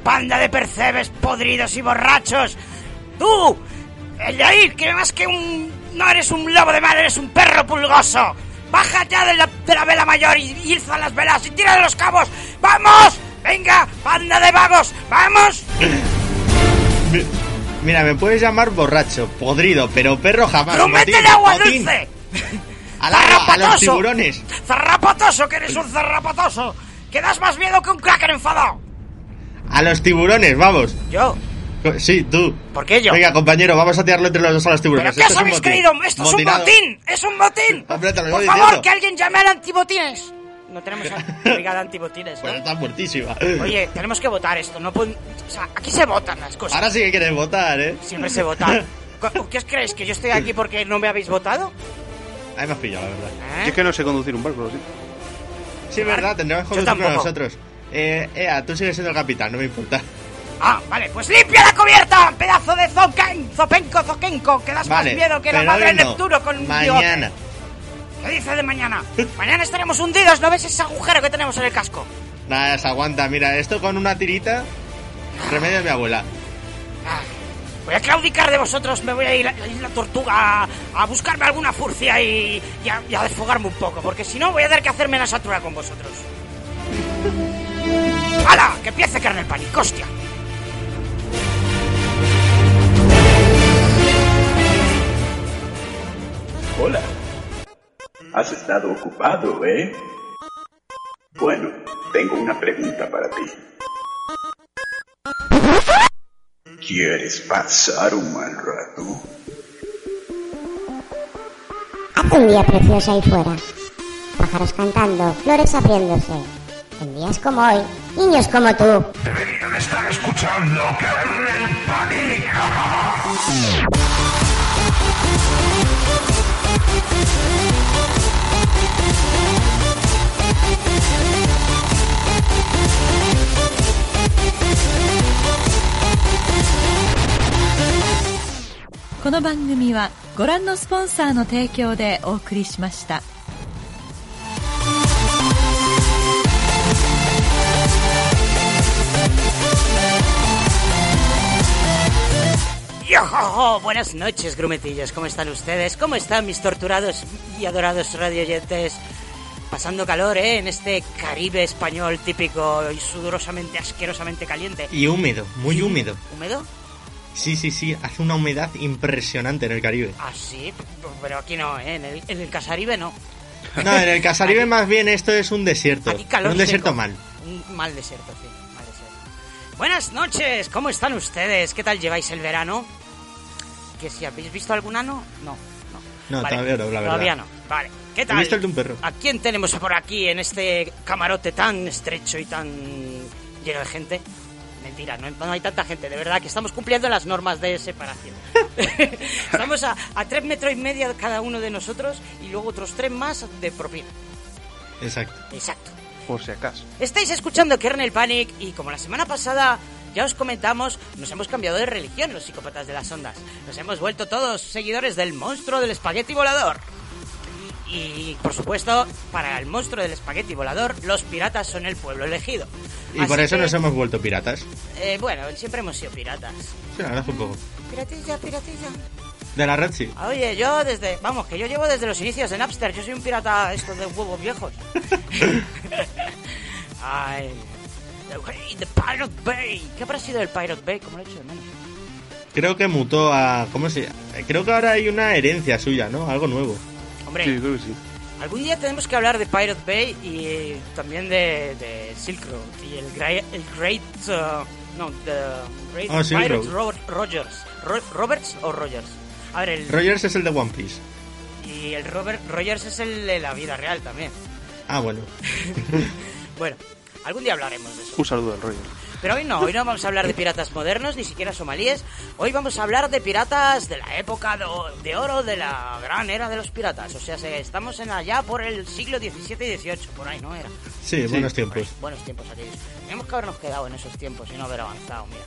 el panda de percebes podridos y borrachos. ¡Tú! ¡El de ahí, que más que un... No eres un lobo de mar, eres un perro pulgoso! ¡Baja ya de la, de la vela mayor y, ilza las velas y tira de los cabos! ¡Vamos! ¡Venga, panda de vagos! ¡Vamos! Mi- Mira, me puedes llamar borracho, podrido, pero perro jamás. ¡Grumete Motín, de agua dulce! Al agua, a los tiburones. ¡Zarrapatoso, que eres un zarrapatoso! ¡Que das más miedo que un cracker enfadado! A los tiburones, vamos. ¿Yo? Sí, tú. ¿Por qué yo? Venga, compañero, vamos a tirarlo entre los dos a los ¿Pero tiburones. qué Esto os es un habéis creído? ¡Esto es un botín! ¡Es un botín! Hombre, te lo Por favor, diciendo. que alguien llame al antibotines. No tenemos antibotines, ¿no? Bueno, está muertísima. Oye, tenemos que votar esto. No pueden- o sea, aquí se votan las cosas. Ahora sí que quieres votar, ¿eh? Siempre se vota. ¿Qué os creéis? ¿Que yo estoy aquí porque no me habéis votado? Ahí me has pillado, la verdad. ¿Eh? Yo es que no sé conducir un barco, ¿sí? Sí, es verdad, tendremos que Yo conducir con tampoco. nosotros. Eh, Ea, tú sigues siendo el capitán, no me importa. Ah, vale, pues limpia la cubierta, pedazo de zoquen, zopenco, zoquenco, que das Vale, más miedo que la pero madre hoy de no. Neptuno con un Mañana. bigote. ¿Qué dice de mañana? Mañana estaremos hundidos, ¿no ves ese agujero que tenemos en el casco? Nada, se aguanta. Mira, esto con una tirita. Remedio de mi abuela. Ah, Voy a claudicar de vosotros, me voy a ir a la isla Tortuga a, a buscarme alguna furcia y, y a, y a desfogarme un poco, porque si no voy a tener que hacerme la satura con vosotros. ¡Hala! ¡Que empiece carne el pánico, hostia! Hola. Has estado ocupado, ¿eh? Bueno, tengo una pregunta para ti. ¿Quieres pasar un mal rato? Hace un día precioso ahí fuera. Pájaros cantando, flores abriéndose. En días como hoy, niños como tú. Deberían estar escuchando Kernel Pánico. この番組はご覧のスポンサーの提供でお送りしました。¡Yojojo! Buenas noches, grumetillos. ¿Cómo están ustedes? ¿Cómo están mis torturados y adorados radioyentes? Pasando calor, ¿eh? En este Caribe español típico y sudorosamente, asquerosamente caliente. Y húmedo, muy húmedo. ¿Húmedo? Sí, sí, sí, hace una humedad impresionante en el Caribe. Ah, sí, pero aquí no, ¿eh? En el, en el Casaribe no. No, en el Casaribe más bien esto es un desierto. Aquí calor un desierto seco. mal. Un mal desierto, sí, mal desierto. Buenas noches, ¿cómo están ustedes? ¿Qué tal lleváis el verano? ¿Que si habéis visto algún ano? No, no. No, todavía no, la verdad. Todavía no, vale. ¿Qué He tal? visto el de un perro. ¿A quién tenemos por aquí en este camarote tan estrecho y tan lleno de gente? Mentira, no, no hay tanta gente, de verdad que estamos cumpliendo las normas de separación. estamos a, a tres metros y medio cada uno de nosotros y luego otros tres más de propina. Exacto. Exacto. Por si acaso. Estáis escuchando Kernel Panic y como la semana pasada ya os comentamos, nos hemos cambiado de religión los psicópatas de las ondas. Nos hemos vuelto todos seguidores del monstruo del espagueti volador. Y por supuesto, para el monstruo del espagueti volador, los piratas son el pueblo elegido. Y Así por eso que, nos hemos vuelto piratas. eh, bueno, siempre hemos sido piratas. Sí, la verdad es un poco. Piratilla, piratilla. De la red sí. Oye, yo desde, vamos, que yo llevo desde los inicios de Napster, yo soy un pirata esto de huevos viejos. Ay. The Pirate Bay. ¿Qué habrá sido el Pirate Bay? ¿Cómo lo he hecho de menos? Creo que mutó a. ¿Cómo se Creo que ahora hay una herencia suya, ¿no? Algo nuevo. Hombre, Sí, creo que sí. algún día tenemos que hablar de Pirate Bay y eh, también de, de Silk Road y el, gra- el Great... uh, no, the Great Silk Pirate Road. Ro- Rogers. Ro- ¿Roberts o Rogers? A ver, el... Rogers es el de One Piece. y el Robert Rogers es el de la vida real también. Ah, bueno. Bueno, algún día hablaremos de eso. Un saludo al rollo. Pero hoy no, hoy no vamos a hablar de piratas modernos, ni siquiera somalíes. Hoy vamos a hablar de piratas de la época de, oro de la gran era de los piratas. O sea, se- estamos en allá por el siglo XVII y XVIII, por ahí, ¿no era? Sí, buenos tiempos. Buenos tiempos aquellos. Tenemos que habernos quedado en esos tiempos y no haber avanzado, mira.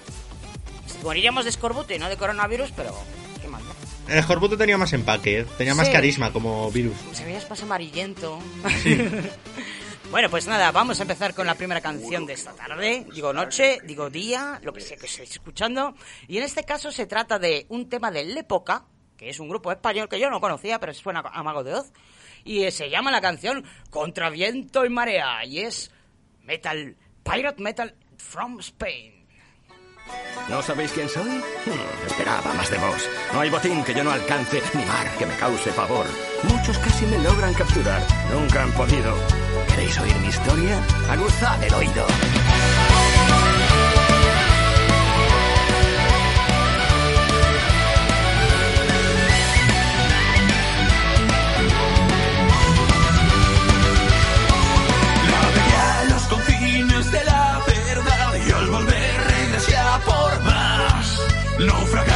Moriríamos de escorbute y no de coronavirus, pero qué mal, ¿no? El Jorbuto tenía más empaque, tenía más Sí. carisma como virus. Se veía más amarillento. Bueno, pues nada, vamos a empezar con la primera canción de esta tarde. Digo noche, digo día, lo que sea que estéis escuchando. Y en este caso se trata de un tema de Lépoca, que es un grupo español que yo no conocía, pero suena a Mago de Oz. Y se llama la canción Contra viento y marea. Y es Metal, Pirate Metal from Spain. ¿No sabéis quién soy? Hmm, esperaba más de vos. No hay botín que yo no alcance, ni mar que me cause pavor. Muchos casi me logran capturar, nunca han podido. ¿Queréis oír mi historia? Aguzad el oído. Navegué a los confines de la verdad y al volver regresé a por más. Naufragar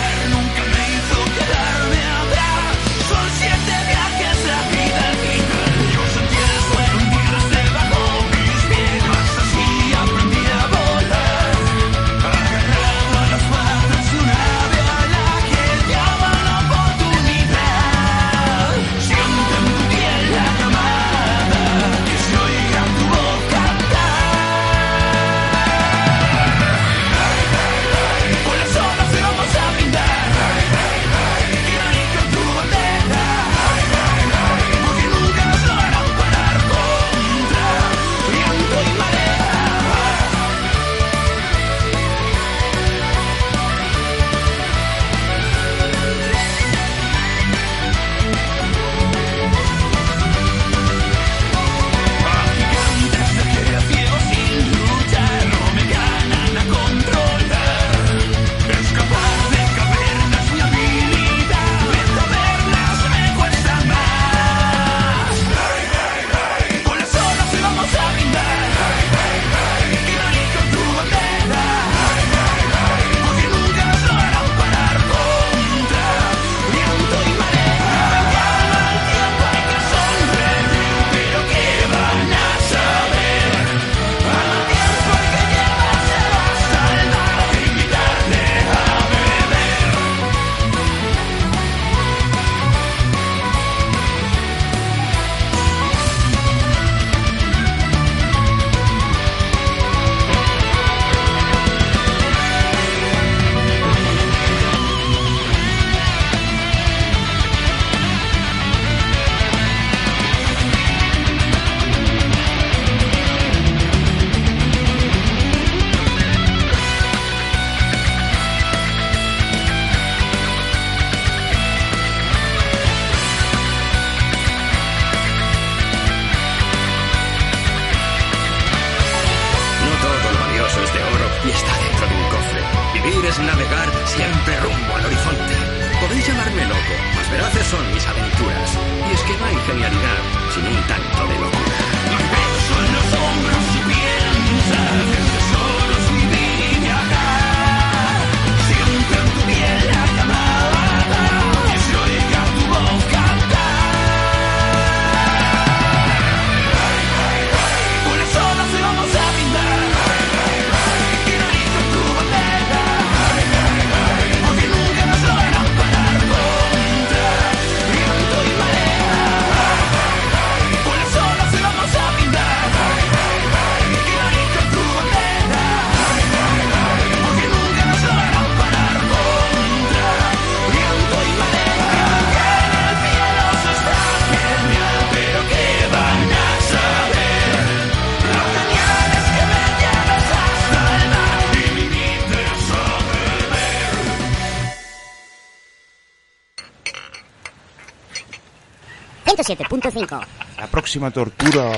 107.5. La próxima tortura.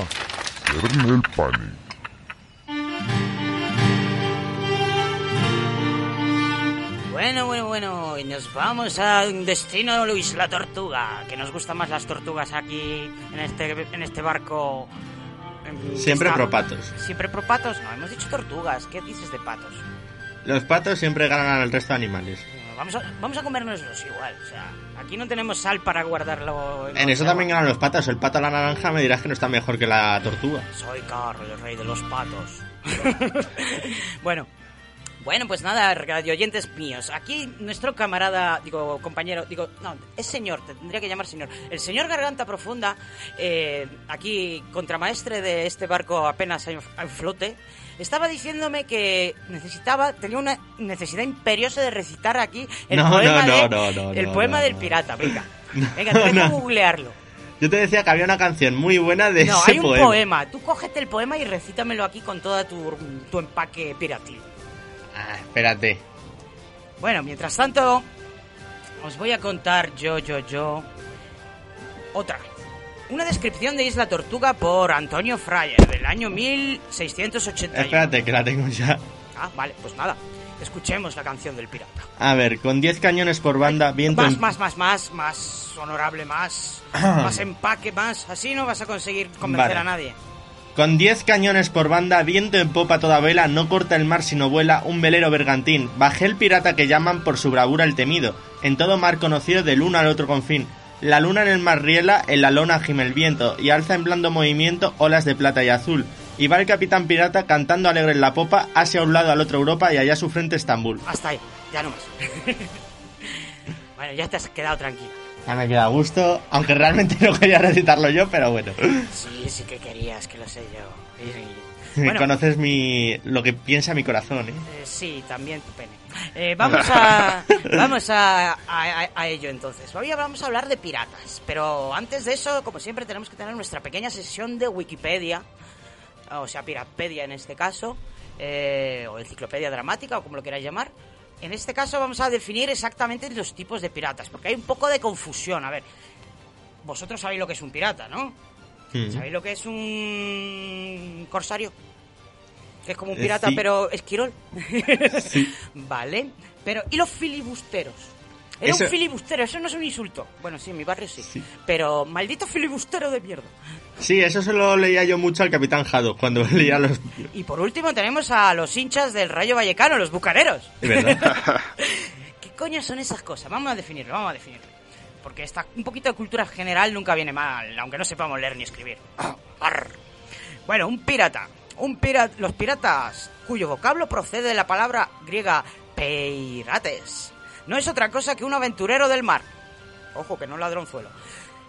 Bueno, bueno, bueno, y nos vamos a un destino, Luis, la tortuga, que nos gustan más las tortugas aquí en este, en este barco. em, Siempre está- pro patos. Siempre pro patos, no, hemos dicho tortugas, ¿qué dices de patos? Los patos siempre ganan al resto de animales. Vamos a, vamos a comérnoslos igual, o sea, aquí no tenemos sal para guardarlo. En eso conserva. también ganan los patos. El pato a la naranja me dirás que no está mejor que la tortuga. Soy Carl, el rey de los patos. bueno, Bueno, pues nada, radio oyentes míos. Aquí nuestro camarada, digo, compañero, digo, no, es señor, te tendría que llamar señor. El señor Garganta Profunda, eh, aquí contramaestre de este barco apenas en en flote, estaba diciéndome que necesitaba, tenía una necesidad imperiosa de recitar aquí el No, poema, no, de- no, no, el no, poema no, del no. pirata. Venga, venga, te dejo no. googlearlo. Yo te decía que había una canción muy buena de No, ese hay un poema. poema. Tú cógete el poema y recítamelo aquí con toda tu, tu empaque piratil. Ah, espérate. Bueno, mientras tanto, os voy a contar yo, yo, yo. Otra. Una descripción de Isla Tortuga por Antonio Fryer del año 1681. Espérate, que la tengo ya. Ah, vale, pues nada. Escuchemos la canción del pirata. A ver, con 10 cañones por banda, viento Más, en- más, más, más, más honorable, más. más empaque, más. Así no vas a conseguir convencer Vale. a nadie. Con 10 cañones por banda, viento en popa toda vela, no corta el mar sino vuela un velero bergantín. Bajé el pirata que llaman por su bravura el temido, en todo mar conocido del uno al otro confín. La luna en el mar riela, en la lona gime el viento, y alza en blando movimiento olas de plata y azul. Y va el capitán pirata cantando alegre en la popa, hacia un lado al otro Europa y allá su frente Estambul. Hasta ahí, ya no más. bueno, ya te has quedado tranquilo. Ya me queda a gusto, aunque realmente no quería recitarlo yo, pero bueno. Sí, sí que querías, que lo sé yo. Bueno, Conoces mi lo que piensa mi corazón, ¿eh? eh, sí, también tu pene. Eh, vamos a, vamos a, a- a ello entonces. Hoy vamos a hablar de piratas, pero antes de eso, como siempre, tenemos que tener nuestra pequeña sesión de Wikipedia, o sea, Pirapedia en este caso, eh, o enciclopedia dramática, o como lo queráis llamar. En este caso vamos a definir exactamente los tipos de piratas, porque hay un poco de confusión. A ver, vosotros sabéis lo que es un pirata, ¿no? Mm. ¿Sabéis lo que es un corsario? Que es como un Eh, pirata, sí. pero esquirol. vale. Pero, ¿y los filibusteros? Era Eso- un filibustero, eso no es un insulto. Bueno, sí, en mi barrio sí. Pero, maldito filibustero de mierda. Sí, eso se lo leía yo mucho al Capitán Jado cuando leía los... Y por último tenemos a los hinchas del Rayo Vallecano, los bucaneros. Es verdad. ¿Qué coño son esas cosas? Vamos a definirlo, vamos a definirlo. Porque esta, un poquito de cultura general nunca viene mal, aunque no sepamos leer ni escribir. Arr. Bueno, un pirata. Un pirata, los piratas, cuyo vocablo procede de la palabra griega peirates, no es otra cosa que un aventurero del mar. Ojo, que no ladronzuelo.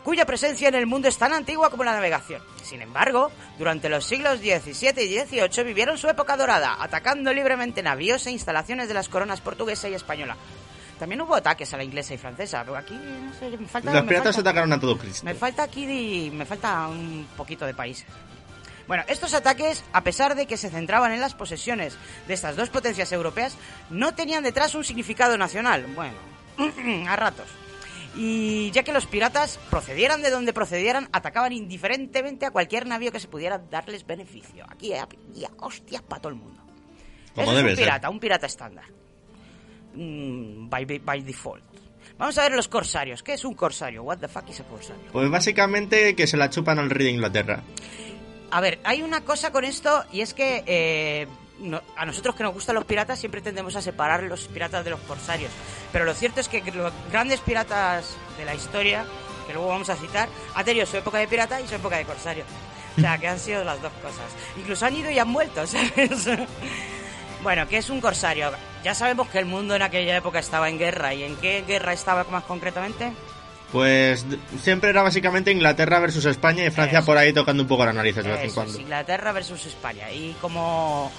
Cuya presencia en el mundo es tan antigua como la navegación. Sin embargo, durante los siglos XVII y XVIII vivieron su época dorada, atacando libremente navíos e instalaciones de las coronas portuguesa y española. También hubo ataques a la inglesa y francesa, pero aquí no sé, me falta... Los me piratas falta- atacaron a todo Cristo. me falta aquí, me falta un poquito de países. Bueno, estos ataques, a pesar de que se centraban en las posesiones de estas dos potencias europeas, no tenían detrás un significado nacional. Bueno, a ratos. Y ya que los piratas, procedieran de donde procedieran, atacaban indiferentemente a cualquier navío que se pudiera darles beneficio. Aquí, aquí, hostias para todo el mundo. Como Eso es debe un ser. pirata, un pirata estándar. Mm, by, by default. Vamos a ver los corsarios. ¿Qué es un corsario? What the fuck is a corsario? Pues básicamente que se la chupan al rey de Inglaterra. A ver, hay una cosa con esto y es que eh, a nosotros que nos gustan los piratas siempre tendemos a separar los piratas de los corsarios. Pero lo cierto es que los grandes piratas de la historia, que luego vamos a citar, han tenido su época de pirata y su época de corsario. O sea, que han sido las dos cosas. Incluso han ido y han vuelto, ¿sabes? Bueno, ¿qué es un corsario? Ya sabemos que el mundo en aquella época estaba en guerra. ¿Y en qué guerra estaba más concretamente? Pues d- siempre era básicamente Inglaterra versus España y Francia Eso. por ahí tocando un poco las narices de vez en cuando. Inglaterra versus España. Y como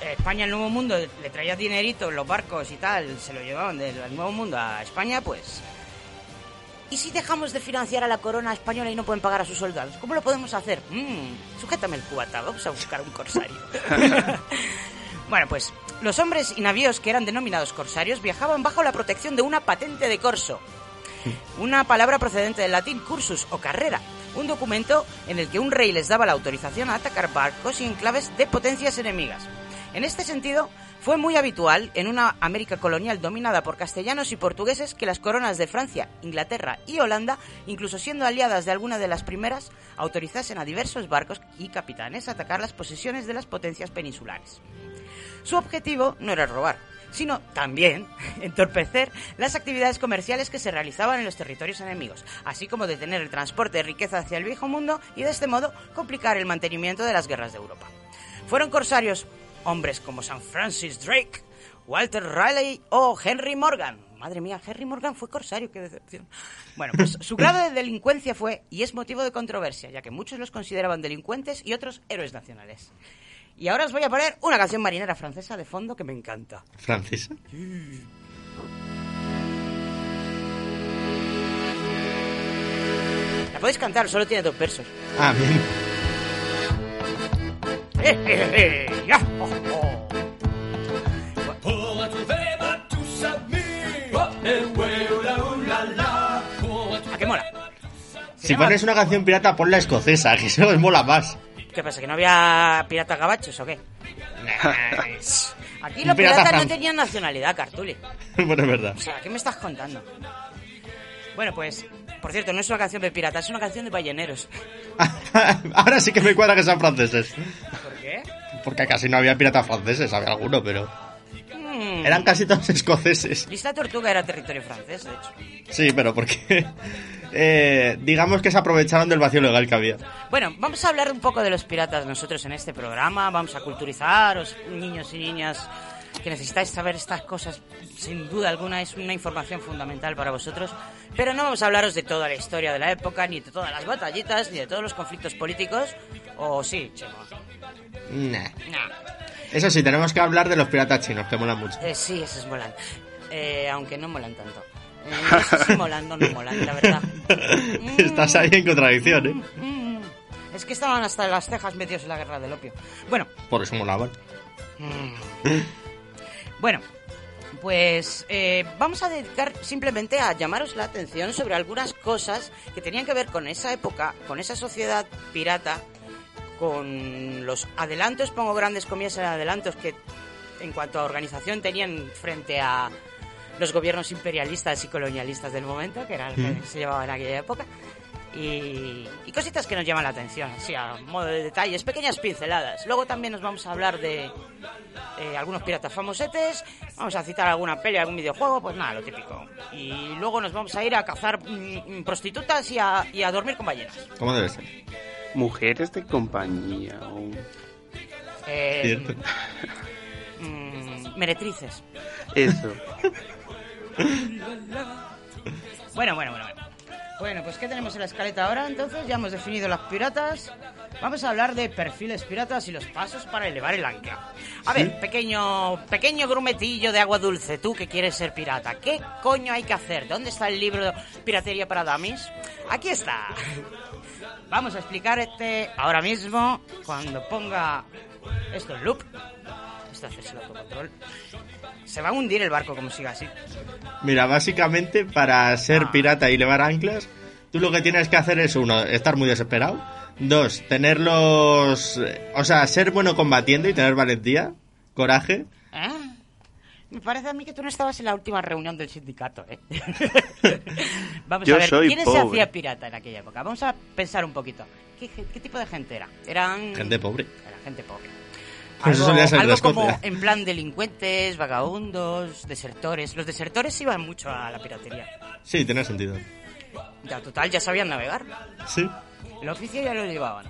España, el Nuevo Mundo, le traía dinerito en los barcos y tal, se lo llevaban del Nuevo Mundo a España, pues... ¿Y si dejamos de financiar a la corona española y no pueden pagar a sus soldados? ¿Cómo lo podemos hacer? Mm, sujétame el cubata, vamos a buscar un corsario. bueno, pues los hombres y navíos que eran denominados corsarios viajaban bajo la protección de una patente de corso, una palabra procedente del latín cursus o carrera, un documento en el que un rey les daba la autorización a atacar barcos y enclaves de potencias enemigas. En este sentido, fue muy habitual en una América colonial dominada por castellanos y portugueses que las coronas de Francia, Inglaterra y Holanda, incluso siendo aliadas de alguna de las primeras, autorizasen a diversos barcos y capitanes a atacar las posesiones de las potencias peninsulares. Su objetivo no era robar, sino también entorpecer las actividades comerciales que se realizaban en los territorios enemigos, así como detener el transporte de riqueza hacia el viejo mundo y de este modo complicar el mantenimiento de las guerras de Europa. Fueron corsarios hombres como San Francis Drake, Walter Riley o Henry Morgan. Madre mía, Henry Morgan fue corsario, qué decepción. Bueno, pues su grado de delincuencia fue y es motivo de controversia, ya que muchos los consideraban delincuentes y otros héroes nacionales. Y ahora os voy a poner una canción marinera francesa de fondo que me encanta. ¿Francesa? La podéis cantar, solo tiene dos versos. Ah, bien. Eh, eh, eh, ya, oh, oh. Pour retrouver ma tous amis. Oh, eh, ouais, oh là, oh là là. Pour ¿A qué mola? Si pones una canción pirata, pon la escocesa, que eso os mola más. ¿Qué pasa, que no había piratas gabachos o qué? Aquí los pirata piratas no tenían nacionalidad, Cartuli. bueno, es verdad. O sea, ¿qué me estás contando? Bueno, pues, por cierto, no es una canción de piratas, es una canción de balleneros. Ahora sí que me cuadra que sean franceses. ¿Por qué? Porque casi no había piratas franceses, había alguno, pero... Hmm. Eran casi todos escoceses. Isla Tortuga era territorio francés, de hecho. Sí, pero porque... eh, digamos que se aprovecharon del vacío legal que había. Bueno, vamos a hablar un poco de los piratas nosotros en este programa. Vamos a culturizaros, niños y niñas que necesitáis saber estas cosas. Sin duda alguna es una información fundamental para vosotros. Pero no vamos a hablaros de toda la historia de la época, ni de todas las batallitas, ni de todos los conflictos políticos. O sí, Chemo. Nah. Nah. Eso sí, tenemos que hablar de los piratas chinos, que molan mucho. Eh, sí, esos molan. Eh, aunque no molan tanto. Eh, no sé si molan o no molan, la verdad. Estás ahí en contradicción, ¿eh? Mm, es que estaban hasta las cejas metidos en la guerra del opio. Bueno, Por eso molaban. Bueno, pues eh, vamos a dedicar simplemente a llamaros la atención sobre algunas cosas que tenían que ver con esa época, con esa sociedad pirata, con los adelantos, pongo grandes comillas en adelantos que en cuanto a organización tenían frente a los gobiernos imperialistas y colonialistas del momento, que era el que Mm. se llevaba en aquella época. Y, y cositas que nos llaman la atención, así a modo de detalles, pequeñas pinceladas. Luego también nos vamos a hablar de eh, algunos piratas famosetes, vamos a citar alguna peli, algún videojuego, pues nada, lo típico. Y luego nos vamos a ir a cazar mm, mm, prostitutas y a, y a dormir con ballenas. ¿Cómo debe ser? Mujeres de compañía. o- Eh, Cierto. mm, meretrices. Eso. Bueno, bueno, bueno, bueno. Bueno, pues ¿qué tenemos en la escaleta ahora? Entonces ya hemos definido las piratas. Vamos a hablar de perfiles piratas y los pasos para elevar el ancla. A ver, pequeño, pequeño grumetillo de agua dulce, tú que quieres ser pirata, ¿qué coño hay que hacer? ¿Dónde está el libro Piratería para Damis? Aquí está. Vamos a explicarte ahora mismo cuando ponga esto en loop. Esto hace el autocontrol. Se va a hundir el barco como siga así. Mira, básicamente para ser Ah. pirata y levar anclas, tú lo que tienes que hacer es, uno, estar muy desesperado. Dos, tener los... O sea, ser bueno combatiendo y tener valentía, coraje. ¿Eh? Me parece a mí que tú no estabas en la última reunión del sindicato, ¿eh? Vamos Yo a ver, soy ¿quién se pobre. hacía pirata en aquella época? Vamos a pensar un poquito. ¿Qué, qué tipo de gente era? Eran... Gente pobre. Era gente pobre. Pues Algo, algo como en plan delincuentes, vagabundos, desertores. Los desertores iban mucho a la piratería. Sí, tiene sentido. Ya, total, ya sabían navegar. Sí. El oficio ya lo llevaban.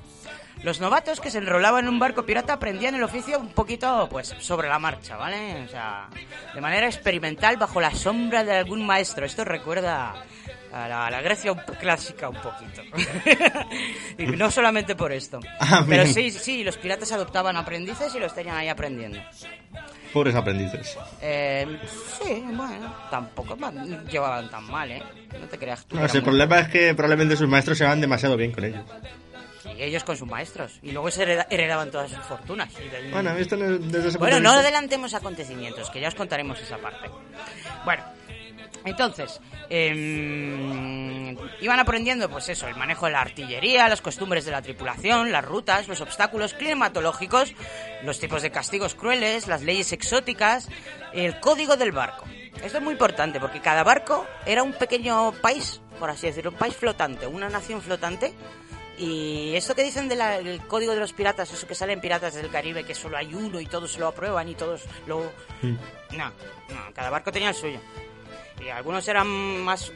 Los novatos que se enrolaban en un barco pirata aprendían el oficio un poquito, pues, sobre la marcha, ¿vale? O sea, de manera experimental bajo la sombra de algún maestro. Esto recuerda a la, a la Grecia clásica un poquito. y no solamente por esto. Ah, Pero bien. sí, sí, los piratas adoptaban aprendices y los tenían ahí aprendiendo. Pobres aprendices. Eh, sí, bueno, tampoco llevaban tan mal, ¿eh? No te creas tú. No, si el problema es que probablemente sus maestros se van demasiado bien con ellos. Y ellos con sus maestros. Y luego se hereda- heredaban todas sus fortunas. Del- Bueno, esto no- desde ese Bueno, no adelantemos acontecimientos, que ya os contaremos esa parte. Bueno, entonces, em, iban aprendiendo, pues eso, el manejo de la artillería, las costumbres de la tripulación, las rutas, los obstáculos climatológicos, los tipos de castigos crueles, las leyes exóticas, el código del barco. Esto es muy importante porque cada barco era un pequeño país, por así decirlo, un país flotante, una nación flotante. Y esto que dicen del código de los piratas, eso que sale en Piratas del Caribe, que solo hay uno y todos lo aprueban y todos lo... No, no, cada barco tenía el suyo. Y algunos eran más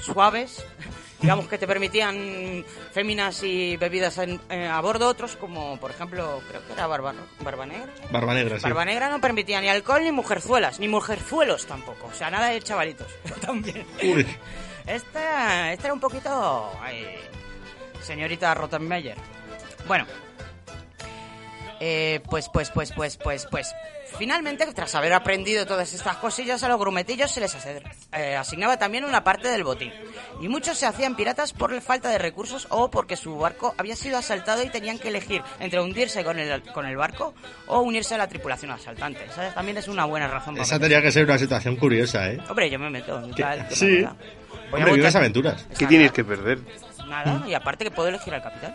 suaves digamos que te permitían féminas y bebidas en- eh, a bordo, otros como, por ejemplo, creo que era Barba, Barba Negra. Barba negra, sí. Barba Negra no permitía ni alcohol ni mujerzuelas, ni mujerzuelos tampoco, o sea, nada de chavalitos también. Uy. Esta, esta era un poquito... ay, señorita Rottenmeier. Bueno. Eh, pues, pues, pues, pues, pues, pues... Finalmente, tras haber aprendido todas estas cosillas, a los grumetillos se les eh, asignaba también una parte del botín. Y muchos se hacían piratas por la falta de recursos o porque su barco había sido asaltado y tenían que elegir entre hundirse con el, con el barco o unirse a la tripulación asaltante. Esa también es una buena razón para Esa tenía que ser una situación curiosa, ¿eh? Hombre, yo me meto. Tal, ¿qué sí. Voy Hombre, votar- aventuras. ¿Qué tienes que perder? Nada, y aparte que puedo elegir al capitán.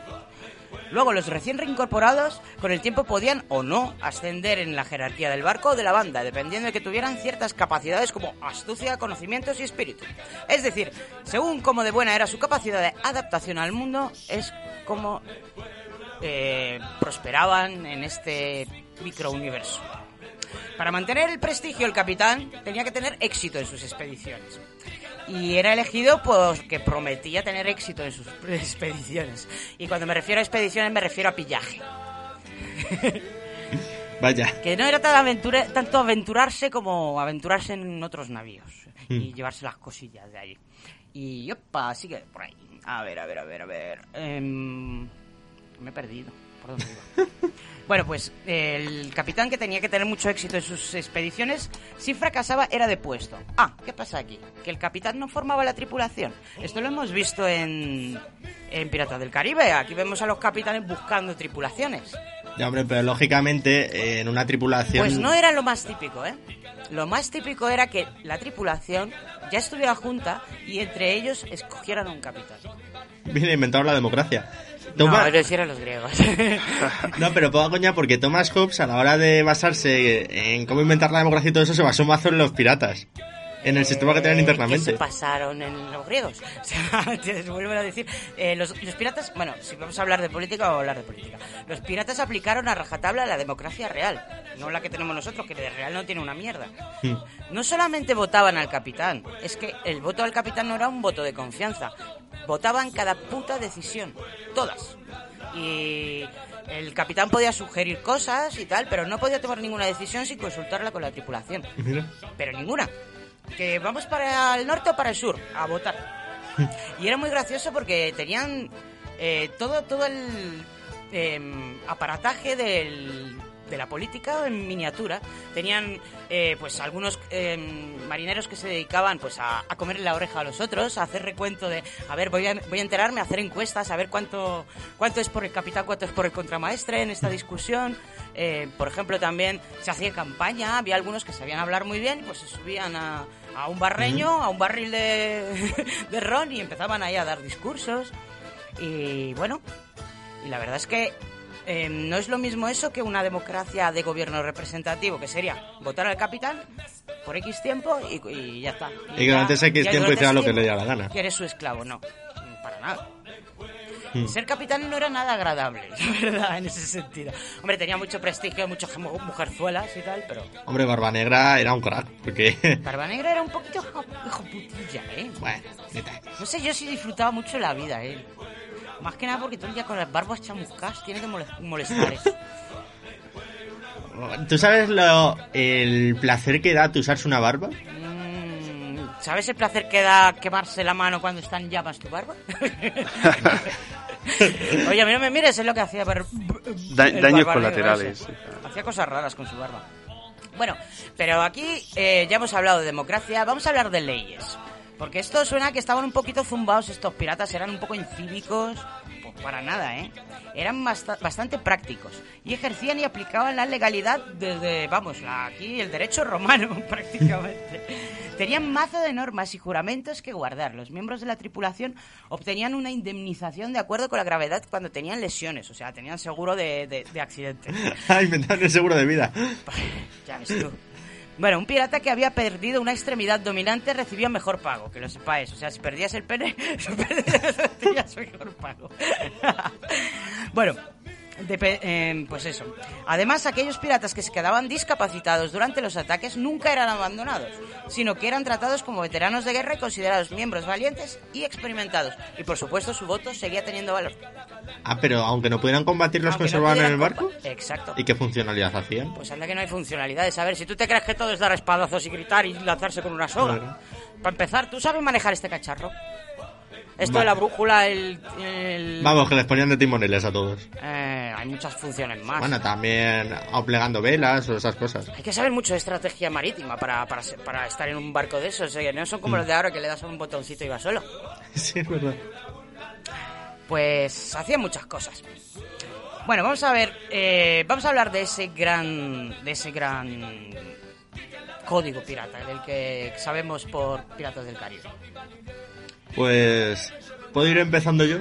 Luego, los recién reincorporados con el tiempo podían o no ascender en la jerarquía del barco o de la banda, dependiendo de que tuvieran ciertas capacidades como astucia, conocimientos y espíritu. Es decir, según cómo de buena era su capacidad de adaptación al mundo, es como eh, prosperaban en este microuniverso. Para mantener el prestigio, el capitán tenía que tener éxito en sus expediciones. Y era elegido porque prometía tener éxito en sus expediciones. Y cuando me refiero a expediciones me refiero a pillaje. Vaya. Que no era tan aventura, tanto aventurarse como aventurarse en otros navíos. Y Mm. llevarse las cosillas de ahí. Y opa, sigue por ahí. A ver, a ver, a ver, a ver. Em, me he perdido. ¿Por dónde iba? Bueno, pues el capitán que tenía que tener mucho éxito en sus expediciones, si fracasaba era depuesto. Ah, ¿qué pasa aquí? Que el capitán no formaba la tripulación. Esto lo hemos visto en, en Piratas del Caribe. Aquí vemos a los capitanes buscando tripulaciones. Ya, hombre, pero lógicamente eh, en una tripulación... Pues no era lo más típico, ¿eh? Lo más típico era que la tripulación ya estuviera junta y entre ellos escogieran un capitán. Viene inventado la democracia. No, Toma- hicieron los griegos. No, pero poca coña porque Thomas Hobbes a la hora de basarse en cómo inventar la democracia y todo eso se basó mazo en los piratas. En el sistema que Eh, internamente. ¿Qué se pasaron en los griegos? O sea, te vuelven a decir. eh, los, los piratas, bueno, si vamos a hablar de política, vamos a hablar de política. Los piratas aplicaron a rajatabla la democracia real, no la que tenemos nosotros, que de real no tiene una mierda. Hmm. No solamente votaban al capitán, es que el voto al capitán no era un voto de confianza. Votaban cada puta decisión, todas. Y el capitán podía sugerir cosas y tal, pero no podía tomar ninguna decisión sin consultarla con la tripulación. Mira. Pero ninguna. Que vamos para el norte o para el sur, a votar. Y era muy gracioso porque tenían eh, todo, todo el em, aparataje del- de la política en miniatura. Tenían eh, pues algunos em, marineros que se dedicaban pues a, a comerle la oreja a los otros, a hacer recuento de, a ver, voy a, voy a enterarme, a hacer encuestas, a ver cuánto, cuánto es por el capitán, cuánto es por el contramaestre en esta discusión. Eh, por ejemplo, también se hacía campaña, había algunos que sabían hablar muy bien, pues se subían a, a un barreño, a un barril de, de ron y empezaban ahí a dar discursos. Y bueno, y la verdad es que eh, no es lo mismo eso que una democracia de gobierno representativo, que sería votar al capitán por X tiempo y, y ya está. Y que ya- durante ese X ya tiempo hiciera lo que le diera la gana. Que eres su esclavo, no, para nada. Hmm. Ser capitán no era nada agradable, la verdad, en ese sentido. Hombre, tenía mucho prestigio, muchas mu- mujerzuelas y tal, pero Hombre, Barba Negra era un crack, porque... Barba Negra era un poquito hijo, hijo putilla, ¿eh? Bueno, neta. No sé, yo sí disfrutaba mucho la vida, ¿eh? Más que nada porque todo el día con las barbas chamuscas tiene que mole- molestar eso. ¿Tú sabes lo, el placer que da usarse una barba? Mm, ¿Sabes el placer que da quemarse la mano cuando está en llamas tu barba? Oye, a mí no me mires, es lo que hacía. Bar- Da- el daños colaterales. Hacía cosas raras con su barba. Bueno, pero aquí eh, ya hemos hablado de democracia, vamos a hablar de leyes. Porque esto suena que estaban un poquito zumbados estos piratas, eran un poco incívicos. Pues para nada, ¿eh? Eran basta- bastante prácticos. Y ejercían y aplicaban la legalidad desde, vamos, aquí el derecho romano prácticamente. Tenían mazo de normas y juramentos que guardar. Los miembros de la tripulación obtenían una indemnización de acuerdo con la gravedad cuando tenían lesiones, o sea, tenían seguro de, de, de accidente. Ah, inventaron el seguro de vida. Ya ves tú. Bueno, un pirata que había perdido una extremidad dominante recibía mejor pago, que lo sepáis. O sea, si perdías el pene, tenías mejor pago. bueno, Depe- eh, pues eso. Además, aquellos piratas que se quedaban discapacitados durante los ataques nunca eran abandonados, sino que eran tratados como veteranos de guerra y considerados miembros valientes y experimentados. Y por supuesto, su voto seguía teniendo valor. Ah, pero aunque no pudieran combatir, los Aunque no conservaban en el barco. Exacto. ¿Y qué funcionalidad hacían? Pues anda que no hay funcionalidades. A ver, si tú te crees que todo es dar espadazos y gritar y lanzarse con una soga. Claro. Para empezar, ¿tú sabes manejar este cacharro? Esto Va. de la brújula, el... el- Vamos, que les ponían de timoneles a todos. Eh, hay muchas funciones más. Bueno, también plegando velas o esas cosas. Hay que saber mucho de estrategia marítima para, para, para estar en un barco de esos. No son como Mm. los de ahora que le das a un botoncito y va solo. Sí, es verdad. Pues hacía muchas cosas. Bueno, vamos a ver, eh, vamos a hablar de ese gran, de ese gran código pirata, del que sabemos por Piratas del Caribe. Pues. ¿Puedo ir empezando yo?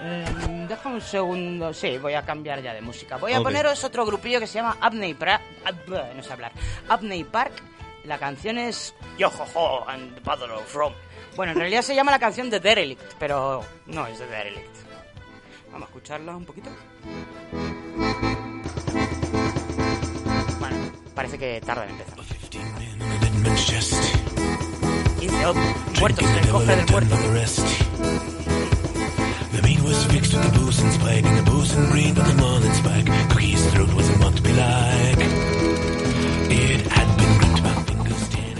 Eh, déjame un segundo, sí, voy a cambiar ya de música. Voy a Ok. poneros otro grupillo que se llama Abney Park, no sé hablar, Abney Park. La canción es Yo Ho Ho and the Battle of Rome. Bueno, en realidad se llama la canción The Derelict, pero no es The Derelict. Vamos a escucharla un poquito. Bueno, parece que tarda en empezar. 15 oh, muertos en el cofre del muerto. The meat was fixed with the booze and spike, and the booze and green, but the mullet spike. Cookie's throat wasn't what to be like. It had been gripped by fingers ten.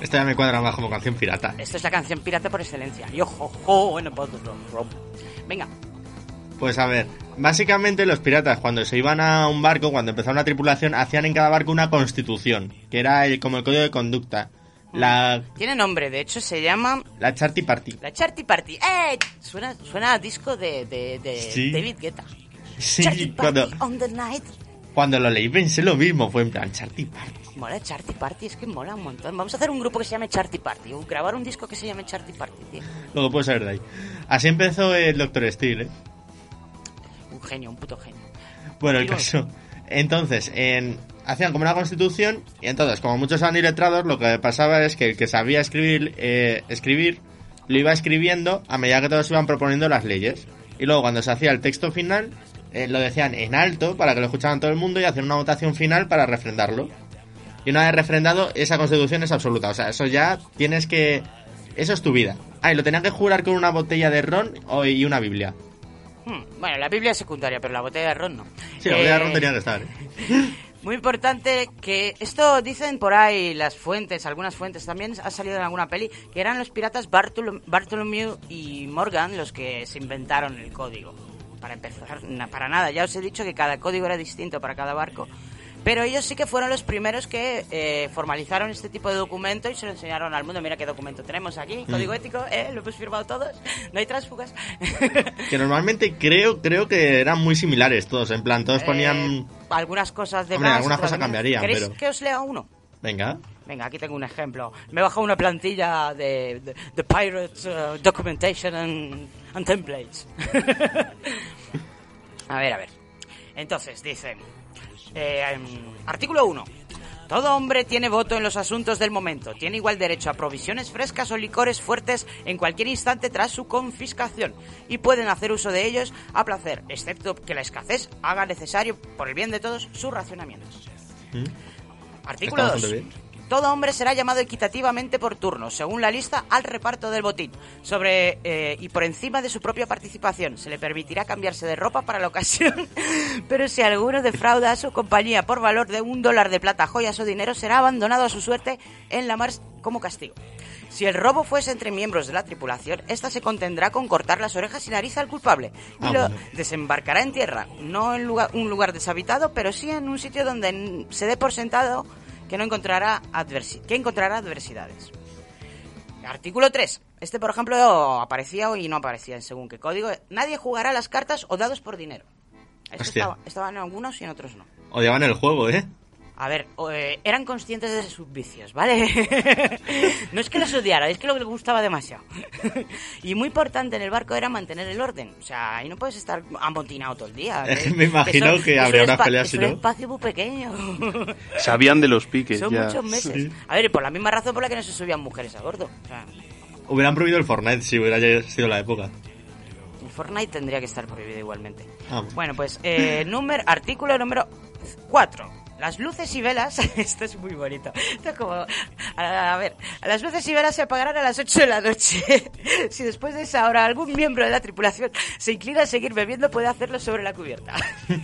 Esta ya me cuadra más como canción pirata. Esto es la canción pirata por excelencia. Yo the Battle of Rome. Venga, Pues a ver, básicamente los piratas cuando se iban a un barco, cuando empezaba una tripulación, hacían en cada barco una constitución, que era el- como el código de conducta. La, tiene nombre, de hecho se llama la Charty Party. La Charty Party. ¡Eh! Suena, suena a disco de, de, de Sí. David Guetta. Sí, Charty cuando, Party on the night. cuando lo leí pensé lo mismo, fue en plan Charty Party. Mola Charty Party, es que mola un montón. Vamos a hacer un grupo que se llame Charty Party. O grabar un disco que se llame Charty Party, tío. Luego puede saber de ahí. Así empezó el Doctor Steel, ¿eh? Un genio, un puto genio. Bueno, el caso. Entonces, en, hacían como una constitución y entonces, como muchos eran iletrados, lo que pasaba es que el que sabía escribir, eh, escribir lo iba escribiendo a medida que todos iban proponiendo las leyes. Y luego cuando se hacía el texto final, eh, lo decían en alto para que lo escucharan todo el mundo y hacían una votación final para refrendarlo. Y una vez refrendado, esa constitución es absoluta. O sea, eso ya tienes que... Eso es tu vida. Ah, y lo tenían que jurar con una botella de ron y una Biblia. Hmm, Bueno, la Biblia es secundaria, pero la botella de ron no. Sí, la botella de Eh, ron tenía que estar. ¿eh? Muy importante que esto dicen por ahí las fuentes, algunas fuentes también ha salido en alguna peli, que eran los piratas Bartolom- Bartholomew y Morgan los que se inventaron el código. Para empezar, para nada, ya os he dicho que cada código era distinto para cada barco. Pero ellos sí que fueron los primeros que eh, formalizaron este tipo de documento y se lo enseñaron al mundo. Mira qué documento tenemos aquí, código ético, eh, lo hemos firmado todos, no hay tránsfugas. Que normalmente creo creo que eran muy similares todos. En plan, todos Eh, ponían... algunas cosas de Hombre, más, algunas cosas cambiarían, ¿Queréis pero- que os lea uno? Venga. Venga, aquí tengo un ejemplo. Me he bajado una plantilla de, de, de Pirates uh, Documentation and, and Templates. a ver, a ver. Entonces, dice... eh, em, artículo 1. Todo hombre tiene voto en los asuntos del momento. Tiene igual derecho a provisiones frescas o licores fuertes en cualquier instante tras su confiscación. Y pueden hacer uso de ellos a placer, excepto que la escasez haga necesario, por el bien de todos, su racionamiento. Artículo Está 2. Todo hombre será llamado equitativamente por turno, según la lista, al reparto del botín. Sobre eh, y por encima de su propia participación. Se le permitirá cambiarse de ropa para la ocasión. Pero si alguno defrauda a su compañía por valor de un dólar de plata, joyas o dinero, será abandonado a su suerte en la mar como castigo. Si el robo fuese entre miembros de la tripulación, esta se contendrá con cortar las orejas y nariz al culpable y Ah, lo desembarcará en tierra, no en lugar- un lugar deshabitado, pero sí en un sitio donde se dé por sentado que no encontrará adversi- que encontrará adversidades. Artículo 3. Este, por ejemplo, aparecía y no aparecía en según qué código. Nadie jugará las cartas o dados por dinero. Esto estaba, estaba en algunos y en otros no. Odiaban el juego, ¿eh? A ver, eh, eran conscientes de sus vicios, ¿vale? no es que los odiara, es que lo que les gustaba demasiado. y muy importante en el barco era mantener el orden. O sea, ahí no puedes estar amotinado todo el día. Es que me imagino son- que es habría un unas peleas es si un no. espacio muy pequeño. Sabían de los piques son ya. muchos meses. Sí. A ver, y por la misma razón por la que no se subían mujeres a bordo. O sea, Hubieran prohibido el Fortnite si hubiera sido la época. El Fortnite tendría que estar prohibido igualmente. Ah, bueno. Bueno, pues eh, número, artículo número 4. Las luces y velas, esto es muy bonito. Esto es como, a, a ver, las luces y velas se apagarán a las 8 de la noche. si después de esa hora algún miembro de la tripulación se inclina a seguir bebiendo, puede hacerlo sobre la cubierta.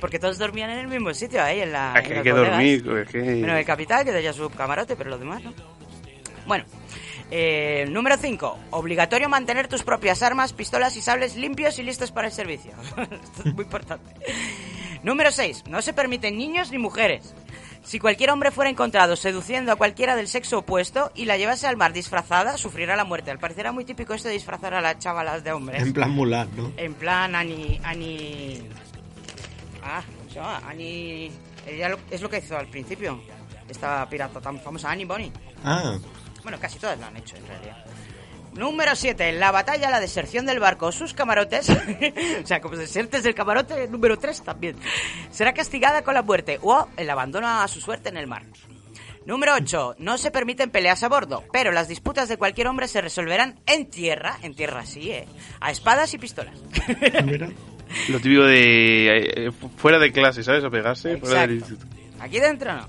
Porque todos dormían en el mismo sitio, ahí en la. Hay en que, hay que dormir. es que- Bueno, el capitán que tenía su camarote, pero los demás no. Bueno, eh, número 5. Obligatorio mantener tus propias armas, pistolas y sables limpios y listos para el servicio. Esto es muy importante. Número 6. No se permiten niños ni mujeres. Si cualquier hombre fuera encontrado seduciendo a cualquiera del sexo opuesto y la llevase al mar disfrazada, sufrirá la muerte. Al parecer era muy típico esto de disfrazar a las chavalas de hombres. En plan Mulan, ¿no? En plan Ani... Ani... Ah, ¿cómo se llama? Ani... Ella lo- es lo que hizo al principio. Esta pirata tan famosa, Annie Bonnie. Ah, Bueno, casi todas lo han hecho en realidad. Número 7. La batalla, la deserción del barco, sus camarotes. o sea, como desertes del camarote, número 3 también. Será castigada con la muerte o el abandono a su suerte en el mar. Número 8. No se permiten peleas a bordo, pero las disputas de cualquier hombre se resolverán en tierra, en tierra sí, ¿eh? A espadas y pistolas. mira. Lo típico de. eh, fuera de clase, ¿sabes? A pegarse. Fuera del instituto. Aquí dentro no.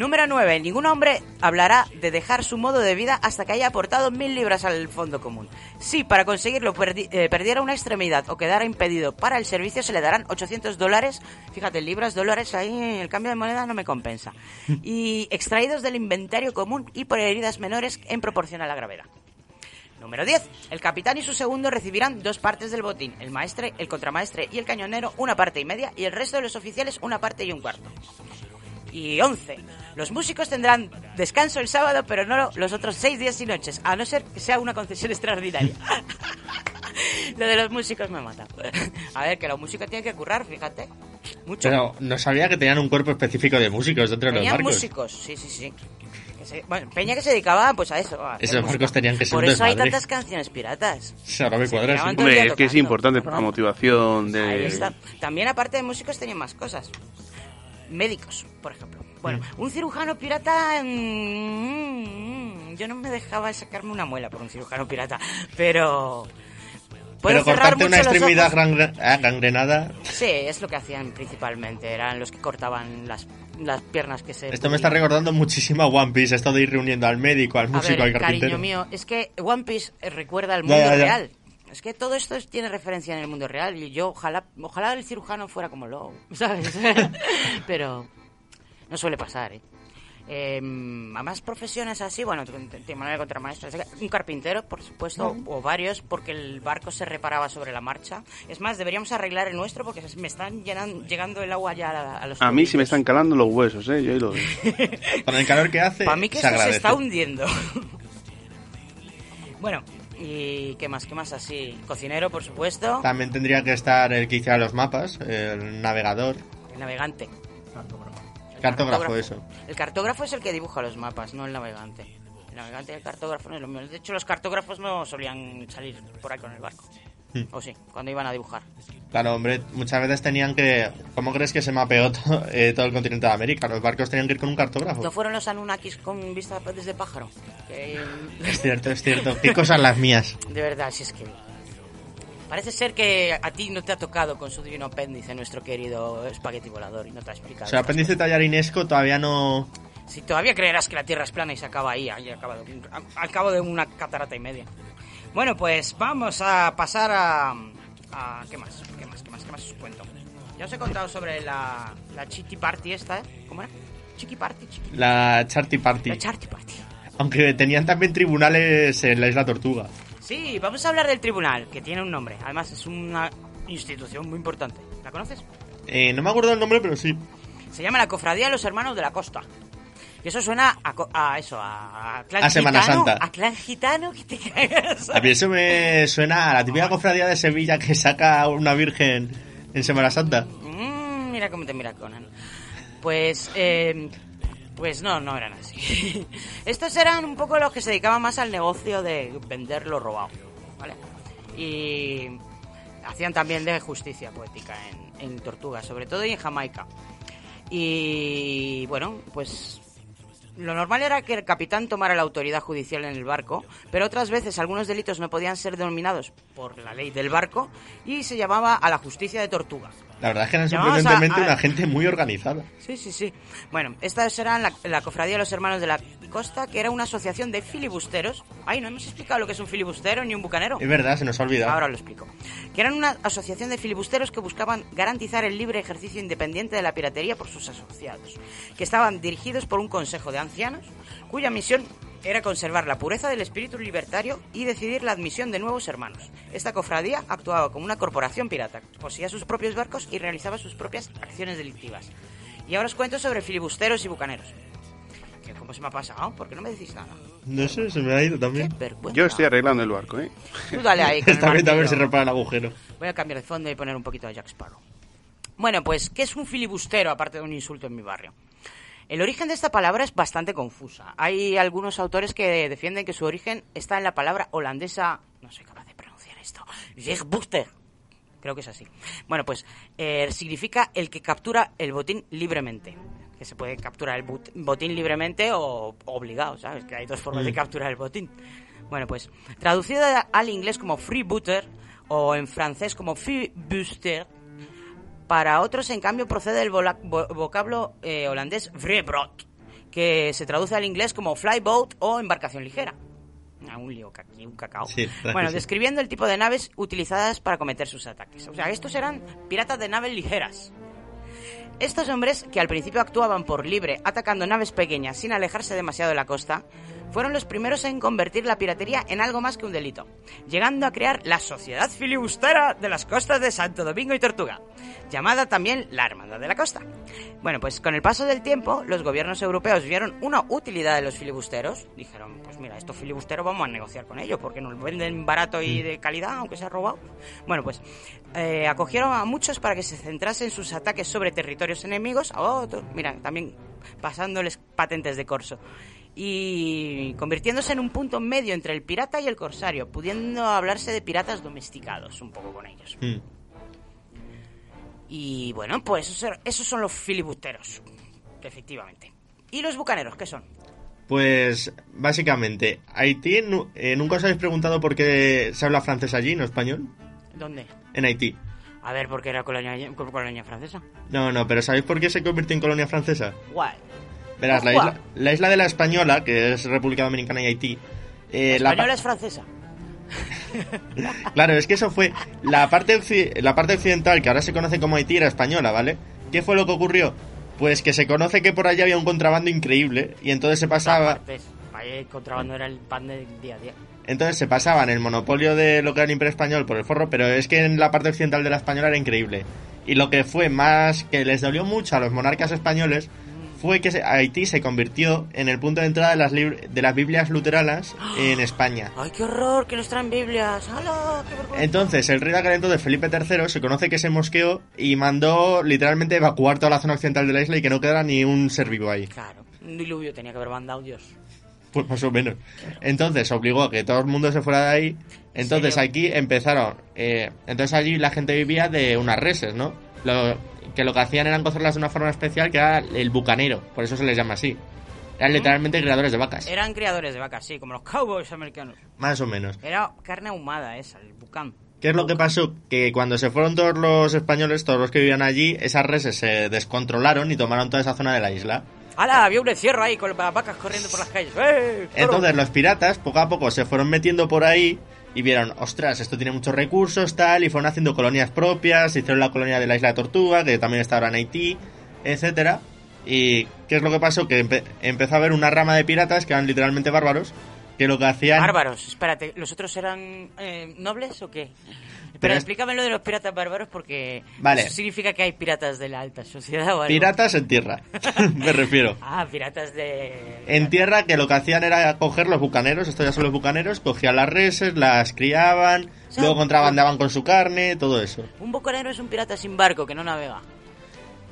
Número 9. Ningún hombre hablará de dejar su modo de vida hasta que haya aportado mil libras al fondo común. Si para conseguirlo perdi- eh, perdiera una extremidad o quedara impedido para el servicio, se le darán 800 dólares. Fíjate, libras, dólares, ahí el cambio de moneda no me compensa. Y extraídos del inventario común y por heridas menores en proporción a la gravedad. Número 10. El capitán y su segundo recibirán dos partes del botín. El maestre, el contramaestre y el cañonero una parte y media y el resto de los oficiales una parte y un cuarto. Y 11. Los músicos tendrán descanso el sábado, pero no los otros seis días y noches, a no ser que sea una concesión extraordinaria. Lo de los músicos me mata. A ver, que los músicos tienen que currar, fíjate. Mucho. Pero no sabía que tenían un cuerpo específico de músicos dentro de los Tenían barcos. músicos, sí, sí, sí. Que se- bueno, Peña que se dedicaba pues a eso. a Esos música. barcos tenían que ser Por eso hay tantas canciones piratas. Ahora me cuadra, sí. Hombre, es que es importante para la motivación Ahí de. está. También aparte de músicos tenían más cosas. Médicos, por ejemplo. Bueno, Mm. un cirujano pirata... mm, yo no me dejaba sacarme una muela por un cirujano pirata, pero... Pero cortarte una extremidad ah, gangrenada. Sí, es lo que hacían principalmente. Eran los que cortaban las, las piernas que se... Esto me está recordando muchísimo a One Piece, esto de ir reuniendo al médico, al A músico, ver, al carpintero. cariño mío, es que One Piece recuerda al Ya, mundo ya, ya. real. Es que todo esto es- tiene referencia en el mundo real y yo ojalá, ojalá el cirujano fuera como Low, ¿sabes? Pero no suele pasar, ¿eh? Eh, a más profesiones así, bueno, t- t- t- Manuel contramaestre, un carpintero, por supuesto, o varios, porque el barco se reparaba sobre la marcha. Es más, deberíamos arreglar el nuestro porque me están llenan- llegando el agua ya a, a los A mí sí me están calando los huesos, ¿eh? Yo ahí lo veo. Con el calor que hace, Para mí que se esto se está hundiendo. bueno, ¿y qué más? ¿Qué más así? Cocinero, por supuesto. También tendría que estar el que hiciera los mapas, el navegador, El navegante. El cartógrafo, eso. El cartógrafo es el que dibuja los mapas, no el navegante. El navegante y el cartógrafo no es lo mismo. De hecho, los cartógrafos no solían salir por ahí con el barco. Hmm. O sí, cuando iban a dibujar. Claro, hombre, muchas veces tenían que... ¿Cómo crees que se mapeó to- eh, todo el continente de América? Los barcos tenían que ir con un cartógrafo. ¿No fueron los Anunnakis con vista desde pájaro? Que- Es cierto, es cierto. Qué cosas las mías. De verdad, si es que... Parece ser que a ti no te ha tocado con su divino apéndice nuestro querido espagueti volador y no te ha explicado. O sea, apéndice tallarinesco todavía no... Si todavía creerás que la Tierra es plana y se acaba ahí, ahí acaba de al cabo de una catarata y media. Bueno, pues vamos a pasar a, a- ¿qué más? ¿Qué más? ¿Qué más? ¿Qué más os cuento? Ya os he contado sobre la, la Party esta, ¿eh? ¿Cómo era? Chiqui Party, Chiqui. La Charty Party. La Charty Party. Aunque tenían también tribunales en la Isla Tortuga. Sí, vamos a hablar del tribunal, que tiene un nombre. Además, es una institución muy importante. ¿La conoces? Eh, no me acuerdo el nombre, pero sí. Se llama la Cofradía de los Hermanos de la Costa. Y eso suena a, a eso, a, a clan A Semana gitano, Santa. A clan gitano que te cagas. A mí eso me suena a la típica cofradía de Sevilla que saca una virgen en Semana Santa. Mm, mira cómo te mira Conan. Pues, eh, pues no, no eran así. Estos eran un poco los que se dedicaban más al negocio de vender lo robado, ¿vale? Y hacían también de justicia poética en, en Tortuga, sobre todo y en Jamaica. Y bueno, pues lo normal era que el capitán tomara la autoridad judicial en el barco, pero otras veces algunos delitos no podían ser denominados por la ley del barco y se llamaba a la justicia de tortuga. La verdad es que eran a- sorprendentemente a- una gente muy organizada. Sí, sí, sí. Bueno, estas eran la, la Cofradía de los Hermanos de la Costa, que era una asociación de filibusteros. Ay, no hemos explicado lo que es un filibustero ni un bucanero. Es verdad, se nos ha olvidado. Ahora lo explico. Que eran una asociación de filibusteros que buscaban garantizar el libre ejercicio independiente de la piratería por sus asociados, que estaban dirigidos por un consejo de ancianos, cuya misión era conservar la pureza del espíritu libertario y decidir la admisión de nuevos hermanos. Esta cofradía actuaba como una corporación pirata, poseía sus propios barcos y realizaba sus propias acciones delictivas. Y ahora os cuento sobre filibusteros y bucaneros. ¿Cómo se me ha pasado? ¿Por qué no me decís nada? No sé, se me ha ido también. Yo estoy arreglando el barco, ¿eh? Tú dale ahí. con el Está viendo a ver si repara el agujero. Voy a cambiar de fondo y poner un poquito de Jack Sparrow. Bueno, pues, ¿qué es un filibustero aparte de un insulto en mi barrio? El origen de esta palabra es bastante confusa. Hay algunos autores que defienden que su origen está en la palabra holandesa, no soy capaz de pronunciar esto, Veerbuster. Creo que es así. Bueno, pues eh, significa el que captura el botín libremente. Que se puede capturar el bot- botín libremente o obligado, ¿sabes? Que hay dos formas de Mm. capturar el botín. Bueno, pues traducido al inglés como freebooter o en francés como filibuster, para otros, en cambio, procede vo- vocablo eh, holandés vreebrot, que se traduce al inglés como flyboat o embarcación ligera. Ah, un lío, aquí, un cacao. Sí, bueno, describiendo el tipo de naves utilizadas para cometer sus ataques. O sea, estos eran piratas de naves ligeras. Estos hombres, que al principio actuaban por libre, atacando naves pequeñas sin alejarse demasiado de la costa, fueron los primeros en convertir la piratería en algo más que un delito, llegando a crear la Sociedad Filibustera de las costas de Santo Domingo y Tortuga, llamada también la Hermandad de la Costa. Bueno, pues con el paso del tiempo, los gobiernos europeos vieron una utilidad de los filibusteros, dijeron, pues mira, estos filibusteros vamos a negociar con ellos, porque nos venden barato y de calidad, aunque sea robado. Bueno, pues eh, acogieron a muchos para que se centrasen en sus ataques sobre territorios enemigos, a otros, mira, también pasándoles patentes de corso. Y convirtiéndose en un punto medio entre el pirata y el corsario, pudiendo hablarse de piratas domesticados un poco con ellos. Mm. Y bueno, pues esos, esos son los filibusteros, efectivamente. ¿Y los bucaneros qué son? Pues básicamente, Haití, nu- eh, ¿nunca os habéis preguntado por qué se habla francés allí, no español? ¿Dónde? En Haití. A ver, porque era colonia, colonia francesa. No, no, pero ¿sabéis por qué se convirtió en colonia francesa? Guay. Verás, la isla, la isla de la Española, que es República Dominicana y Haití. eh, La la pa- española es francesa. Claro, es que eso fue la parte, la parte occidental, que ahora se conoce como Haití, era española, ¿vale? ¿Qué fue lo que ocurrió? Pues que se conoce que por allá había un contrabando increíble y entonces se pasaba, el contrabando era el pan del día a día. entonces se pasaban el monopolio de lo que era el Imperio Español por el forro, pero es que en la parte occidental de la española era increíble. Y lo que fue más que les dolió mucho a los monarcas españoles fue que Haití se convirtió en el punto de entrada de las, de las Biblias luteranas en España. ¡Ay, qué horror! Que nos traen Biblias. ¡Hala! ¡Qué vergüenza! Entonces, el rey de aquel entonces, Felipe III, se conoce que se mosqueó y mandó literalmente evacuar toda la zona occidental de la isla y que no quedara ni un ser vivo ahí. Claro, un diluvio tenía que haber mandado Dios. Pues más o menos. Entonces, obligó a que todo el mundo se fuera de ahí. Entonces, serio? aquí empezaron. eh, entonces, allí la gente vivía de unas reses, ¿no? Lo, que lo que hacían eran cozerlas de una forma especial que era el bucanero. Por eso se les llama así. Eran literalmente criadores de vacas. Eran criadores de vacas, sí, como los cowboys americanos. Más o menos. Era carne ahumada esa, el bucán. ¿Qué es lo que pasó? Que cuando se fueron todos los españoles, todos los que vivían allí, esas reses se descontrolaron y tomaron toda esa zona de la isla. ¡Hala! Había un encierro ahí con las vacas corriendo por las calles. ¡Eh! Entonces los piratas poco a poco se fueron metiendo por ahí y vieron, ostras, esto tiene muchos recursos, tal, y fueron haciendo colonias propias, hicieron la colonia de la isla Tortuga, que también está ahora en Haití, etcétera. ¿Y qué es lo que pasó? Que empe- empezó a haber una rama de piratas que eran literalmente bárbaros, que lo que hacían... Bárbaros, espérate, ¿los otros eran eh, nobles o qué? Pero explícame lo de los piratas bárbaros porque Vale. eso significa que hay piratas de la alta sociedad o algo. Piratas en tierra, me refiero. Ah, piratas de... En tierra que lo que hacían era coger los bucaneros, estos ya son los bucaneros, cogían las reses, las criaban, sea, luego contrabandeaban con su carne, todo eso. Un bucanero es un pirata sin barco que no navega.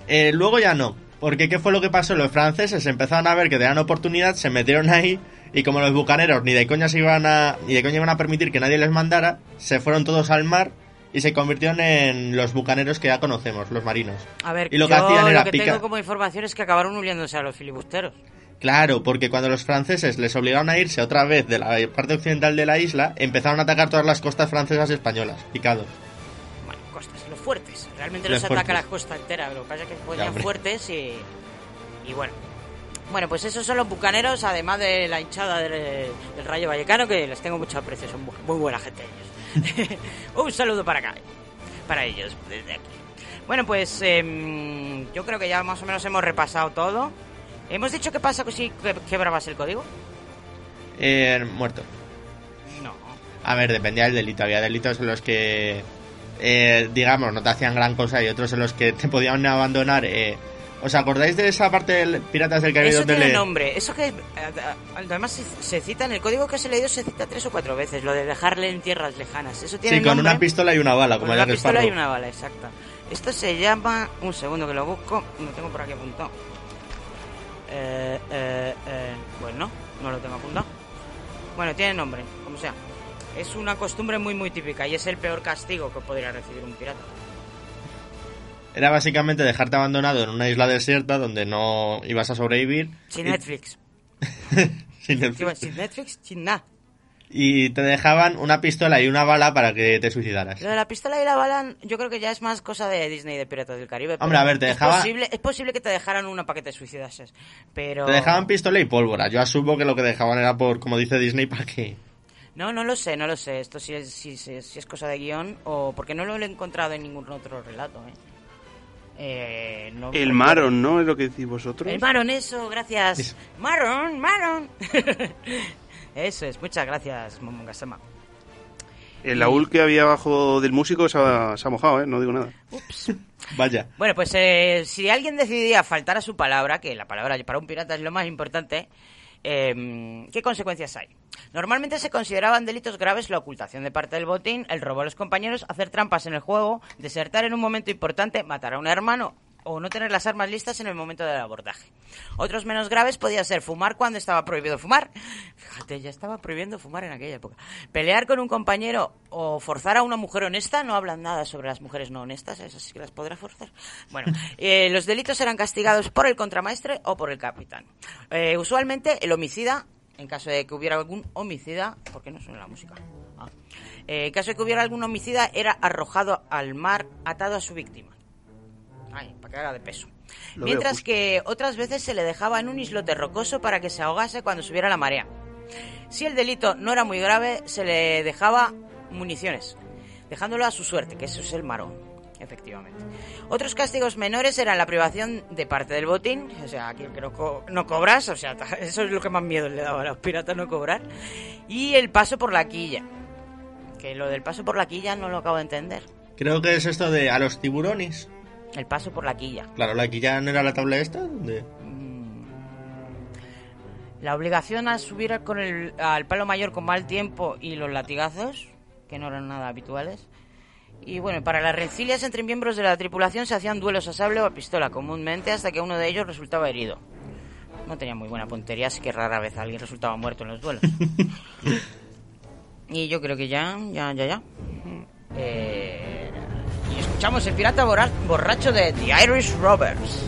Eh, luego ya no, porque ¿qué fue lo que pasó? Los franceses empezaron a ver que tenían oportunidad, se metieron ahí y como los bucaneros ni de coña se iban a ni de coña iban a permitir que nadie les mandara, se fueron todos al mar y se convirtieron en los bucaneros que ya conocemos, los marinos. A ver, Y lo que hacían era lo que picar- tengo como información es que acabaron uniéndose a los filibusteros. Claro, porque cuando los franceses les obligaron a irse otra vez de la parte occidental de la isla, empezaron a atacar todas las costas francesas y españolas, picados. Bueno, costas, los fuertes. Realmente Los los ataca la costa entera, lo que pasa es que hombre. fuertes y, y bueno. Bueno, pues esos son los bucaneros, además de la hinchada del, del Rayo Vallecano, que les tengo mucho aprecio, son muy, buena gente ellos. Un saludo para acá, para ellos, desde aquí. Bueno, pues em, yo creo que ya más o menos hemos repasado todo. ¿Hemos dicho qué pasa si que- quebrabas el código? Eh, muerto. No. A ver, dependía del delito. Había delitos en los que, eh, digamos, no te hacían gran cosa y otros en los que te podían abandonar. Eh. ¿Os acordáis de esa parte del Piratas del Caribe Eso donde tiene le- nombre. Eso que eh, además se, se cita en el código que se leído se cita tres o cuatro veces. Lo de dejarle en tierras lejanas. Eso tiene Sí, con nombre. una pistola y una bala, Con como una Jack pistola y una bala, exacta. Esto se llama. Un segundo que lo busco. Lo tengo por aquí apuntado. Eh, eh, eh, pues no, no lo tengo apuntado. Bueno, tiene nombre, como sea. Es una costumbre muy, muy típica y es el peor castigo que podría recibir un pirata. Era básicamente dejarte abandonado en una isla desierta donde no ibas a sobrevivir. Sin y- Netflix. sin Netflix. Sin Netflix, sin nada. Y te dejaban una pistola y una bala para que te suicidaras. Lo de la pistola y la bala, yo creo que ya es más cosa de Disney de Piratas del Caribe. Hombre, a ver, te es dejaba- Posible, es posible que te dejaran una paquete de suicidases. Pero. Te dejaban pistola y pólvora. Yo asumo que lo que dejaban era por, como dice Disney, para que... No, no lo sé, no lo sé. Esto sí es, sí, sí- sí es cosa de guion o porque no lo he encontrado en ningún otro relato. ¿eh? Eh, no- El Maron, ¿no? Es lo que decís vosotros. El Maron, eso, gracias. Maron, Maron. eso es, muchas gracias, Momongasama. El laúl que había abajo del músico se ha, se ha mojado, ¿eh? No digo nada. Vaya. Bueno, pues eh, si alguien decidía faltar a su palabra, que la palabra para un pirata es lo más importante, eh, ¿qué consecuencias hay? Normalmente se consideraban delitos graves la ocultación de parte del botín, el robo a los compañeros, hacer trampas en el juego, desertar en un momento importante, matar a un hermano o no tener las armas listas en el momento del abordaje. Otros menos graves podían ser fumar cuando estaba prohibido fumar. Fíjate, ya estaba prohibiendo fumar en aquella época. Pelear con un compañero o forzar a una mujer honesta. No hablan nada sobre las mujeres no honestas, esas sí que las podrá forzar. Bueno, eh, los delitos eran castigados por el contramaestre o por el capitán. Eh, usualmente el homicida, en caso de que hubiera algún homicida, ¿por qué no suena la música? Ah. Eh, en caso de que hubiera algún homicida, era arrojado al mar atado a su víctima. Ay, para que haga de peso. Lo Mientras que otras veces se le dejaba en un islote rocoso para que se ahogase cuando subiera la marea. Si el delito no era muy grave, se le dejaba municiones, dejándolo a su suerte, que eso es el marón, efectivamente. Otros castigos menores eran la privación de parte del botín, o sea, aquí el que no, co- no cobras, o sea, eso es lo que más miedo le daba a los piratas, no cobrar, y el paso por la quilla, que lo del paso por la quilla no lo acabo de entender. Creo que es esto de a los tiburones. El paso por la quilla. Claro, la que ya no era la tabla esta. donde- La obligación a subir con el, al palo mayor con mal tiempo y los latigazos, que no eran nada habituales. Y bueno, para las rencillas entre miembros de la tripulación se hacían duelos a sable o a pistola comúnmente hasta que uno de ellos resultaba herido. No tenía muy buena puntería, así que rara vez alguien resultaba muerto en los duelos. y yo creo que ya, ya, ya, ya. Eh, y escuchamos el pirata borracho de The Irish Robbers.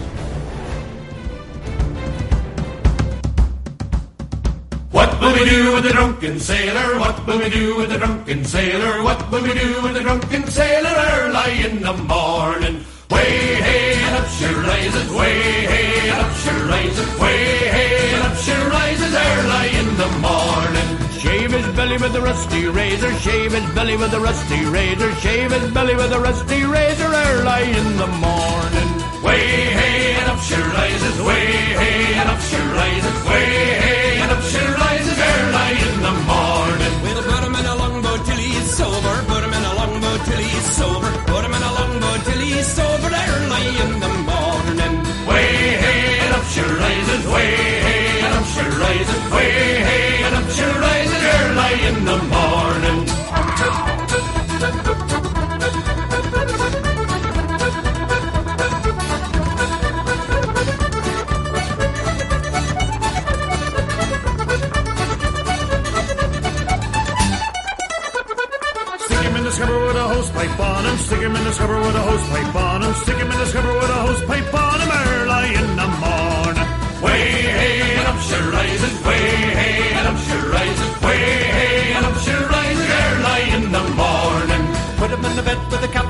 What will we do with the drunken sailor? What will we do with the drunken sailor? What will we do with the drunken sailor early in the morning? Way hey up she rises, way hey up she rises, way hey up she rises early in the morning. Shave his belly with a rusty razor, shave his belly with a rusty razor, shave his belly with a rusty razor early in the morning. Way hey and up she rises, way hey and up she rises, way hey and up she rises early in the morning. We'll put him in a longboat till he's sober. Put him in a longboat till he's sober. Put him in a longboat till he's sober early in the morning. Way hey and up she rises, way hey and up she rises, way hey the scupper with a hose pipe on him. Stick him in the scupper with a hose pipe on him. Stick him in the scupper with a hose pipe on him early in the morning. Way hey and up she rises, way hey, and up she rises, way hey, and up she rises early in the morning. Put him in the bed with a captain's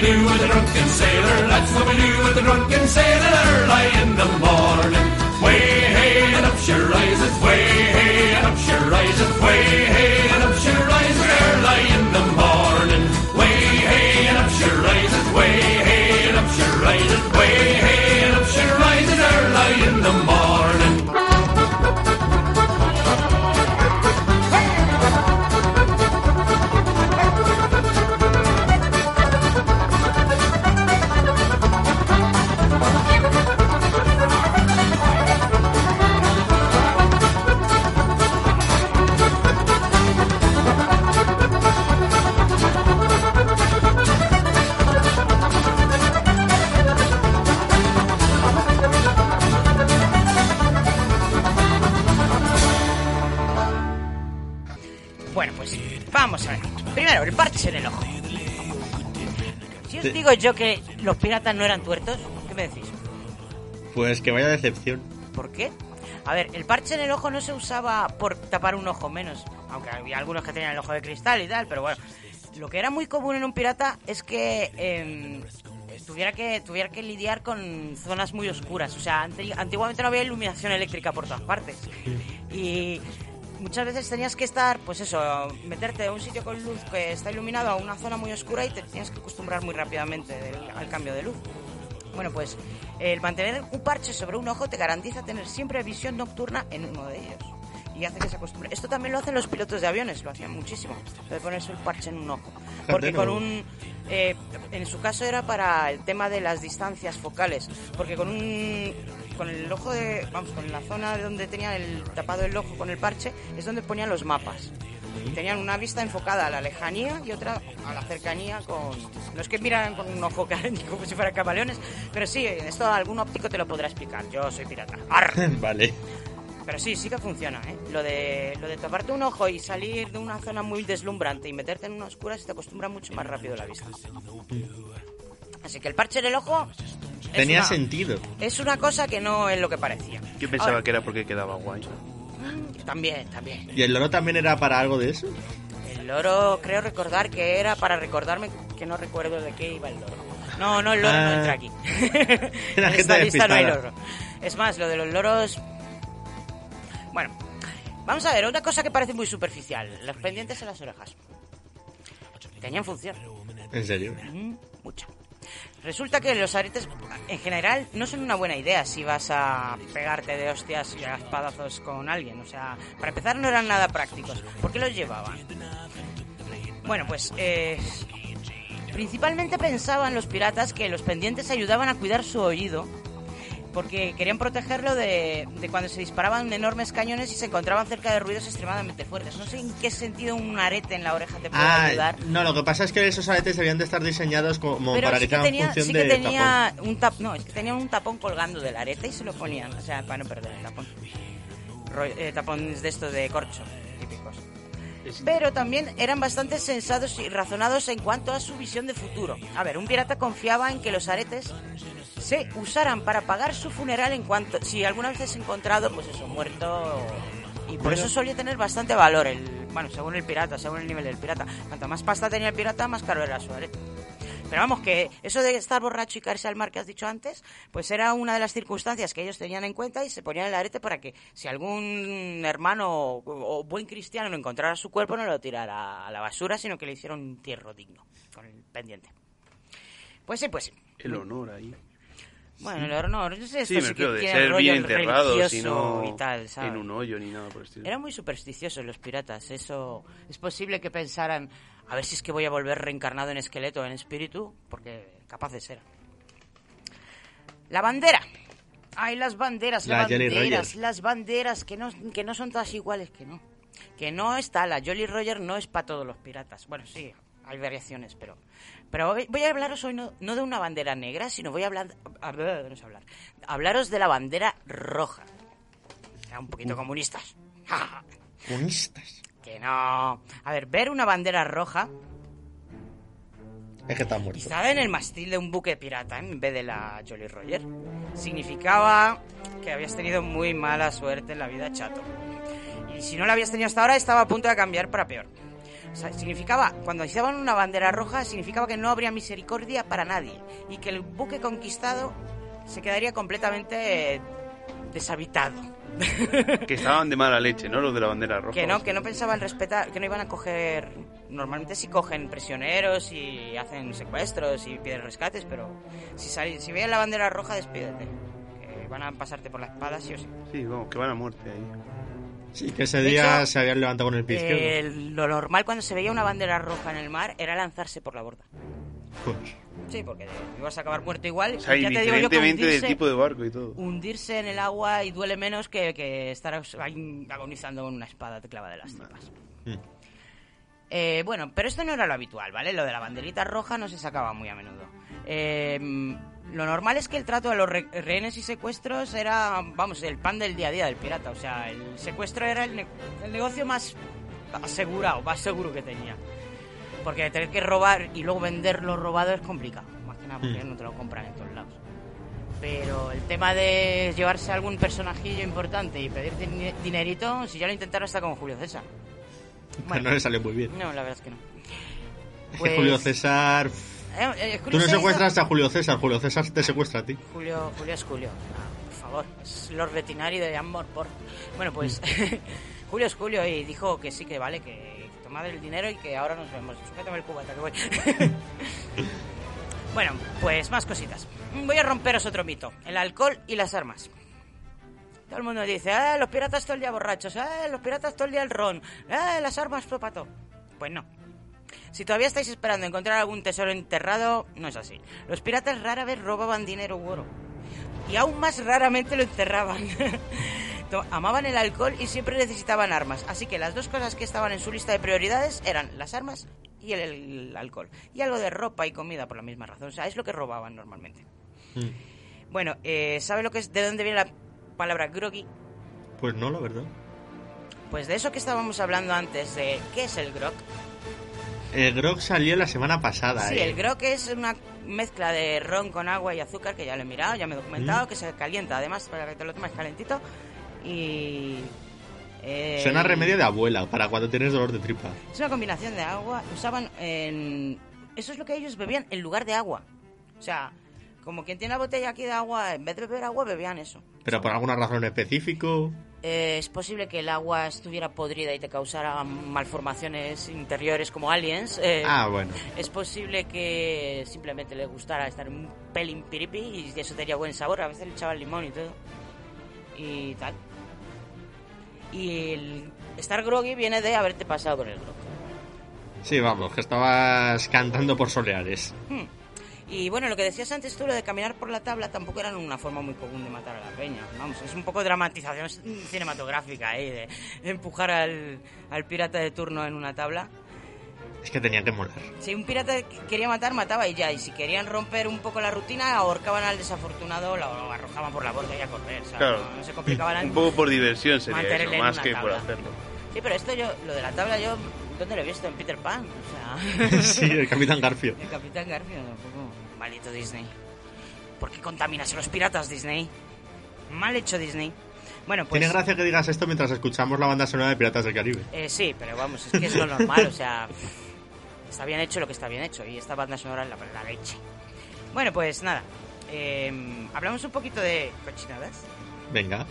we do with the drunken sailor. That's what we do with the drunken sailor early in the morning. Way hey and up she rises. Way hey and up she rises. Way hey and up she rises early in the morning. Way hey and up she rises. Way hey and up she rises. Way digo yo que los piratas no eran tuertos, ¿qué me decís? Pues que vaya decepción. ¿Por qué? A ver, el parche en el ojo no se usaba por tapar un ojo menos, aunque había algunos que tenían el ojo de cristal y tal, pero bueno, lo que era muy común en un pirata es que em, tuviera que tuviera que lidiar con zonas muy oscuras, o sea, antiguamente no había iluminación eléctrica por todas partes y muchas veces tenías que estar, pues eso, meterte de un sitio con luz que está iluminado a una zona muy oscura y te tienes que acostumbrar muy rápidamente del- al cambio de luz. Bueno, pues el mantener un parche sobre un ojo te garantiza tener siempre visión nocturna en uno de ellos. Y hace que se acostumbre. Esto también lo hacen los pilotos de aviones, lo hacían muchísimo. De ponerse el parche en un ojo. Porque con un. eh, en su caso era para el tema de las distancias focales. Porque con un. Con el ojo de. Vamos, con la zona de donde tenían el tapado el ojo con el parche, es donde ponían los mapas. Tenían una vista enfocada a la lejanía y otra a la cercanía con... No es que miraran con un ojo como si fueran camaleones, pero sí, esto algún óptico te lo podrá explicar. Yo soy pirata. Vale. Pero sí, sí que funciona, ¿eh? Lo de, lo de taparte un ojo y salir de una zona muy deslumbrante y meterte en una oscura se te acostumbra mucho más rápido la vista. Así que el parche en el ojo... Tenía una- sentido. Es una cosa que no es lo que parecía. Yo pensaba Ahora, que era porque quedaba guay. También, también. ¿Y el loro también era para algo de eso? El loro, creo recordar que era para recordarme que no recuerdo de qué iba el loro. No, no, el loro no Ah. entra aquí. La en gente esta lista no hay loro. Es más, lo de los loros... Bueno, vamos a ver, una cosa que parece muy superficial. Los pendientes en las orejas. Tenían función. ¿En serio? Mm, mucha. Resulta que los aretes, en general, no son una buena idea si vas a pegarte de hostias y a espadazos con alguien. O sea, para empezar no eran nada prácticos. ¿Por qué los llevaban? Bueno, pues eh, principalmente pensaban los piratas que los pendientes ayudaban a cuidar su oído porque querían protegerlo de, de cuando se disparaban enormes cañones y se encontraban cerca de ruidos extremadamente fuertes. No sé en qué sentido un arete en la oreja te puede Ah, ayudar. no, lo que pasa es que esos aretes debían de estar diseñados como Pero para sí que que tengan tenía, función sí de tenía un tap, no, es que tenían un tapón colgando del arete y se lo ponían, o sea, para no perder el tapón. Ro- eh, tapones de estos de corcho. Pero también eran bastante sensatos y razonados en cuanto a su visión de futuro. A ver, un pirata confiaba en que los aretes se usaran para pagar su funeral en cuanto si alguna vez es encontrado, pues eso, muerto y por eso solía tener bastante valor el, bueno, según el pirata, según el nivel del pirata. Cuanto más pasta tenía el pirata, más caro era su arete. Pero vamos, que eso de estar borracho y caerse al mar que has dicho antes, pues era una de las circunstancias que ellos tenían en cuenta y se ponían el arete para que si algún hermano o, buen cristiano no encontrara su cuerpo, no lo tirara a la basura, sino que le hiciera un entierro digno con el pendiente. Pues sí, pues sí. El honor ahí. Bueno, el honor, no sé, Sí, esto me sí que refiero de ser bien enterrados y religioso no y tal, ¿sabes? en un hoyo ni nada por el estilo. Eran muy supersticiosos los piratas, eso es posible que pensaran, a ver si es que voy a volver reencarnado en esqueleto, en espíritu, porque capaces eran. La bandera. Ay, las banderas, La las banderas, las banderas, que no, que no son todas iguales, que no. Que no está, la Jolly Roger no es para todos los piratas. Bueno, sí, hay variaciones, pero... Pero voy a hablaros hoy no, no de una bandera negra, sino voy a hablar... a- no sé hablar. Hablaros de la bandera roja. Era un poquito comunistas. Comunistas. Que no... A ver, ver una bandera roja Es que está muerto. Izada en el mastil de un buque pirata en vez de la Jolly Roger significaba que habías tenido muy mala suerte en la vida, chato. Y si no la habías tenido hasta ahora, estaba a punto de cambiar para peor. O sea, significaba, cuando izaban una bandera roja, significaba que no habría misericordia para nadie y que el buque conquistado se quedaría completamente deshabitado. Que estaban de mala leche, ¿no? Los de la bandera roja. Que no, que no pensaban respetar, que no iban a coger. Normalmente sí cogen prisioneros y hacen secuestros y piden rescates, pero si sali- si veían la bandera roja, despídete. Que van a pasarte por la espada, sí o sí. Sí, vamos, que van a muerte ahí. Sí, que ese día hecho, se habían levantado con el pie. Eh, lo normal cuando se veía una bandera roja en el mar era lanzarse por la borda. Pues, Sí, porque ibas a acabar muerto igual. O sea, ya te digo yo que indiferentemente del hundirse- tipo de barco y todo. hundirse en el agua y duele menos que, que estar agonizando con una espada clavada de las tripas. Mm. Eh, bueno, pero esto no era lo habitual, ¿vale? Lo de la banderita roja no se sacaba muy a menudo. Eh, lo normal es que el trato de los re- rehenes y secuestros era, vamos, el pan del día a día del pirata. O sea, el secuestro era el, ne- el negocio más asegurado, más seguro que tenía. Porque tener que robar y luego vender lo robado es complicado. Más que nada porque Mm. no te lo compran en todos lados. Pero el tema de llevarse a algún personajillo importante y pedir din- dinerito, si ya lo intentaron hasta con Julio César. Pero no le salió muy bien. No, la verdad es que no. Es Pues- Julio César... Eh, eh, Tú Julio no secuestras a Julio César, Julio César te secuestra a ti. Julio, Julio es Julio. Ah, por favor, es Lord Retinari de Amor por. Bueno, pues Julio es Julio y dijo que sí, que vale, que tomad el dinero y que ahora nos vemos. Sujétame el cubata, que voy. bueno, pues más cositas. Voy a romperos otro mito: el alcohol y las armas. Todo el mundo dice, eh, los piratas todo el día borrachos, eh, los piratas todo el día el ron, eh, las armas pato. Pues no. Si todavía estáis esperando encontrar algún tesoro enterrado, no es así. Los piratas rara vez robaban dinero u oro. Y aún más raramente lo enterraban. Amaban el alcohol y siempre necesitaban armas. Así que las dos cosas que estaban en su lista de prioridades eran las armas y el, el alcohol. Y algo de ropa y comida por la misma razón. O sea, es lo que robaban normalmente. Bueno, eh, ¿sabe lo que es, de dónde viene la palabra groggy? Pues no, la verdad. Pues de eso que estábamos hablando antes, de qué es el grog. El grog salió la semana pasada, Sí, eh. el grog es una mezcla de ron con agua y azúcar, que ya lo he mirado, ya me he documentado, Mm. que se calienta además para que te lo tomes calentito. Y... eh, Suena a remedio de abuela para cuando tienes dolor de tripa. Es una combinación de agua. Usaban en... Eso es lo que ellos bebían en lugar de agua. O sea, como quien tiene la botella aquí de agua, en vez de beber agua, bebían eso. Pero por alguna razón específico. Eh, es posible que el agua estuviera podrida y te causara malformaciones interiores como aliens. eh, Ah, bueno. Es posible que simplemente le gustara estar un pelín piripi y eso tenía buen sabor. A veces le echaban limón y todo. Y tal. Y el estar groggy viene de haberte pasado por el grog. Sí, vamos, que estabas cantando por soleares. Hmm. Y bueno, lo que decías antes tú, lo de caminar por la tabla, tampoco era una forma muy común de matar a la peña. Vamos, es un poco dramatización cinematográfica ahí, de empujar al, al pirata de turno en una tabla. Es que tenía que molar. Si un pirata que- quería matar, mataba y ya. Y si querían romper un poco la rutina, ahorcaban al desafortunado, lo arrojaban por la borda y a correr. ¿sabes? Claro. No, no se complicaban Un poco por diversión sería eso, más que por tabla. hacerlo. Sí, pero esto yo, lo de la tabla, yo, ¿dónde lo he visto? En Peter Pan. O sea. Sí, el Capitán Garfio. El Capitán Garfio, tampoco. Maldito Disney. ¿Por qué contaminas a los piratas, Disney? Mal hecho, Disney. Bueno, pues. Tiene gracia que digas esto mientras escuchamos la banda sonora de Piratas del Caribe. Eh, sí, pero vamos, es que es lo normal, o sea. Está bien hecho lo que está bien hecho, y esta banda sonora es la, la leche. Bueno, pues nada. eh, Hablamos un poquito de cochinadas. Venga.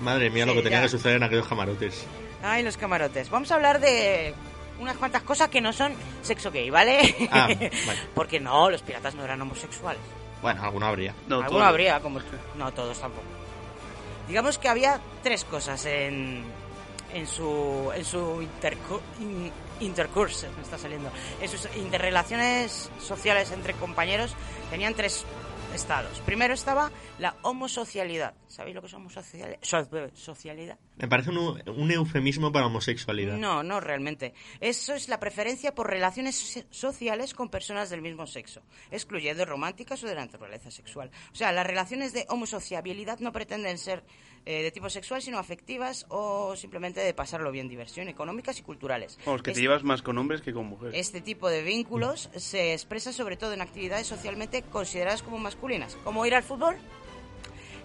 Madre mía, lo que tenía ya. que suceder en aquellos camarotes. Ay, los camarotes. Vamos a hablar de unas cuantas cosas que no son sexo gay, ¿vale? Ah, vale. Porque no, los piratas no eran homosexuales. Bueno, alguno habría. Alguno habría, como no todos tampoco. Digamos que había tres cosas en, en su en su intercu- in- intercurso, me está saliendo. En sus interrelaciones sociales entre compañeros tenían tres estados. Primero estaba la homosocialidad. ¿Sabéis lo que es homosocialidad? So- socialidad? Me parece un, un eufemismo para homosexualidad. No, no realmente. Eso es la preferencia por relaciones so- sociales con personas del mismo sexo, excluyendo románticas o de naturaleza sexual. O sea, las relaciones de homosociabilidad no pretenden ser eh, de tipo sexual, sino afectivas o simplemente de pasarlo bien, diversión, económicas y culturales. Vamos, que te Es- llevas más con hombres que con mujeres. este tipo de vínculos se expresa sobre todo en actividades socialmente consideradas como masculinas, como ir al fútbol,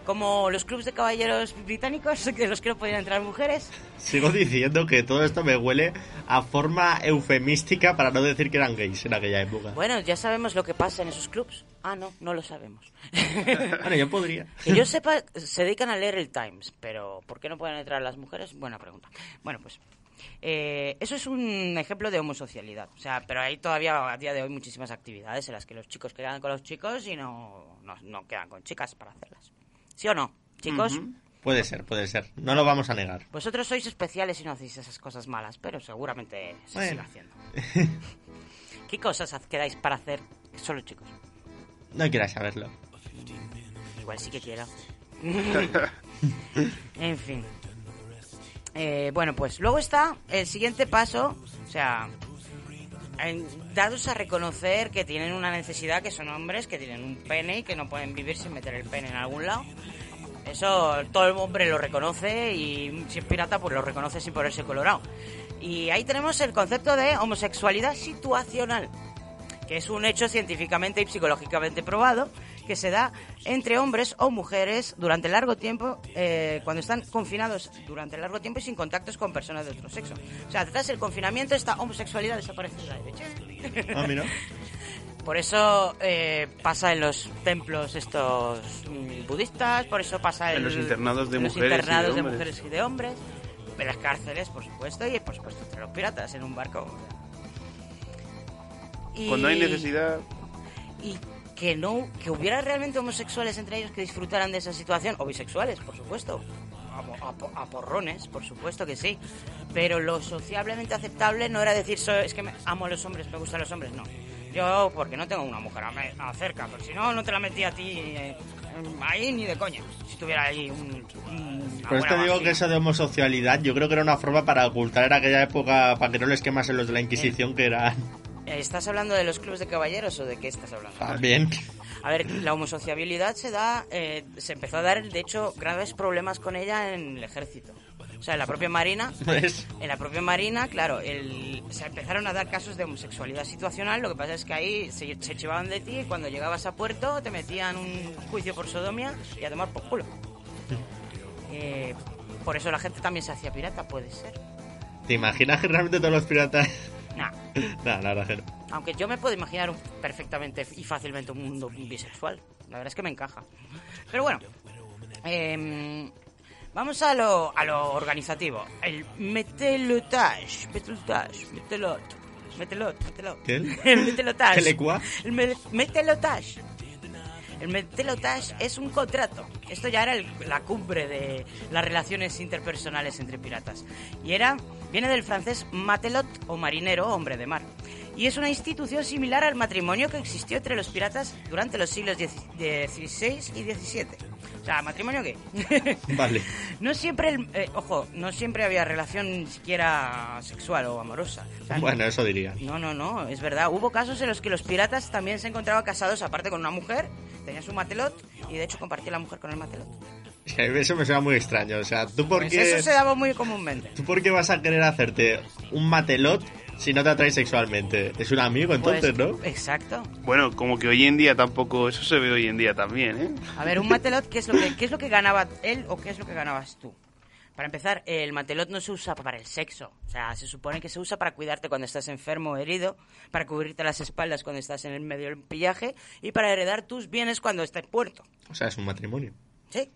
como los clubes de caballeros británicos, de los que no podían entrar mujeres. Sigo diciendo que todo esto me huele a forma eufemística para no decir que eran gays en aquella época. Bueno, ya sabemos lo que pasa en esos clubs. Ah, no, no lo sabemos. Bueno, yo podría. Que yo sepa, se dedican a leer el Times, pero ¿por qué no pueden entrar las mujeres? Buena pregunta. Bueno, pues eh, eso es un ejemplo de homosocialidad. O sea, pero hay todavía a día de hoy muchísimas actividades en las que los chicos quedan con los chicos y no, no, no quedan con chicas para hacerlas. ¿Sí o no, chicos? Puede ser, puede ser. No lo vamos a negar. Vosotros sois especiales y no hacéis esas cosas malas, pero seguramente se Bueno. sigue haciendo. ¿Qué cosas quedáis para hacer solo chicos? No quieras saberlo. Igual sí que quiero. en fin. Eh, bueno, pues luego está el siguiente paso, o sea, dados a reconocer que tienen una necesidad, que son hombres, que tienen un pene y que no pueden vivir sin meter el pene en algún lado. Eso todo el hombre lo reconoce y si es pirata pues lo reconoce sin ponerse colorado. Y ahí tenemos el concepto de homosexualidad situacional, que es un hecho científicamente y psicológicamente probado que se da entre hombres o mujeres durante largo tiempo, eh, cuando están confinados durante largo tiempo y sin contactos con personas de otro sexo. O sea, tras el confinamiento esta homosexualidad desaparece de la derecha. Ah, mira. Por eso eh, pasa en los templos estos mm, budistas, por eso pasa en, En los internados de en los mujeres y de de mujeres y de hombres, en las cárceles, por supuesto, y por supuesto entre los piratas en un barco. Y- Cuando hay necesidad... y que no que hubiera realmente homosexuales entre ellos que disfrutaran de esa situación o bisexuales por supuesto a, a po- a porrones por supuesto que sí pero lo sociablemente aceptable no era decir "So- es que me- amo a los hombres me gustan los hombres no. Yo porque no tengo una mujer a me- a cerca pero si no no te la metí a ti eh, ahí ni de coña si tuviera ahí un, un- Por esto digo que eso de homosocialidad yo creo que era una forma para ocultar en aquella época, para que no les quemasen los de la Inquisición, que eran ¿Estás hablando de los clubes de caballeros o de qué estás hablando? también... A ver, la homosociabilidad se da, eh, se empezó a dar, de hecho, graves problemas con ella en el ejército. O sea, en la propia marina, ¿Ves? en la propia marina, claro, el- se empezaron a dar casos de homosexualidad situacional. Lo que pasa es que ahí se, se chivaban de ti y cuando llegabas a puerto te metían un juicio por sodomía y a tomar por culo. Eh, por eso la gente también se hacía pirata, puede ser. ¿Te imaginas que realmente todos los piratas... Nah. Nah, la verdad que no. Aunque yo me puedo imaginar un- perfectamente y fácilmente un mundo bisexual. La verdad es que me encaja. Pero bueno, em, vamos a lo, a lo organizativo. El metelotage. Metelotage. Metelot. Metelot. Metelot. ¿Qué? El metelotage. ¿Qué le cua? El me- metelotage. El metelotage es un contrato. Esto ya era la cumbre de las relaciones interpersonales entre piratas. Y era, viene del francés matelot o marinero, hombre de mar. Y es una institución similar al matrimonio que existió entre los piratas durante los siglos XVI y XVII. O sea, matrimonio qué? Vale. No siempre, el- eh, ojo, no siempre había relación ni siquiera sexual o amorosa. O sea, Bueno, eso diría. no, no, no, es verdad. Hubo casos en los que los piratas también se encontraban casados aparte con una mujer, tenía su matelot y de hecho compartía la mujer con el matelot. Eso me suena muy extraño. O sea, ¿tú por Pues qué, eso se daba muy comúnmente. ¿tú por qué vas a querer hacerte un matelot si no te atraes sexualmente? Es un amigo entonces, Pues, ¿no? Exacto. Bueno, como que hoy en día tampoco... Eso se ve hoy en día también, ¿eh? A ver, un matelot, ¿qué es lo que, qué es lo que ganaba él o qué es lo que ganabas tú? Para empezar, el matelot no se usa para el sexo. O sea, se supone que se usa para cuidarte cuando estás enfermo o herido, para cubrirte las espaldas cuando estás en el medio del pillaje y para heredar tus bienes cuando estés puerto. O sea, es un matrimonio. Sí.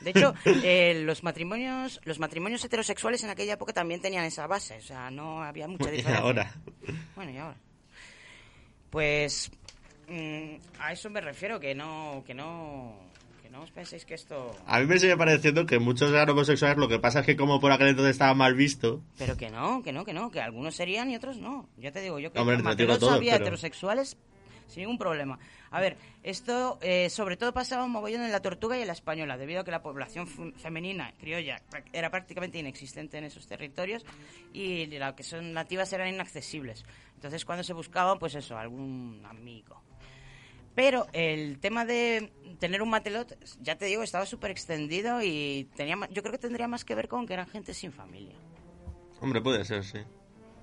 De hecho, eh, los matrimonios los matrimonios heterosexuales en aquella época también tenían esa base. O sea, no había mucha Y diferencia. ahora. Bueno, y ahora. Pues mm, a eso me refiero, que no, que no, que no os penséis que esto... A mí me sigue pareciendo que muchos eran homosexuales, lo que pasa es que como por aquel entonces estaba mal visto, Pero que no, que no, que no, que algunos serían y otros no. Ya te digo yo que Hombre, te digo Matelots todo, había pero- heterosexuales sin ningún problema. A ver, esto eh, sobre todo pasaba un mogollón en la tortuga y en la española, debido a que la población femenina criolla era prácticamente inexistente en esos territorios y las que son nativas eran inaccesibles. Entonces, cuando se buscaba, pues eso, algún amigo. Pero el tema de tener un matelot, ya te digo, estaba súper extendido y tenía, yo creo que tendría más que ver con que eran gente sin familia. Hombre, puede ser, sí.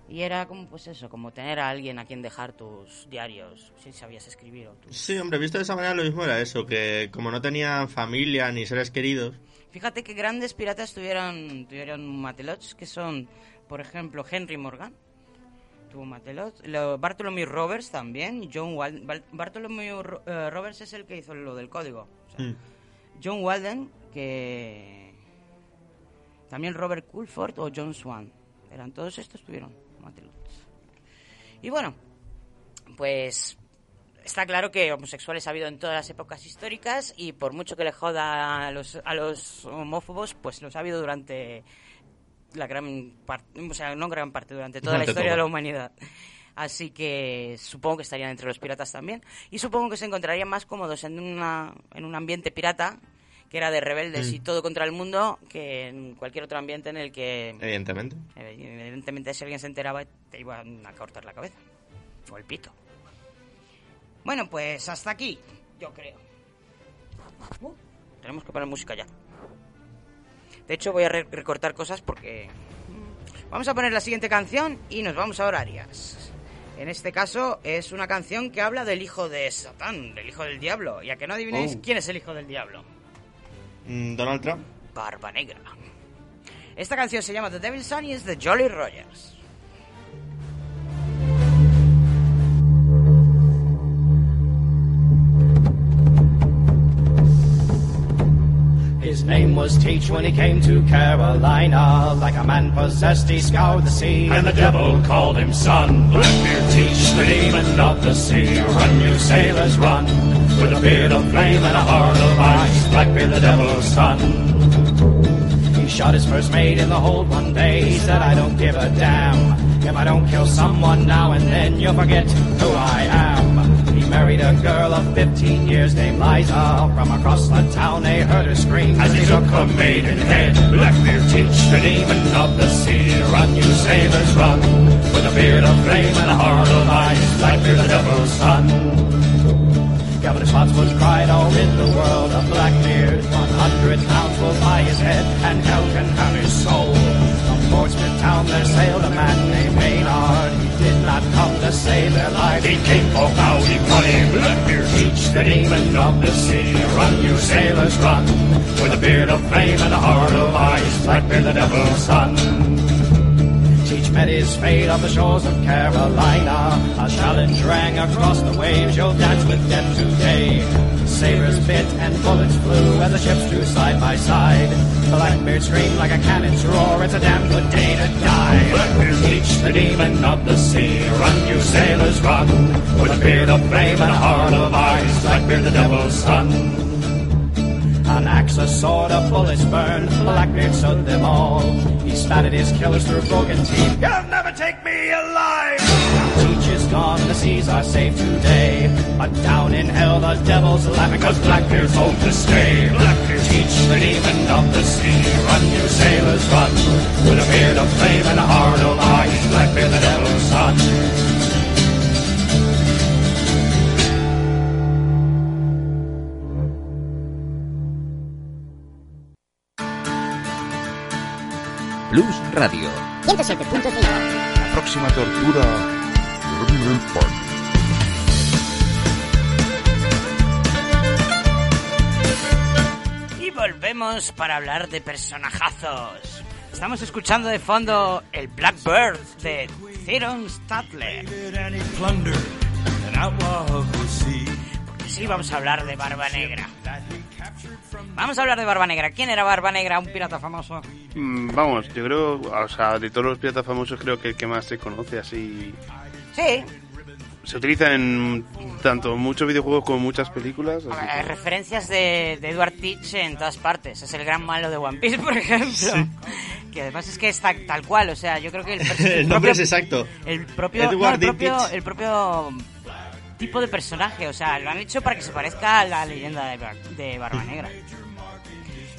Y era como, pues eso, como tener a alguien a quien dejar tus diarios, si sabías escribir o tus... Sí, hombre, visto de esa manera lo mismo era eso, que como no tenían familia ni seres queridos, Fíjate que grandes piratas tuvieron, tuvieron matelots, que son, por ejemplo, Henry Morgan, tuvo un matelot, lo- Bartholomew Roberts también, John Walden. Bar- Bartholomew eh, Roberts es el que hizo lo del código. o sea, Mm. John Walden, que... También Robert Coulford o John Swan. Eran todos estos tuvieron Y bueno, pues está claro que homosexuales ha habido en todas las épocas históricas y por mucho que le joda a los, a los homófobos, pues los ha habido durante la gran parte, o sea, no gran parte, durante toda Durante la historia de la humanidad. Así que supongo que estarían entre los piratas también. Y supongo que se encontrarían más cómodos en, una, en un ambiente pirata, que era de rebeldes Mm. y todo contra el mundo, que en cualquier otro ambiente en el que evidentemente. Evidentemente, si alguien se enteraba, te iban a cortar la cabeza. O el pito. Bueno, pues hasta aquí, yo creo. Uh, tenemos que poner música ya. De hecho, voy a re- recortar cosas porque. mm, Vamos a poner la siguiente canción y nos vamos a horarias. En este caso, es una canción que habla del hijo de Satán, del hijo del diablo. Y a que no adivinéis Oh. quién es el hijo del diablo. Mm, Donald Trump. Barba Negra. Esta canción se llama The Devil's Son y es de Jolly Rogers. His name was Teach when he came to Carolina. Like a man possessed, he scoured the sea. And the devil called him son. Blackbeard teach the demon of the sea. Run, you sailors, run. With a beard of flame and a heart of ice. Blackbeard the devil's son. He shot his first mate in the hold one day. He said, I don't give a damn. If I don't kill someone now and then, you'll forget who I am. He married a girl of 15 years named Liza. From across the town, they heard her scream. As he took her maiden head, Blackbeard teach the demon of the sea. Run, you sailors, run. With a beard of flame and a heart of ice. Blackbeard the devil's son. Governor Spotswood cried all in the world of Blackbeard. 100 pounds will buy his head, and hell can have his soul. From Portsmouth town there sailed a man named Maynard. He did not come to save their lives. He came for howdy money. Blackbeard teach the demon of the sea. Run, you sailors, run. With a beard of flame and a heart of ice. Blackbeard the devil's son. Teach met his fate on the shores of Carolina. A challenge rang across the waves. You'll dance with death today. Sabres bit and bullets flew as the ships drew side by side. Blackbeard screamed like a cannon's roar. It's a damn good day to die. Blackbeard the demon of the sea. Run, you sailors, run. With a beard of flame and a heart of ice. Blackbeard the devil's son. An axe, a sword, a bullets burned. Blackbeard stood them all. He spat at his killers through broken teeth. You'll never take me alive. Teach is gone, the seas are safe today. But down in hell, the devil's laughing Cause Blackbeard's home to stay. Blackbeard teach the demon of the sea. Run, you sailors, run. With a beard of flame and a heart of ice. Blackbeard the devil's son. Plus Radio. 107.5. La próxima tortura. Termina el pan. Y volvemos para hablar de personajazos. Estamos escuchando de fondo el Blackbird de Theron Statler. Porque sí, vamos a hablar de Barba Negra. Vamos a hablar de Barba Negra. ¿Quién era Barba Negra? Un pirata famoso. Mm, Vamos, yo creo, o sea, de todos los piratas famosos creo que el que más se conoce así... Sí, Se utiliza en tanto muchos videojuegos como muchas películas. así Hay que- referencias de, de Edward Teach en todas partes. Es el gran malo de One Piece, por ejemplo. Que además es que está tal cual. O sea, yo creo que el, pers- El nombre propio- es exacto. El propio, Edward no, el propio, el propio tipo de personaje. O sea, lo han hecho para que se parezca a la leyenda de, Bar- de Barba Negra.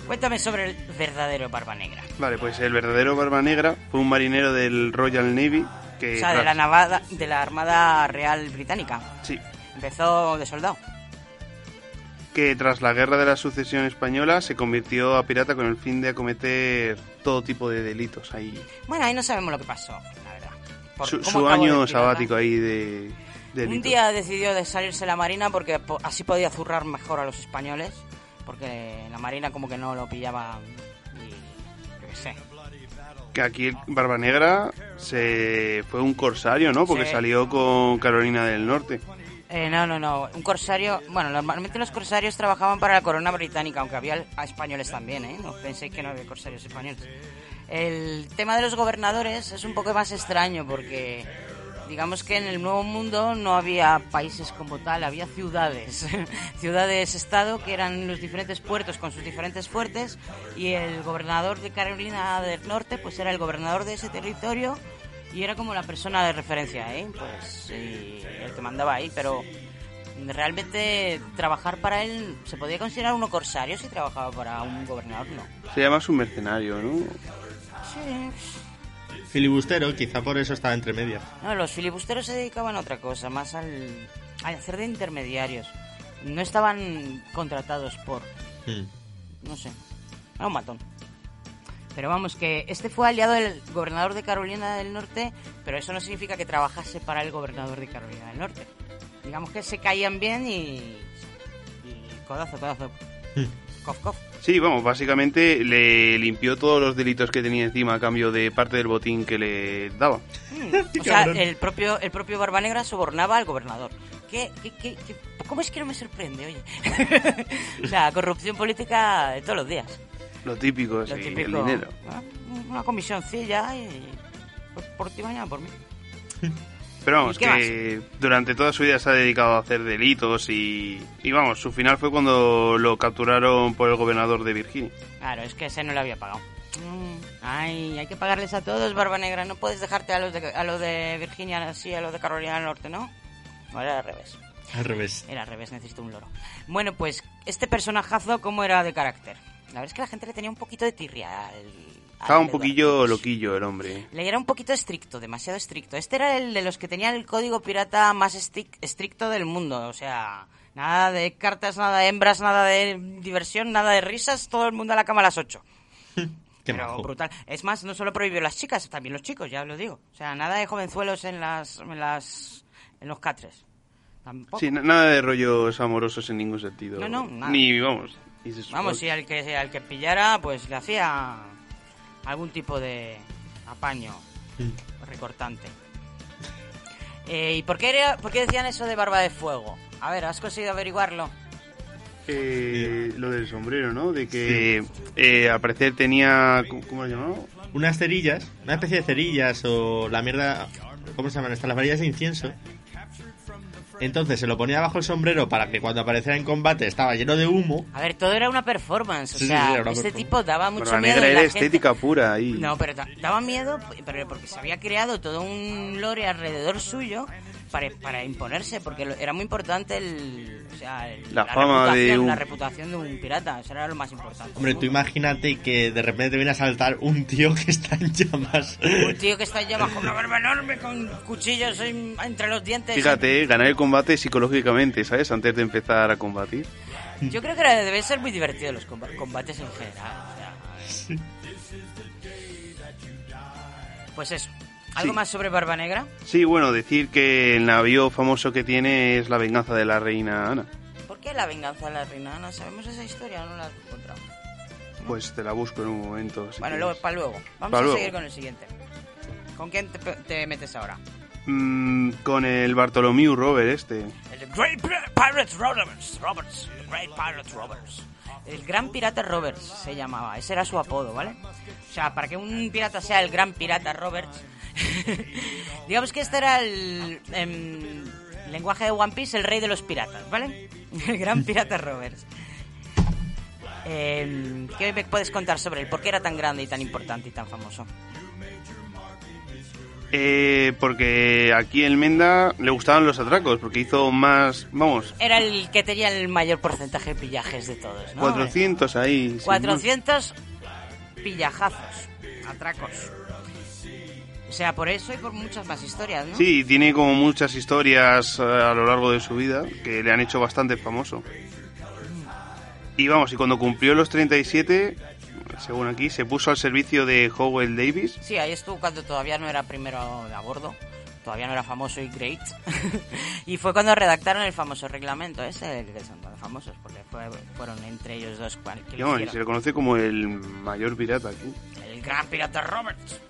Cuéntame sobre el verdadero Barba Negra. Vale, pues el verdadero Barba Negra fue un marinero del Royal Navy que... O sea, de la, navada, de la Armada Real Británica. Sí, Empezó de soldado. que tras la guerra de la sucesión española se convirtió a pirata con el fin de acometer todo tipo de delitos ahí. Bueno, ahí no sabemos lo que pasó, la verdad. Por Su, año sabático ahí de Un día decidió de salirse la marina porque po- así podía zurrar mejor a los españoles. Porque la marina como que no lo pillaba y... yo qué sé. Que aquí Barba Negra se fue un corsario, ¿no? Porque Sí. salió con Carolina del Norte. Eh, no, no, no. Un corsario... Bueno, normalmente los corsarios trabajaban para la corona británica, aunque había a españoles también, ¿eh? No penséis que no había corsarios españoles. El tema de los gobernadores es un poco más extraño porque... Digamos que en el Nuevo Mundo no había países como tal, había ciudades, ciudades-estado que eran los diferentes puertos con sus diferentes fuertes y el gobernador de Carolina del Norte pues era el gobernador de ese territorio y era como la persona de referencia, ¿eh? Pues y el que mandaba ahí, pero realmente trabajar para él se podía considerar uno corsario si trabajaba para un gobernador, no. Se llama su mercenario, ¿no? Sí. Filibustero, quizá por eso estaba entre medias. No, los filibusteros se dedicaban a otra cosa, más al, a hacer de intermediarios. No estaban contratados por, Hmm. no sé, era un matón. Pero vamos, que este fue aliado del gobernador de Carolina del Norte, pero eso no significa que trabajase para el gobernador de Carolina del Norte. Digamos que se caían bien y... y codazo, codazo. Cof, cof. Sí, vamos, básicamente le limpió todos los delitos que tenía encima a cambio de parte del botín que le daba. Mm, o sea, el propio, el propio Barba Negra sobornaba al gobernador. ¿Qué, qué, qué, qué- cómo es que no me sorprende, oye? o sea, corrupción política de todos los días. Lo típico, Lo sí, típico. el dinero. ¿Ah? Una comisioncilla y... Por, por ti mañana por mí. Pero vamos, ¿Y qué que durante toda su vida se ha dedicado a hacer delitos y, y vamos, su final fue cuando lo capturaron por el gobernador de Virginia. Claro, es que ese no le había pagado. Mm, Ay, hay que pagarles a todos, Barba Negra. No puedes dejarte a los de, a los de Virginia así, a los de Carolina del Norte, ¿no? No, era al revés. Al revés. Era al revés, necesito un loro. Bueno, pues, este personajazo, ¿cómo era de carácter? La verdad es que la gente le tenía un poquito de tirria al... Estaba un poquillo loquillo el hombre. Le era un poquito estricto, demasiado estricto. Este era el de los que tenían el código pirata más estricto del mundo. O sea, nada de cartas, nada de hembras, nada de diversión, nada de risas. Todo el mundo a la cama a las 8. Qué Pero majo. brutal. Es más, no solo prohibió las chicas, también los chicos, ya lo digo. O sea, nada de jovenzuelos en las, en las, en los catres. Tampoco. Sí, na- nada de rollos amorosos en ningún sentido. No, no, nada. Ni, vamos. Vamos, si al que, al que pillara, pues le hacía algún tipo de apaño recortante. Eh, ¿Y por qué, era- por qué decían eso de barba de fuego? A ver, ¿has conseguido averiguarlo? Eh, lo del sombrero, ¿no? De que eh, al parecer tenía... ¿Cómo cómo lo llamaba? Unas cerillas, una especie de cerillas o la mierda. ¿Cómo se llaman estas? Las varillas de incienso. Entonces se lo ponía bajo el sombrero para que cuando apareciera en combate estaba lleno de humo. A ver, todo era una performance. O Sí, sea, este performance. tipo daba mucho Barba miedo. Negra era la gente- estética pura ahí. No, pero da- daba miedo pero porque se había creado todo un lore alrededor suyo para, para imponerse, porque lo- era muy importante el, o sea, el- La fama de reputación, un- la reputación de un pirata. Eso era lo más importante. Hombre, tú imagínate que de repente te viene a saltar un tío que está en llamas. Un tío que está ya bajo una barba enorme con cuchillos en- entre los dientes. Fíjate, ganar el combate psicológicamente, ¿sabes? Antes de empezar a combatir. Yo creo que debe ser muy divertido los comba- combates en general. o sea. Pues eso. ¿Algo Sí. más sobre Barba Negra? Sí, bueno, decir que el navío famoso que tiene es la venganza de la reina Ana. ¿Por qué la venganza de la reina Ana? ¿Sabemos esa historia o no la has encontrado? Pues te la busco en un momento. si Bueno, quieres. luego, para luego. Vamos Pa' a luego. seguir con el siguiente. ¿Con quién te, te metes ahora? Mm, con el Bartolomeu Robert este. El Great Pi- Pirate Roberts. Roberts. The Great Pirate Roberts. El Gran Pirata Roberts se llamaba. Ese era su apodo, ¿vale? O sea, para que un pirata sea el Gran Pirata Roberts. digamos que este era el. em, lenguaje de One Piece, el rey de los piratas, ¿vale? El Gran Pirata Roberts. Em, ¿Qué me puedes contar sobre él? ¿Por qué era tan grande y tan importante y tan famoso? Eh, porque aquí en Menda le gustaban los atracos, porque hizo más, vamos, Era el que tenía el mayor porcentaje de pillajes de todos, ¿no? 400 ahí. sin 400 pillajazos, atracos. O sea, por eso y por muchas más historias, ¿no? Sí, tiene como muchas historias eh, a lo largo de su vida que le han hecho bastante famoso. Y vamos, y cuando cumplió los 37, según aquí, se puso al servicio de Howell Davis. Sí, ahí estuvo cuando todavía no era primero a bordo, todavía no era famoso y great. y fue cuando redactaron el famoso reglamento ese, que son tan famosos, porque fue- fueron entre ellos dos cual- que Y se le conoce como el mayor pirata aquí. El gran pirata Roberts.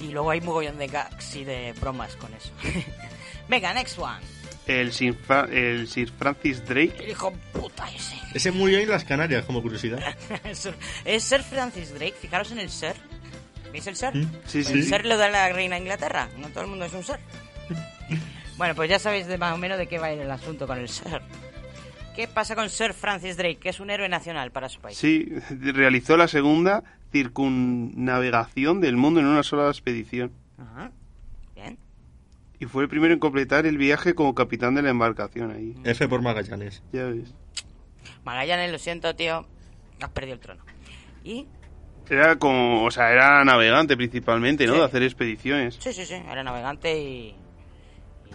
Y luego hay mogollón de gags y de bromas con eso. Venga, next one. El Sir, el Sir Francis Drake. El hijo puta ese. Ese murió en las Canarias, como curiosidad. Sir- es Sir Francis Drake, fijaros en el Sir. ¿Veis el Sir? Sí, El sí. Sir lo da la reina de Inglaterra, no todo el mundo es un Sir. bueno, pues ya sabéis de más o menos de qué va el asunto con el Sir. ¿Qué pasa con Sir Francis Drake, que es un héroe nacional para su país? Sí, realizó la segunda circunnavegación del mundo en una sola expedición. Ajá. Bien. Y fue el primero en completar el viaje como capitán de la embarcación ahí. F por Magallanes. Ya ves. Magallanes, lo siento, tío. Has perdido el trono. Y Era como, o sea, era navegante principalmente, ¿no? Sí. De hacer expediciones. Sí, sí, sí, era navegante y...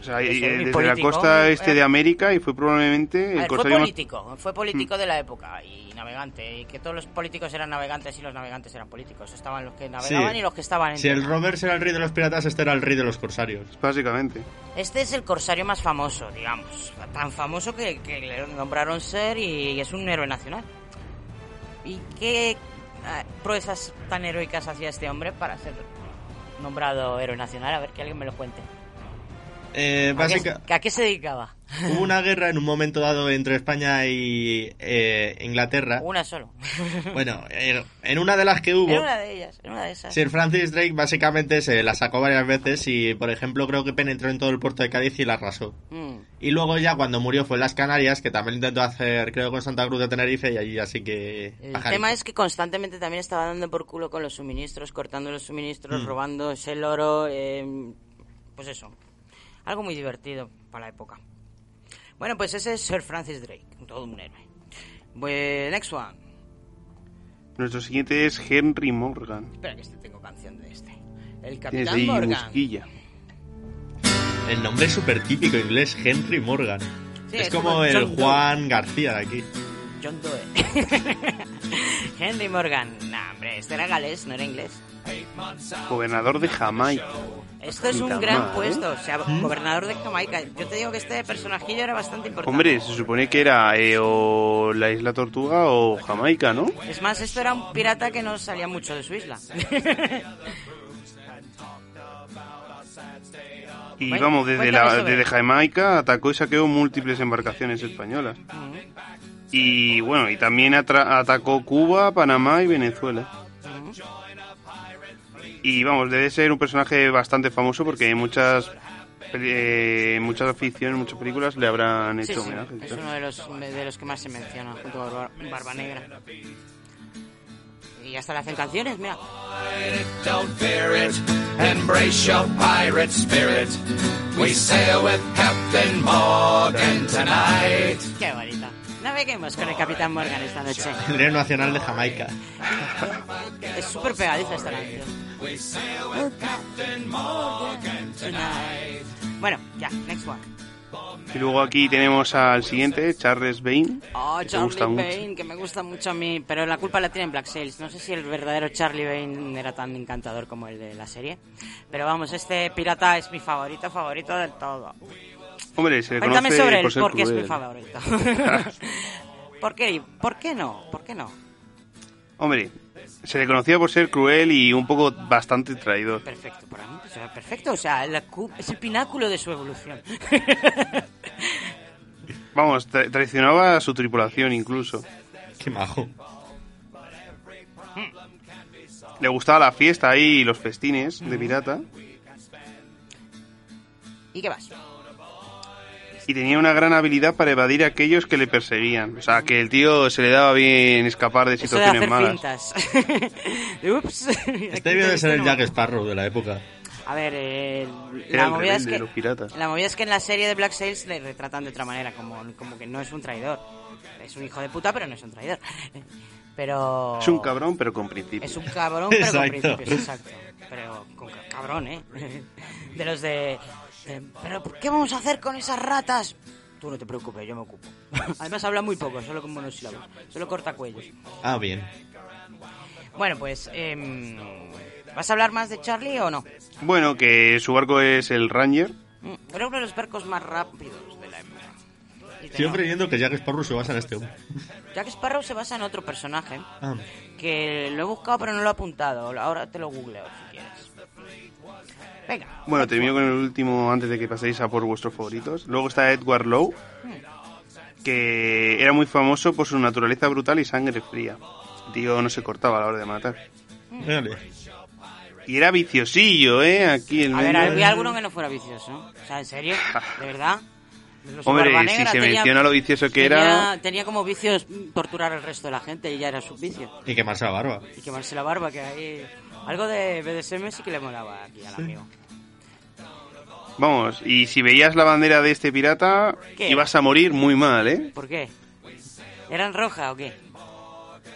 O sea, y- desde político. la costa este Eh. de América y fue probablemente el ver, fue corsario más- político, fue político de la época y navegante, y que todos los políticos eran navegantes y los navegantes eran políticos. Estaban los que navegaban Sí. y los que estaban en Si el. Roberts era el rey de los piratas, este era el rey de los corsarios. Básicamente. Este es el corsario más famoso, digamos. Tan famoso que, que le nombraron ser y es un héroe nacional. ¿Y qué eh, proezas tan heroicas hacía este hombre para ser nombrado héroe nacional? A ver, que alguien me lo cuente. Eh, ¿A qué, básica- a qué se dedicaba? Hubo una guerra en un momento dado entre España y eh, Inglaterra. Una solo. Bueno, eh, en una de las que hubo, Era una de ellas, era una de esas. Sir Francis Drake básicamente se la sacó varias veces y, por ejemplo, creo que penetró en todo el puerto de Cádiz y la arrasó. Mm. Y luego ya cuando murió fue en las Canarias, que también intentó hacer, creo, con Santa Cruz de Tenerife y allí así que... El tema es que constantemente también estaba dando por culo con los suministros, cortando los suministros, Mm. robándose el oro, eh, pues eso. Algo muy divertido para la época. Bueno, pues ese es Sir Francis Drake, todo un héroe. Pues, next one. Nuestro siguiente es Henry Morgan. Espera que este tengo canción de este. El Capitán ahí Morgan. musquilla. El nombre es súper típico inglés, Henry Morgan. Sí, es, es como como el John Doe. Juan García de aquí. John Doe. Henry Morgan. Nah, hombre, este era galés, no era inglés. Gobernador de Jamaica. Esto es un gran mal, puesto, o sea, gobernador de Jamaica. Yo te digo que este personajillo era bastante importante. Hombre, se supone que era eh, o la isla Tortuga o Jamaica, ¿no? Es más, esto era un pirata que no salía mucho de su isla. Y Bueno, vamos, desde, la, desde. Jamaica atacó y saqueó múltiples embarcaciones españolas. Y bueno, y también atacó Cuba, Panamá y Venezuela. Y vamos, debe ser un personaje bastante famoso porque en muchas eh, muchas aficiones, muchas películas le habrán hecho sí, homenaje. y es uno de los, de los que más se menciona, junto a Barba, Barba Negra. Y hasta le hacen canciones, mira. Don't fear it, embrace your pirate spirit. We sail with Captain Morgan tonight. Qué bonita. Naveguemos con el Capitán Morgan esta noche. El héroe nacional de Jamaica. Es súper pegadiza esta canción. We sail with Captain Morgan tonight. Bueno, ya, next one. Y luego aquí tenemos al siguiente, Charles Bain. Oh, que Charlie gusta mucho. Bane, que me gusta mucho a mí, pero la culpa la tiene Black Sails. No sé si el verdadero Charlie Bane era tan encantador como el de la serie. Pero vamos, este pirata es mi favorito, favorito del todo. Hombre, se le Cuéntame conoce sobre él, por ser porque es mi cruel. favorito. ¿Por qué? ¿Por qué no? ¿Por qué no? Hombre, se le conocía por ser cruel y un poco bastante traidor. Perfecto, para mí. Sea, perfecto. O sea, la es el pináculo de su evolución. Vamos, tra- traicionaba a su tripulación incluso. Qué majo. Le gustaba la fiesta ahí y los festines de pirata. ¿Y qué más? Y tenía una gran habilidad para evadir a aquellos que le perseguían. O sea, que el tío se le daba bien escapar de Eso de situaciones hacer malas. Ups. Este debió de ser el Jack Sparrow de la época. A ver, eh, la movida es que la movida es que en la serie de Black Sails le retratan de otra manera, como, como que no es un traidor. Es un hijo de puta, pero no es un traidor. Pero Es un cabrón, pero con principios. es un cabrón, pero con Exacto. principios, exacto. Pero con ca- cabrón, ¿eh? De los de, Pero ¿por qué vamos a hacer con esas ratas? Tú no te preocupes, yo me ocupo. Además habla muy poco, solo con monosílabos. Solo corta cuellos. Ah, bien. Bueno, pues... em, ¿Vas a hablar más de Charlie o no? Bueno, que su barco es el Ranger. Mm, Era uno de los barcos más rápidos de la época. Y tenía- Sigo creyendo que Jack Sparrow se basa en este hombre. Jack Sparrow se basa en otro personaje Ah. que lo he buscado pero no lo he apuntado. Ahora te lo googleo. Venga. Bueno, termino con el último antes de que paséis a por vuestros favoritos. Luego está Edward Lowe, que era muy famoso por su naturaleza brutal y sangre fría. El tío no se cortaba a la hora de matar. Vale. Y era viciosillo, ¿eh? Aquí el A ver, había alguno que no fuera vicioso. O sea, ¿en serio? ¿De verdad? Los Hombre, si se tenía- menciona lo vicioso que tenía- era... Tenía como vicios torturar al resto de la gente y ya era su vicio. Y quemarse la barba. Y quemarse la barba, que ahí... Algo de BDSM sí que le molaba aquí al amigo. Vamos, y si veías la bandera de este pirata, ¿Qué? ibas a morir muy mal, ¿eh? ¿Por qué? ¿Eran roja o qué?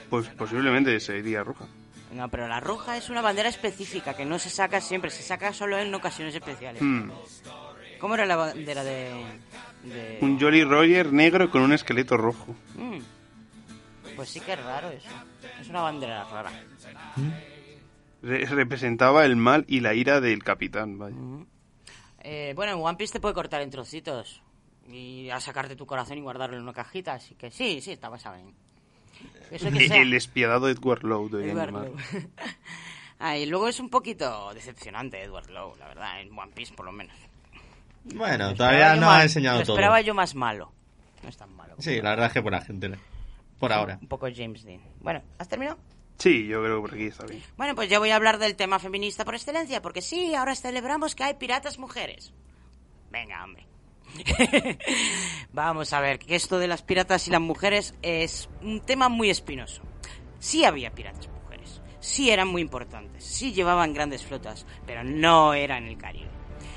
Pues posiblemente sería roja. No, pero la roja es una bandera específica que no se saca siempre, se saca solo en ocasiones especiales. Hmm. ¿Cómo era la bandera de...? de- Un Jolly Roger negro con un esqueleto rojo. Mm. Pues sí que es raro eso. Es una bandera rara. Re- representaba el mal y la ira del capitán, vaya. Eh, bueno, en One Piece te puede cortar en trocitos y a sacarte tu corazón y guardarlo en una cajita, así que sí, sí, está basado en... Eso que sea. El despiadado Edward Lowe, deberían Edward. Lowe. ah, y luego es un poquito decepcionante Edward Lowe, la verdad, en One Piece por lo menos. Bueno, Lo todavía no ha enseñado lo todo. esperaba yo más malo. No es tan malo. Sí, la verdad es que por la gente. Por ahora. Un poco James Dean. Bueno, ¿has terminado? Sí, yo creo que por aquí está bien. Bueno, pues yo voy a hablar del tema feminista por excelencia, porque sí, ahora celebramos que hay piratas mujeres. Venga, hombre. Vamos a ver, que esto de las piratas y las mujeres es un tema muy espinoso. Sí había piratas mujeres, sí eran muy importantes, sí llevaban grandes flotas, pero no eran el Caribe.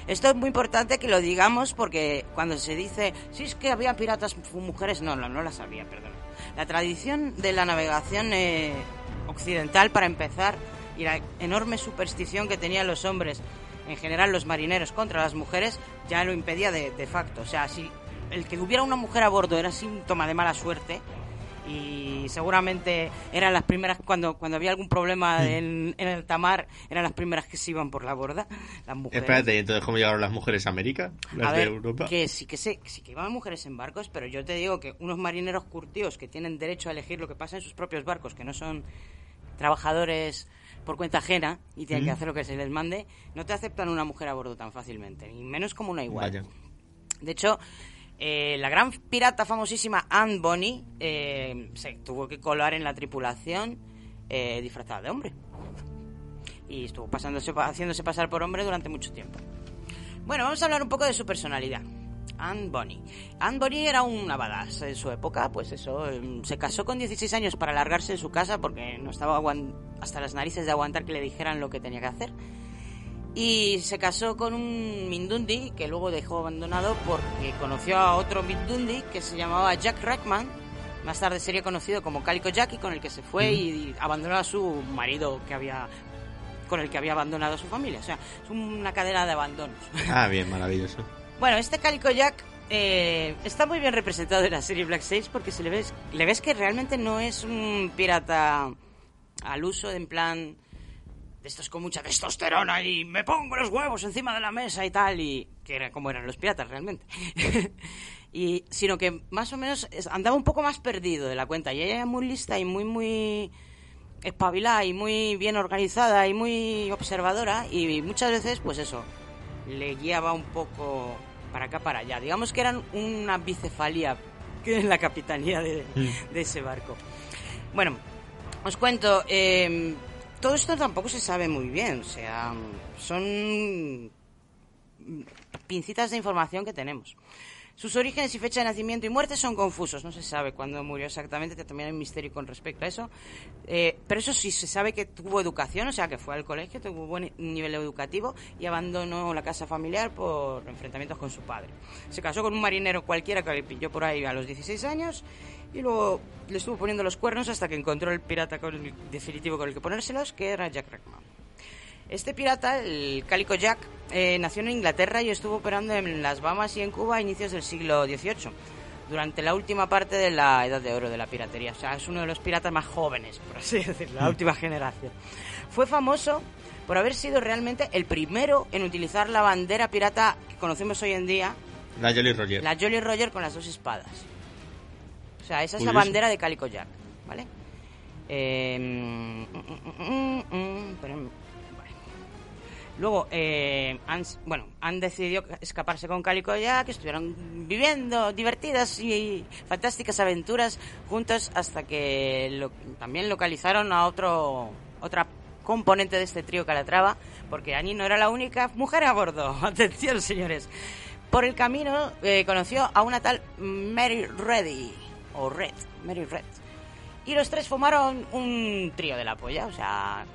Esto es muy importante que lo digamos porque cuando se dice, sí es que había piratas mujeres, no, no, no las había, perdón. La tradición de la navegación eh, occidental, para empezar, y la enorme superstición que tenían los hombres, en general los marineros, contra las mujeres, ya lo impedía de, de facto. O sea, si el que hubiera una mujer a bordo era síntoma de mala suerte, y seguramente eran las primeras cuando cuando había algún problema en, en el tamar eran las primeras que se iban por la borda las mujeres Espérate, ¿y entonces cómo llegaron las mujeres a América? Las a de ver, Europa. que sí que sé, sí que iban mujeres en barcos, pero yo te digo que unos marineros curtidos que tienen derecho a elegir lo que pasa en sus propios barcos, que no son trabajadores por cuenta ajena y tienen que Mm. hacer lo que se les mande, no te aceptan una mujer a bordo tan fácilmente, ni menos como una igual. Vaya. De hecho, eh, la gran pirata famosísima Anne Bonny eh, se tuvo que colar en la tripulación eh, disfrazada de hombre. Y estuvo pasándose, haciéndose pasar por hombre durante mucho tiempo. Bueno, vamos a hablar un poco de su personalidad. Anne Bonny. Anne Bonny era una badass en su época, pues eso, em, se casó con 16 años para largarse de su casa porque no estaba hasta las narices de aguantar que le dijeran lo que tenía que hacer. Y se casó con un Mindundi que luego dejó abandonado porque conoció a otro Mindundi que se llamaba Jack Rackman. Más tarde sería conocido como Calico Jackie, con el que se fue y abandonó a su marido que había con el que había abandonado a su familia. O sea, es una cadena de abandonos. Ah, bien, maravilloso. Bueno, este Calico Jack eh, está muy bien representado en la serie Black Sails porque se le ves, le ves que realmente no es un pirata al uso, en plan de estos con mucha testosterona y me pongo los huevos encima de la mesa y tal, y que era como eran los piratas realmente. y sino que más o menos andaba un poco más perdido de la cuenta y ella era muy lista y muy muy espabilada y muy bien organizada y muy observadora y muchas veces pues eso le guiaba un poco para acá para allá. Digamos que eran una bicefalía que en la capitanía de, de ese barco. Bueno os cuento eh, todo esto tampoco se sabe muy bien o sea son pincitas de información que tenemos Sus orígenes y fecha de nacimiento y muerte son confusos. No se sabe cuándo murió exactamente, también hay misterio con respecto a eso. Eh, pero eso sí, se sabe que tuvo educación, o sea, que fue al colegio, tuvo buen nivel educativo y abandonó la casa familiar por enfrentamientos con su padre. Se casó con un marinero cualquiera que le pilló por ahí a los 16 años y luego le estuvo poniendo los cuernos hasta que encontró el pirata con el definitivo con el que ponérselos, que era Jack Rackman. Este pirata, el Calico Jack, eh, nació en Inglaterra y estuvo operando en las Bahamas y en Cuba a inicios del siglo XVIII, durante la última parte de la Edad de Oro de la piratería. O sea, es uno de los piratas más jóvenes, por así decirlo, la Mm. última generación. Fue famoso por haber sido realmente el primero en utilizar la bandera pirata que conocemos hoy en día, La Jolly Roger. la Jolly Roger con las dos espadas. O sea, esa es la bandera de Calico Jack, ¿vale? Eh, mm, mm, mm, mm. Luego, eh, han, bueno, han decidido escaparse con Calico Jack, estuvieron viviendo divertidas y fantásticas aventuras juntos hasta que también localizaron a otro otra componente de este trío Calatrava, porque Annie no era la única mujer a bordo. Atención, señores. Por el camino eh, conoció a una tal Mary Reddy, o Red, Mary Red. Y los tres formaron un trío de la polla, o sea,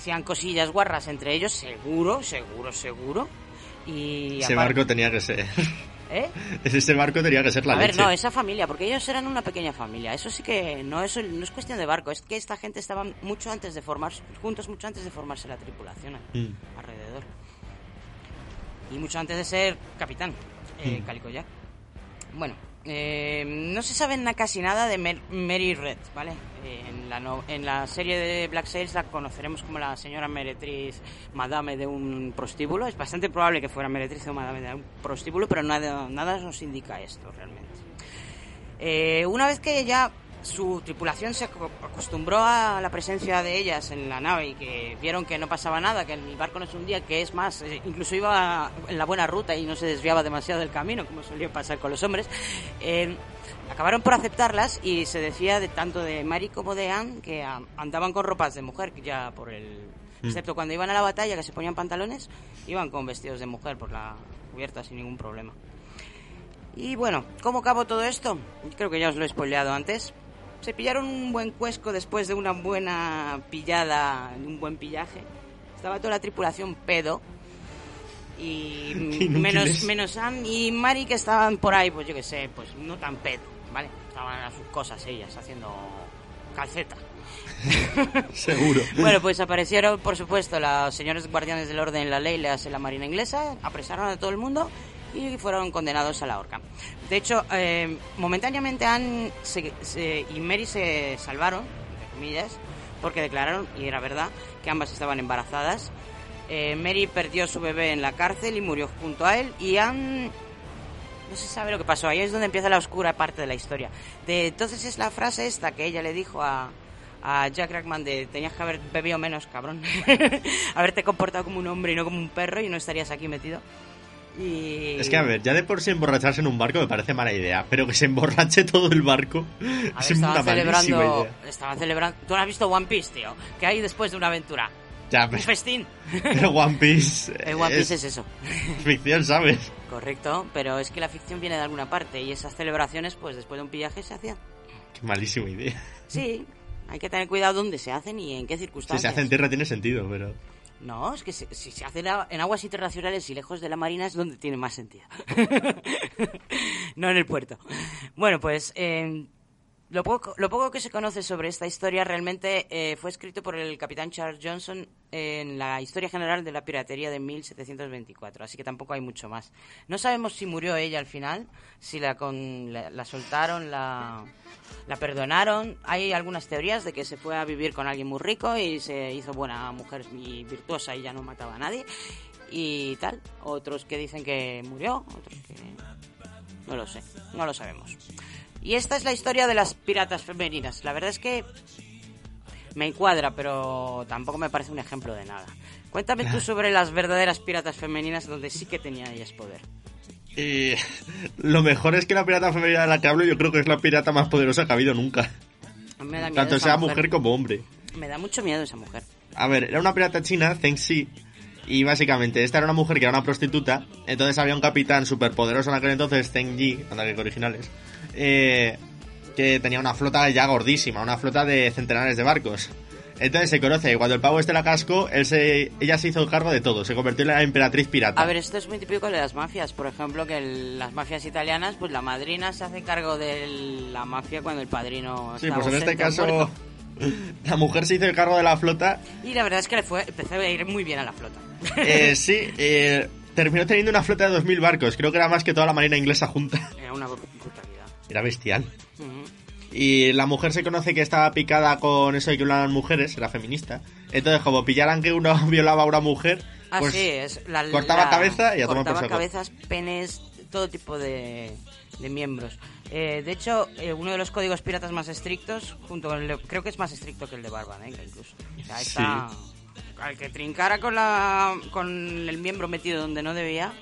hacían cosillas guarras entre ellos, seguro, seguro, seguro. Y Ese barco tenía que ser. ¿Eh? Ese barco tenía que ser la a ver, no, esa familia, porque ellos eran una pequeña familia. Eso sí que no es, no es cuestión de barco, es que esta gente estaba mucho antes de formarse, juntos mucho antes de formarse la tripulación Mm. alrededor. Y mucho antes de ser capitán, eh, Mm. Calico Jack. Bueno, eh, no se sabe casi nada de Mary Red, ¿vale? En, la en la serie de Black Sails la conoceremos como la señora meretriz madame de un prostíbulo. Es bastante probable que fuera meretriz o madame de un prostíbulo, pero nada, nada nos indica esto realmente. Eh, una vez que ya su tripulación se aco- acostumbró a la presencia de ellas en la nave y que vieron que no pasaba nada, que el barco no se hundía, que es más, eh, incluso iba en la buena ruta y no se desviaba demasiado del camino, como solía pasar con los hombres, eh, acabaron por aceptarlas y se decía de tanto de Mary como de Anne que ah, andaban con ropas de mujer, ya por el... Mm. Excepto cuando iban a la batalla, que se ponían pantalones, iban con vestidos de mujer por la cubierta sin ningún problema. Y bueno, ¿cómo acabó todo esto? Creo que ya os lo he spoileado antes. Se pillaron un buen cuesco después de una buena pillada, un buen pillaje. Estaba toda la tripulación pedo. Y Qué menos, menos Anne y Mari que estaban por ahí, pues yo que sé, pues no tan pedo, ¿vale? Estaban a sus cosas ellas, haciendo calceta. Seguro. Bueno, pues aparecieron, por supuesto, los señores guardianes del orden, la ley, la Marina Inglesa, apresaron a todo el mundo y fueron condenados a la horca. De hecho, eh, momentáneamente Anne se- se- y Mary se salvaron, entre comillas, porque declararon, y era verdad, que ambas estaban embarazadas. Eh, Mary perdió su bebé en la cárcel y murió junto a él, y Anne no se sabe lo que pasó. Ahí es donde empieza la oscura parte de la historia. De, entonces es la frase esta que ella le dijo a, a Jack Rackman de tenías que haber bebido menos, cabrón. Haberte comportado como un hombre y no como un perro y no estarías aquí metido. Y... Es que, a ver, ya de por sí emborracharse en un barco me parece mala idea, pero que se emborrache todo el barco ver, es una celebrando, idea. estaban celebrando... ¿Tú no has visto One Piece, tío? ¿Qué hay después de una aventura? Ya, Un festín. pero One Piece El One Piece es eso. ficción, ¿sabes? Correcto, pero es que la ficción viene de alguna parte y esas celebraciones, pues después de un pillaje se hacían. Qué malísima idea. Sí, hay que tener cuidado dónde se hacen y en qué Si circunstancias. se hace en tierra tiene sentido, pero... No, es que si, se hace en aguas internacionales y lejos de la marina es donde tiene más sentido. no en el puerto. Bueno, pues eh, lo, poco, lo poco que se conoce sobre esta historia realmente eh, fue escrito por el capitán Charles Johnson en la Historia General de la Piratería de 1724, así que tampoco hay mucho más. No sabemos si murió ella al final, si la, con, la, la soltaron, la, la perdonaron. Hay algunas teorías de que se fue a vivir con alguien muy rico y se hizo buena mujer y virtuosa y ya no mataba a nadie y tal. Otros que dicen que murió, otros que no lo sé, no lo sabemos. Y esta es la historia de las piratas femeninas. La verdad es que me encuadra, pero tampoco me parece un ejemplo de nada. Cuéntame tú sobre las verdaderas piratas femeninas donde sí que tenían ellas poder. Y lo mejor es que la pirata femenina de la que hablo yo creo que es la pirata más poderosa que ha habido nunca. Me da miedo Tanto esa sea mujer como hombre. Me da mucho miedo esa mujer. A ver, era una pirata china, Zheng Xi, Y básicamente, esta era una mujer que era una prostituta. Entonces había un capitán superpoderoso en aquel entonces, Zheng Yi, anda que originales. eh, que tenía una flota ya gordísima, una flota de centenares de barcos. Entonces se conoce que cuando el pavo este la cascó, él se, ella se hizo cargo de todo, se convirtió en la emperatriz pirata. A ver, esto es muy típico de las mafias. Por ejemplo, que el- las mafias italianas, pues la madrina se hace cargo de la mafia cuando el padrino sí, está pues en este o caso, muerto. la mujer se hizo el cargo de la flota Y la verdad es que le fue, empezó a ir muy bien a la flota. Eh, sí, eh, terminó teniendo una flota de 2.000 barcos. Creo que era más que toda la marina inglesa junta. Era una brutalidad. Era bestial. Ujú. Y la mujer se conoce que estaba picada con eso de que violaban mujeres, era feminista. Entonces, como pillaran que uno violaba a una mujer, Así pues es. La, cortaba la- cabeza y a tomar por Cortaba saco. cabezas, penes, todo tipo de, de miembros. Eh, de hecho, eh, uno de los códigos piratas más estrictos, junto con el de- creo que es más estricto que el de Barba Negra incluso. O sea, está, al que trincara con, la, con el miembro metido donde no debía,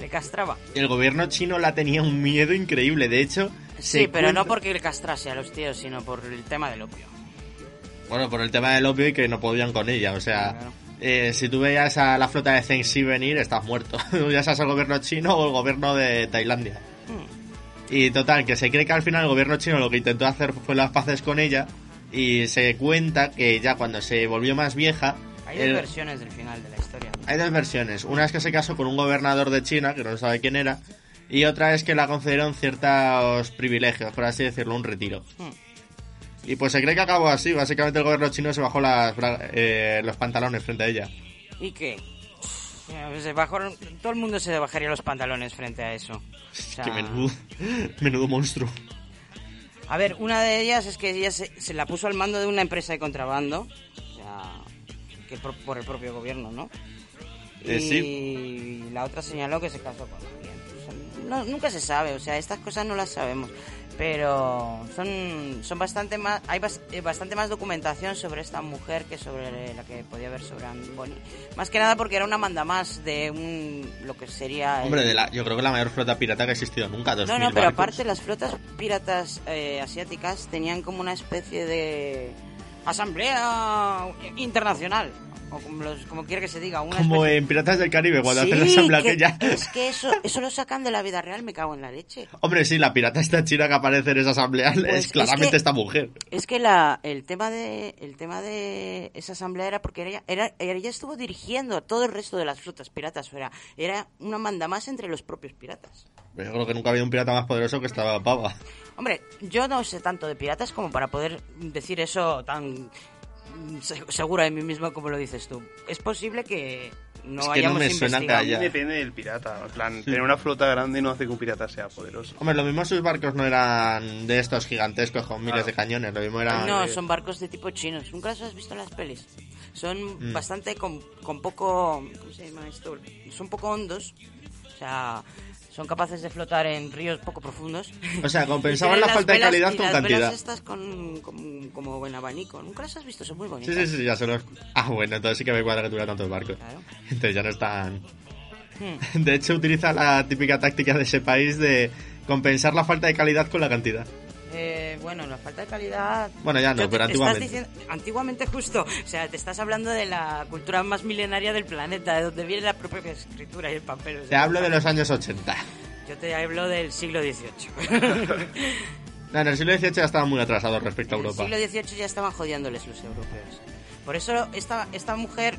le castraba. el gobierno chino la tenía un miedo increíble. De hecho, Sí, pero no porque le castrase a los tíos, sino por el tema del opio. Bueno, por el tema del opio y que no podían con ella. O sea, eh, si tú veías a la flota de Zheng Xi venir, estás muerto. ya seas el gobierno chino o el gobierno de Tailandia. Hmm. Y total, que se cree que al final el gobierno chino lo que intentó hacer fue las paces con ella. Y se cuenta que ya cuando se volvió más vieja. Hay dos el- versiones del final de la historia. hay dos versiones. Una es que se casó con un gobernador de China, que no sabe quién era. Y otra es que la concedieron ciertos privilegios, por así decirlo, un retiro. Hmm. Y pues se cree que acabó así. Básicamente el gobierno chino se bajó las eh, los pantalones frente a ella. ¿Y qué? Se bajaron- todo el mundo se bajaría los pantalones frente a eso. O sea, Que menudo, menudo monstruo. A ver, una de ellas es que ella se, se la puso al mando de una empresa de contrabando. Que por, por el propio gobierno, ¿no? Eh, y sí. la otra señaló que se casó con alguien. No- nunca se sabe, o sea, estas cosas no las sabemos. Pero son, son bastante más. Hay bas- eh, bastante más documentación sobre esta mujer que sobre la que podía haber sobre Bonny. Más que nada porque era una manda más de un. lo que sería. el- Hombre, de la, yo creo que la mayor flota pirata que ha existido nunca. no, 2000 no, pero barcos. aparte las flotas piratas eh, asiáticas tenían como una especie de asamblea internacional, o como, los- como quiera que se diga, una Como especie- en Piratas del Caribe, cuando Sí, hacen la asamblea que- aquella. Es que eso, eso lo sacan de la vida real, me cago en la leche. Hombre, sí, la pirata esta china que aparece en esa asamblea Pues es es claramente que- esta mujer. Es que la, el tema de el tema de esa asamblea era porque ella, era, ella estuvo dirigiendo a todo el resto de las flotas piratas, era, era una manda más entre los propios piratas. Yo creo que nunca ha habido un pirata más poderoso que esta pava. Hombre, yo no sé tanto de piratas como para poder decir eso tan mm, se- segura de mí mismo como lo dices tú. Es posible que no Es que no hayamos me suena que haya- Depende del pirata. En plan, tener una flota grande no hace que un pirata sea poderoso. Hombre, lo mismo sus barcos no eran de estos gigantescos con miles de cañones, lo mismo eran... No, son barcos de tipo chinos. ¿Nunca los has visto en las pelis? Son Mm. bastante con, con poco... ¿Cómo se llama esto? Son poco hondos. O sea, son capaces de flotar en ríos poco profundos. O sea, compensaban la falta de calidad con las cantidad. velas estas con, con- como en abanico. ¿Nunca las has visto? Son muy bonitas. Sí, sí, sí, ya se los... Ah, bueno, entonces sí que me cuadra que tuviera tantos barcos. Entonces ya no están... Hmm. De hecho, utiliza la típica táctica de ese país de compensar la falta de calidad con la cantidad. Eh, bueno, la falta de calidad. Bueno, ya no, pero estás antiguamente. diciendo- antiguamente justo. O sea, te estás hablando de la cultura más milenaria del planeta, de donde viene la propia escritura y el papel. o Te hablo de los años 80. Yo te hablo del siglo XVIII. No, en el siglo XVIII ya estaban muy atrasados respecto a En el Europa. siglo XVIII ya estaban jodiéndoles los europeos. Por eso esta, esta mujer,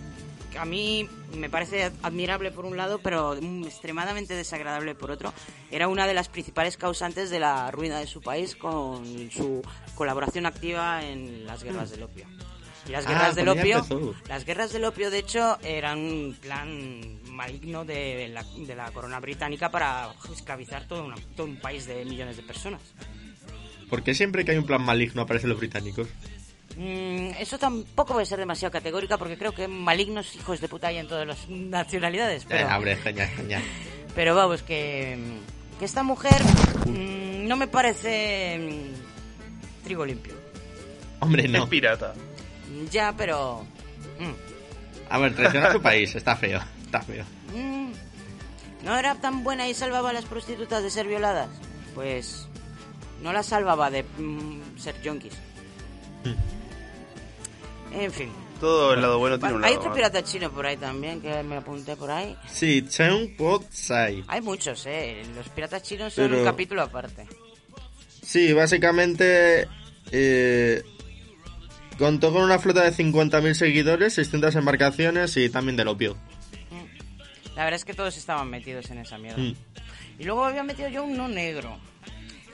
a mí me parece admirable por un lado, pero mm, extremadamente desagradable por otro, era una de las principales causantes de la ruina de su país con su colaboración activa en las guerras del opio. Y las Ah, guerras del con ella opio, empezó. las guerras del opio, de hecho, eran un plan maligno de la, de la corona británica para esclavizar todo, una- todo un país de millones de personas. ¿Por qué siempre que hay un plan maligno aparecen los británicos? Mm, eso tampoco puede ser demasiado categórica porque creo que malignos hijos de puta hay en todas las nacionalidades. Pero, Eh, hombre, genial, genial. pero vamos, que, que esta mujer mm, no me parece mm, trigo limpio. Hombre, no. Es pirata. Ya, pero... mm, A ver, traiciona a su país, está feo, está feo. mm, ¿No era tan buena y salvaba a las prostitutas de ser violadas? Pues no las salvaba de mm, ser yonkis. En fin, Todo el lado bueno tiene un Hay lado otro malo. pirata chino por ahí también, que me apunté por ahí. Sí, Chen Po Tsai. Hay muchos, ¿eh? Los piratas chinos son Pero- un capítulo aparte. Sí, básicamente eh, contó con una flota de 50.000 seguidores, 600 embarcaciones y también del opio. La verdad es que todos estaban metidos en esa mierda. Mm. Y luego había metido yo uno negro.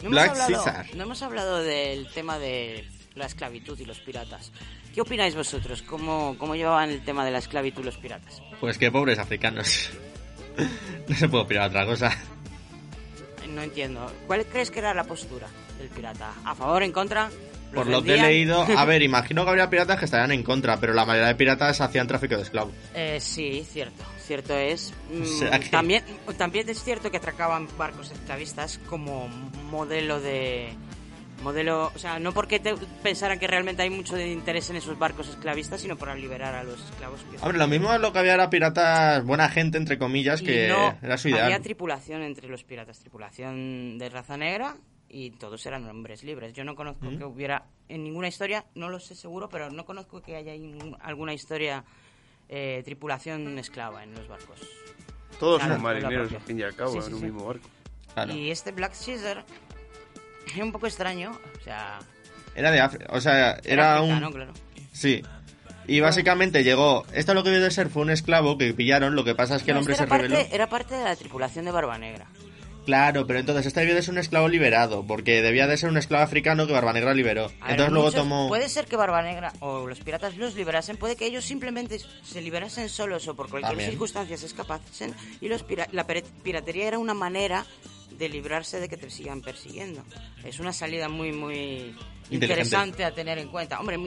No Black hemos, hablado, Caesar. no hemos hablado del tema de la esclavitud y los piratas. ¿Qué opináis vosotros? ¿Cómo, cómo llevaban el tema de la esclavitud los piratas? Pues qué pobres africanos. no se puede opinar otra cosa. No entiendo. ¿Cuál crees que era la postura del pirata? ¿A favor, en contra? ¿Los Por lo que he leído, a ver, imagino que habría piratas que estarían en contra, pero la mayoría de piratas hacían tráfico de esclavos. Eh, sí, cierto. Cierto es. Mm, sea que- también, también es cierto que atracaban barcos esclavistas como modelo de... Modelo, o sea, no porque te pensaran que realmente hay mucho de interés en esos barcos esclavistas, sino para liberar a los esclavos. que- Hombre, lo mismo lo que había era piratas, buena gente, entre comillas, Y que no era su había ideal. tripulación entre los piratas, tripulación de raza negra y todos eran hombres libres. Yo no conozco Mm. que hubiera en ninguna historia, no lo sé seguro, pero no conozco que haya ningún- alguna historia eh, tripulación esclava en los barcos. Todos son marineros, al fin y al cabo, Sí, sí, en un sí. mismo barco. Y este Black Caesar es un poco extraño, o sea, Era de África, o sea, era era un... claro. Sí. Y básicamente llegó... Esto lo que vio de ser fue un esclavo que pillaron, lo que pasa es que el No, hombre este se era, rebeló. parte, era parte de la tripulación de Barba Negra. Claro, pero entonces este debió de ser un esclavo liberado, porque debía de ser un esclavo africano que Barbanegra liberó. A ver, Entonces luego muchos- tomó... Puede ser que Barba Negra o los piratas los liberasen, puede que ellos simplemente se liberasen solos o por cualquier También. circunstancia se escapasen y los pira- la piratería era una manera de librarse de que te sigan persiguiendo. Es una salida muy, muy interesante a tener en cuenta. Hombre,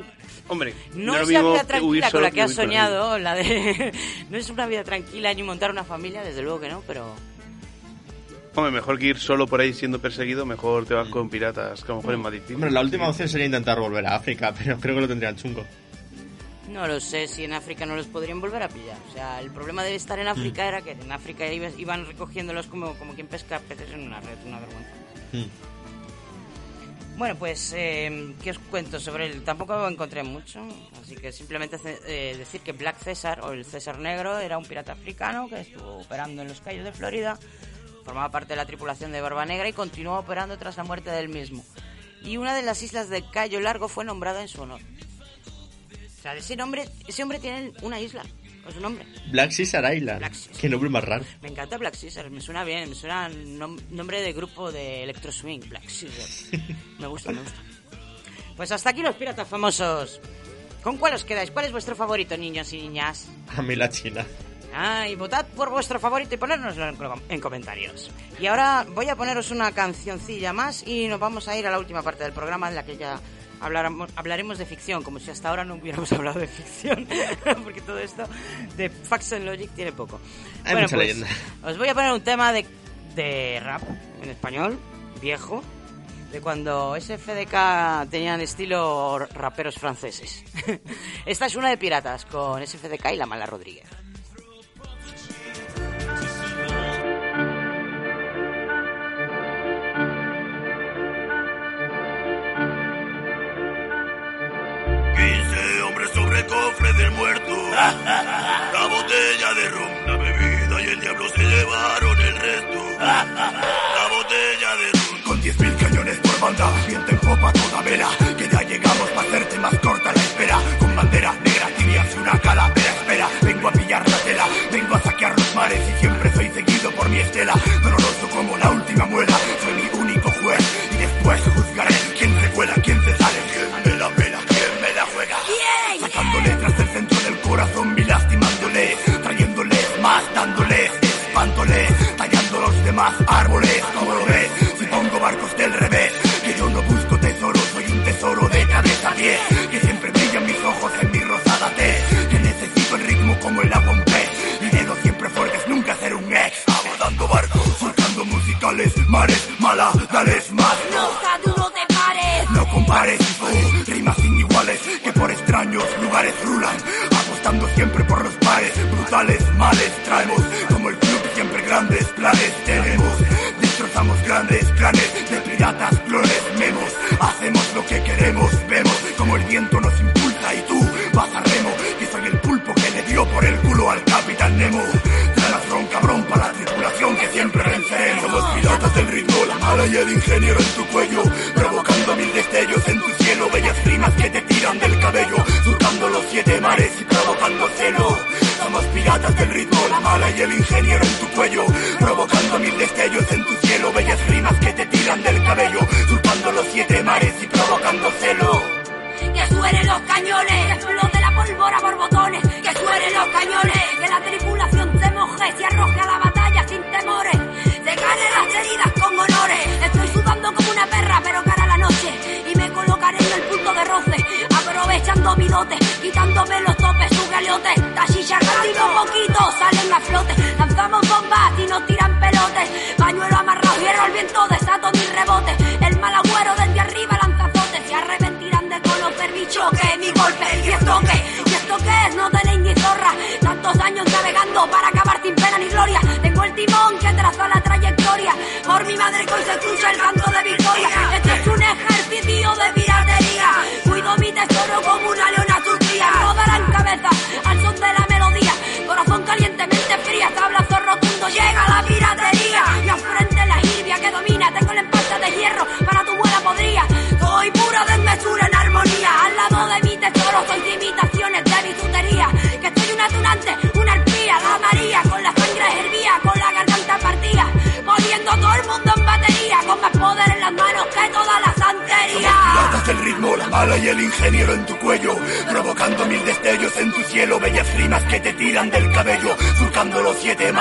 Hombre, no, no es la vida que tranquila con la que has huir con soñado, la de... no es una vida tranquila ni montar una familia, desde luego que no, pero... Hombre, mejor que ir solo por ahí siendo perseguido, mejor te vas con piratas, que a lo mejor es más difícil. Hombre, la última opción sería intentar volver a África, pero creo que lo tendrían chungo. No lo sé si en África no los podrían volver a pillar. O sea, el problema de estar en África era que en África iba- iban recogiéndolos como, como quien pesca peces en una red, una vergüenza. Bueno, pues, eh, ¿qué os cuento sobre él? Tampoco encontré mucho, así que simplemente eh, decir que Black César, o el César Negro, era un pirata africano que estuvo operando en los Cayos de Florida, formaba parte de la tripulación de Barba Negra y continuó operando tras la muerte del mismo. Y una de las islas de Cayo Largo fue nombrada en su honor. O sea, ese, nombre, ese hombre tiene una isla, con su nombre. Black Caesar Island. Black Caesar. Qué nombre más raro. Me encanta Black Caesar, me suena bien, me suena nom- nombre de grupo de electro swing, Black Caesar. Me gusta, me gusta. Pues hasta aquí los piratas famosos. ¿Con cuál os quedáis? ¿Cuál es vuestro favorito, niños y niñas? A mí la China. Ah, y votad por vuestro favorito y ponérnoslo en, en comentarios. Y ahora voy a poneros una cancioncilla más y nos vamos a ir a la última parte del programa en la que ya hablaremos, de ficción, como si hasta ahora no hubiéramos hablado de ficción, porque todo esto de Facts and Logic tiene poco. Hay mucha pues, leyenda. os voy a poner un tema de, de rap en español, viejo, de cuando SFDK tenían estilo raperos franceses. Esta es una de piratas con SFDK y la mala Rodríguez. Cofre del muerto. La botella de ron, la bebida y el diablo se llevaron el resto. La botella de ron. Con diez mil cañones por banda, viento en popa toda vela. Que ya llegamos para hacerte más corta la espera. Con bandera negra, tibias y una calavera. Espera, vengo a pillar la tela. Vengo a saquear los mares y siempre soy seguido por mi estela. Doloroso como la última muela. Árboles, como lo ves, si pongo barcos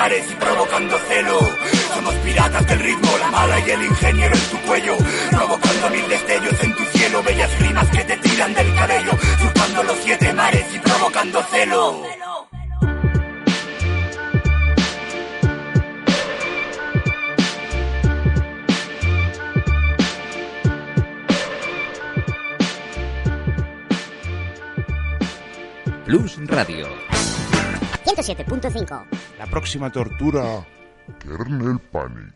mares y provocando celo. Próxima tortura, Kernel Panic.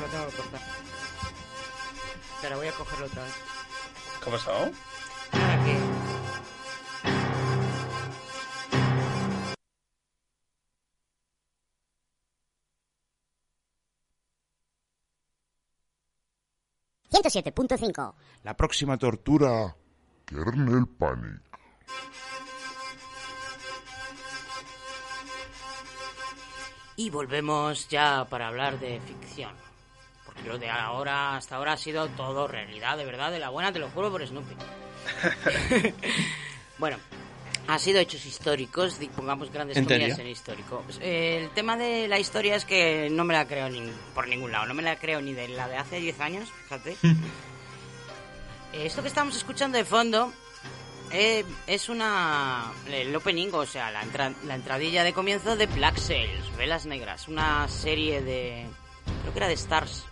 Lo tengo que cortar. Pero voy a cogerlo otra vez. ¿Qué ha pasado? Para que... $107.5. La próxima tortura, Kernel Panic. Y volvemos ya para hablar de ficción. Porque lo de ahora, hasta ahora ha sido todo realidad, de verdad, de la buena, te lo juro por Snoopy. bueno, ha sido hechos históricos, pongamos grandes ¿En comillas en histórico. Eh, El tema de la historia es que no me la creo ni por ningún lado, no me la creo ni de la de hace 10 años, fíjate. Eh, Esto que estamos escuchando de fondo eh, es una el opening, o sea, la, entra- la entradilla de comienzo de Black Sails, Velas Negras, una serie de creo que era de Stars,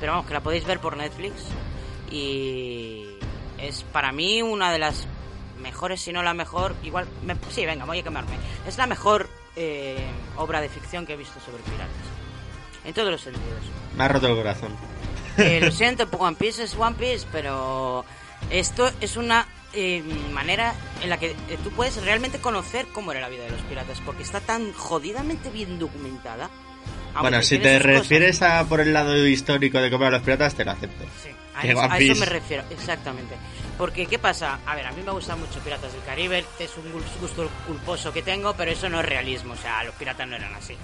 pero vamos que la podéis ver por Netflix y es para mí una de las mejores, si no la mejor, igual, sí, venga, voy a quemarme, es la mejor eh, obra de ficción que he visto sobre piratas, en todos los sentidos. Me ha roto el corazón. Eh, lo siento, One Piece es One Piece, pero esto es una eh, manera en la que eh, tú puedes realmente conocer cómo era la vida de los piratas, porque está tan jodidamente bien documentada. Bueno, si te cosas. refieres a por el lado histórico de cómo eran los piratas, te lo acepto. A eso, a me refiero, exactamente. Porque, ¿qué pasa? A ver, a mí me gustan mucho Piratas del Caribe, es un gus- gusto culposo que tengo, pero eso no es realismo, o sea, los piratas no eran así.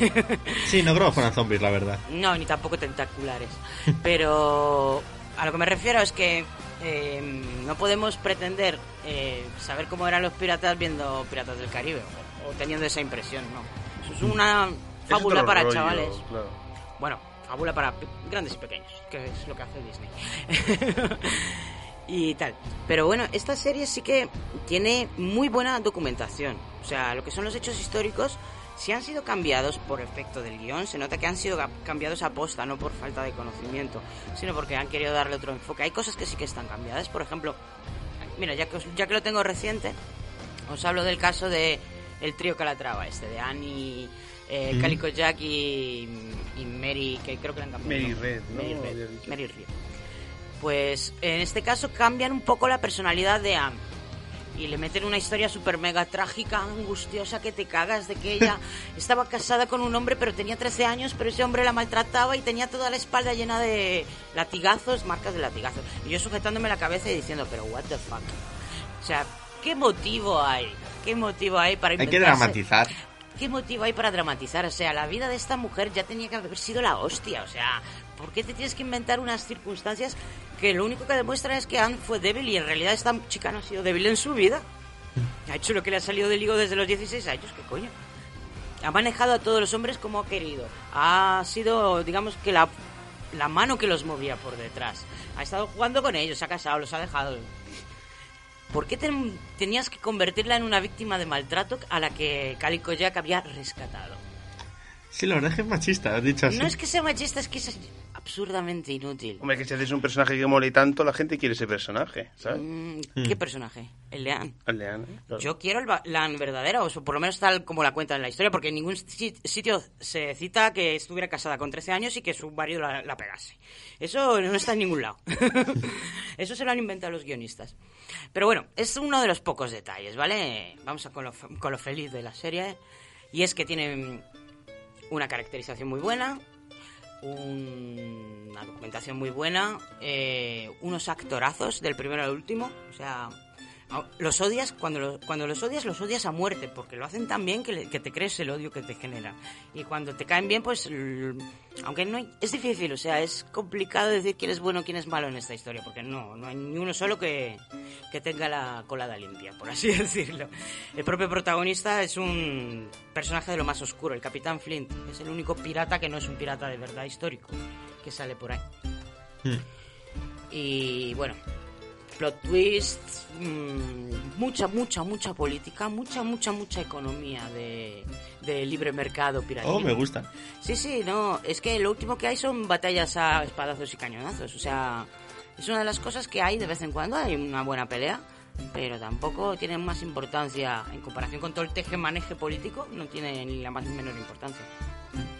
Sí, no creo que fueran zombies, la verdad. No, ni tampoco tentaculares. Pero a lo que me refiero es que eh, no podemos pretender eh, saber cómo eran los piratas viendo Piratas del Caribe o, o teniendo esa impresión, no. Eso es una Es fábula para rollo, chavales. claro. Bueno, fábula para grandes y pequeños, que es lo que hace Disney. y tal. Pero bueno, esta serie sí que tiene muy buena documentación. O sea, lo que son los hechos históricos, si han sido cambiados por efecto del guion, se nota que han sido cambiados a posta, no por falta de conocimiento, sino porque han querido darle otro enfoque. Hay cosas que sí que están cambiadas. Por ejemplo, mira, ya que, os- ya que lo tengo reciente, os hablo del caso de el trío Calatrava, este, de Annie, eh. Calico Jack y, y Mary, que creo que han cambiado. Mary ¿no? Red, ¿no? Mary Red. Mary Red. Pues en este caso cambian un poco la personalidad de Anne. Y le meten una historia súper mega trágica, angustiosa, que te cagas de que ella estaba casada con un hombre, pero tenía 13 años, pero ese hombre la maltrataba y tenía toda la espalda llena de latigazos, marcas de latigazos. Y yo sujetándome la cabeza y diciendo, pero what the fuck. O sea, ¿qué motivo hay? ¿Qué motivo hay para Hay que dramatizar. ¿Qué motivo hay para dramatizar? O sea, la vida de esta mujer ya tenía que haber sido la hostia. O sea, ¿por qué te tienes que inventar unas circunstancias que lo único que demuestran es que Anne fue débil y en realidad esta chica no ha sido débil en su vida? Ha hecho lo que le ha salido del higo desde los 16 años, ¿qué coño? Ha manejado a todos los hombres como ha querido. Ha sido, digamos que la, la mano que los movía por detrás. Ha estado jugando con ellos, se ha casado, los ha dejado. ¿Por qué ten- tenías que convertirla en una víctima de maltrato a la que Calico Jack había rescatado? Sí, la verdad es que es machista, has dicho así. No es que sea machista, es que es absurdamente inútil. Hombre, que si haces un personaje que mole tanto, la gente quiere ese personaje, ¿sabes? Mm, ¿Qué personaje? El Anne. El Anne, ¿eh? Claro. Yo quiero el Anne verdadera, o por lo menos tal como la cuenta en la historia, porque en ningún si- sitio se cita que estuviera casada con 13 años y que su marido la, la pegase. Eso no está en ningún lado. Eso se lo han inventado los guionistas. Pero bueno, es uno de los pocos detalles, ¿vale? Vamos a con lo, con lo feliz de la serie. Y es que tiene mm, una caracterización muy buena, un- una documentación muy buena, eh, unos actorazos del primero al último, o sea, los odias, cuando, lo- cuando los odias, los odias a muerte, porque lo hacen tan bien que, le- que te crees el odio que te genera. Y cuando te caen bien, pues, l- aunque no hay- es difícil, o sea, es complicado decir quién es bueno, quién es malo en esta historia, porque no, no hay ni uno solo que, que tenga la colada limpia, por así decirlo. El propio protagonista es un personaje de lo más oscuro, el Capitán Flint, es el único pirata que no es un pirata de verdad histórico, que sale por ahí. Hmm. Y bueno, plot twist, mm, mucha, mucha, mucha política, mucha, mucha, mucha economía de, de libre mercado piratil. Oh, me gusta. Sí, sí, no, es que lo último que hay son batallas a espadazos y cañonazos, o sea, es una de las cosas que hay de vez en cuando, hay una buena pelea, pero tampoco tiene más importancia en comparación con todo el teje-maneje político, no tiene ni la más menor importancia.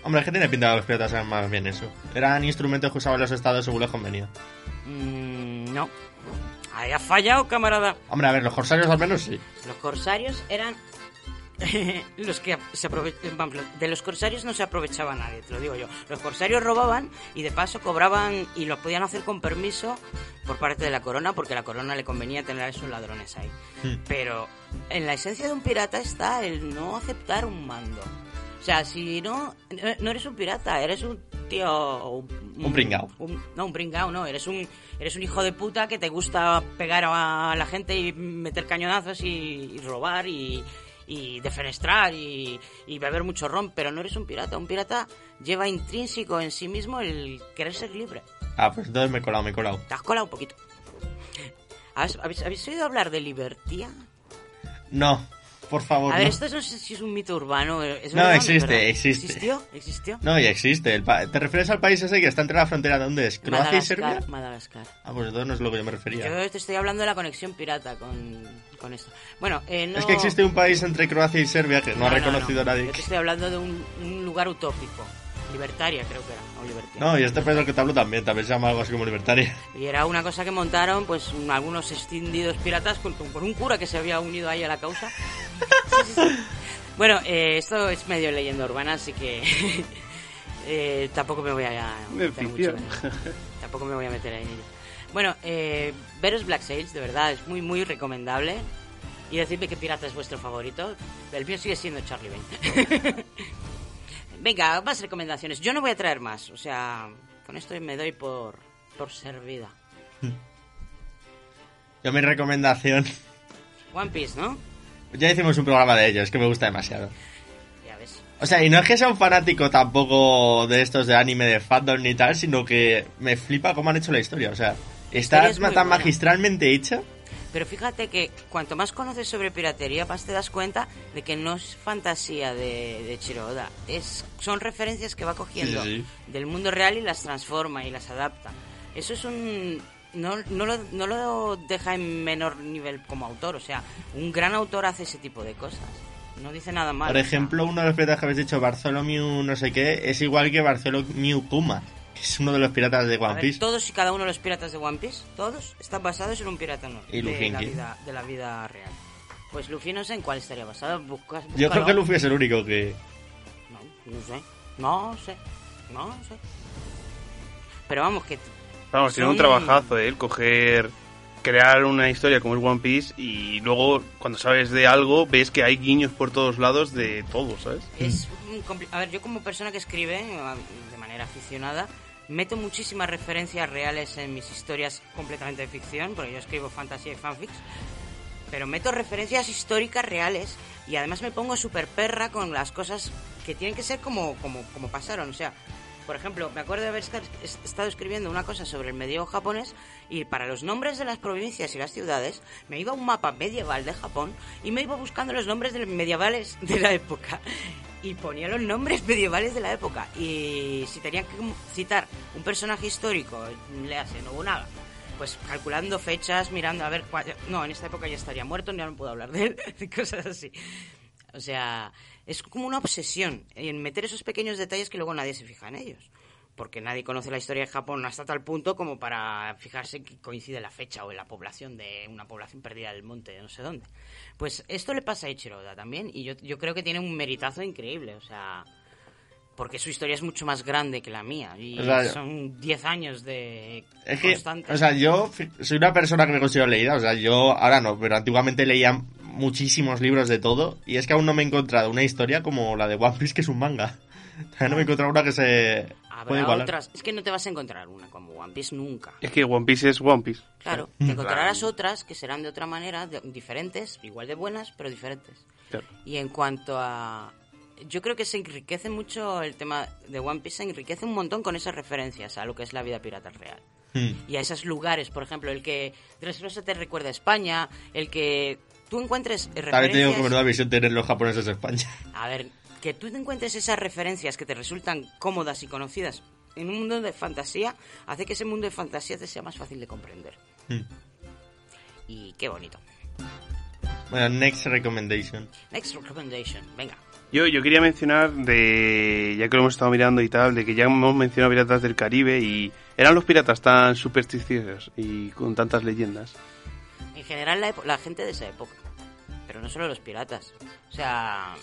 Hombre, es que tiene pinta de los piratas más bien eso. Eran instrumentos que usaban los estados según les convenía. Mm, no. Ahí ha fallado, camarada. Hombre, a ver, los corsarios al menos sí. Los corsarios eran los que se aprovechaban. De los corsarios no se aprovechaba nadie, te lo digo yo. Los corsarios robaban y de paso cobraban y lo podían hacer con permiso por parte de la corona porque a la corona le convenía tener a esos ladrones ahí. Hmm. Pero en la esencia de un pirata está el no aceptar un mando. O sea, si no, no eres un pirata, eres un tío... Un, Un pringao. un- no, un pringao, no. Eres un, eres un hijo de puta que te gusta pegar a la gente y meter cañonazos y, y robar y, y defenestrar y, y beber mucho ron, pero no eres un pirata. Un pirata lleva intrínseco en sí mismo el querer ser libre. Ah, pues entonces me he colado, me he colado. Te has colado un poquito. ¿Habéis, habéis- habéis oído hablar de libertía? No, por favor. A ver, no. esto no sé si es un mito urbano. ¿es No, existe, existe. ¿Existió? ¿Existió? No, ya existe. El pa- ¿Te refieres al país ese que está entre la frontera? ¿Dónde es? ¿Croacia y Serbia? Madagascar. Ah, pues entonces no es lo que yo me refería. Yo te estoy hablando de la conexión pirata con, con esto. Bueno, eh, no... Es que existe un país entre Croacia y Serbia que no, ha reconocido no. nadie. Yo te estoy hablando de un, un lugar utópico. Libertaria, creo que era. O libertaria. No, y este del que te hablo también, también se llama algo así como libertaria. Y era una cosa que montaron, pues, un- algunos extendidos piratas junto con un cura que se había unido ahí a la causa. Sí, sí, sí. Bueno, eh, esto es medio leyenda urbana, así que eh, tampoco me voy a Me meter mucho en- Tampoco me voy a meter en ello. Bueno, eh, veros Black Sails, de verdad, es muy, muy recomendable. Y decidme qué pirata es vuestro favorito. El mío sigue siendo Charlie Bane. Venga, más recomendaciones. Yo no voy a traer más. O sea, con esto me doy por, por servida. Yo mi recomendación... One Piece, ¿no? Ya hicimos un programa de ello, es que me gusta demasiado. Ya ves. O sea, y no es que sea un fanático tampoco de estos de anime de fandom ni tal, sino que me flipa cómo han hecho la historia. O sea, está es tan buena. magistralmente hecha. Pero fíjate que cuanto más conoces sobre piratería, más te das cuenta de que no es fantasía de, de Chiro Oda. Es, son referencias que va cogiendo Sí, sí, del mundo real y las transforma y las adapta. Eso es un... No, no, lo, no lo deja en menor nivel como autor. O sea, un gran autor hace ese tipo de cosas. No dice nada mal. Por ejemplo, uno de los piratas que habéis dicho, Bartholomew no sé qué, es igual que Bartholomew Kuma. Que es uno de los piratas de One ver, Piece. todos y cada uno de los piratas de One Piece, todos, están basados en un pirata no, Y Luffy de, en la vida, de la vida real. Pues Luffy no sé en cuál estaría basado. Buscas, Yo creo que Luffy es el único que... No sé, no sé, no sé. Pero vamos, que Vamos, tiene un trabajazo, ¿eh? El coger, crear una historia como es One Piece y luego cuando sabes de algo ves que hay guiños por todos lados de todo, ¿sabes? es A ver, yo como persona que escribe de manera aficionada, meto muchísimas referencias reales en mis historias completamente de ficción, porque yo escribo fantasía y fanfics, pero meto referencias históricas reales y además me pongo súper perra con las cosas que tienen que ser como, como, como pasaron. O sea, por ejemplo, me acuerdo de haber estado escribiendo una cosa sobre el medievo japonés y para los nombres de las provincias y las ciudades me iba a un mapa medieval de Japón y me iba buscando los nombres de medievales de la época y ponía los nombres medievales de la época y si tenía que citar un personaje histórico, le hace Nobunaga, pues calculando fechas, mirando a ver cuál... No, en esta época ya estaría muerto, ya no puedo hablar de él, cosas así. O sea, es como una obsesión en meter esos pequeños detalles que luego nadie se fija en ellos. Porque nadie conoce la historia de Japón hasta tal punto como para fijarse que coincide la fecha o en la población de una población perdida del monte de no sé dónde. Pues esto le pasa a Ichiro Oda también y yo, yo creo que tiene un meritazo increíble, o sea, porque su historia es mucho más grande que la mía y O sea, son 10 años de Es que, constante. o sea, yo soy una persona que me considero leída, o sea, yo ahora no, pero antiguamente leía muchísimos libros de todo y es que aún no me he encontrado una historia como la de One Piece que es un manga. No me he encontrado una que se Habrá igualar. otras, es que no te vas a encontrar una como One Piece nunca. Es que One Piece es One Piece. Claro, te encontrarás otras que serán de otra manera, de- diferentes, igual de buenas, pero diferentes. Claro. Y en cuanto a... Yo creo que se enriquece mucho el tema de One Piece, se enriquece un montón con esas referencias a lo que es la vida pirata real. Hmm. Y a esos lugares, por ejemplo, el que Dressrosa te recuerda a España, el que tú encuentres eh, También te digo que referencias... menuda visión tener los japoneses de España. A ver, que tú te encuentres esas referencias que te resultan cómodas y conocidas en un mundo de fantasía, hace que ese mundo de fantasía te sea más fácil de comprender. Hmm. Y qué bonito. Bueno, next recommendation. Next recommendation, venga. Yo, yo quería mencionar de, ya que lo hemos estado mirando y tal, de que ya hemos mencionado piratas del Caribe y eran los piratas tan supersticiosos y con tantas leyendas. En general la, gente de esa época, pero no solo los piratas. O sea,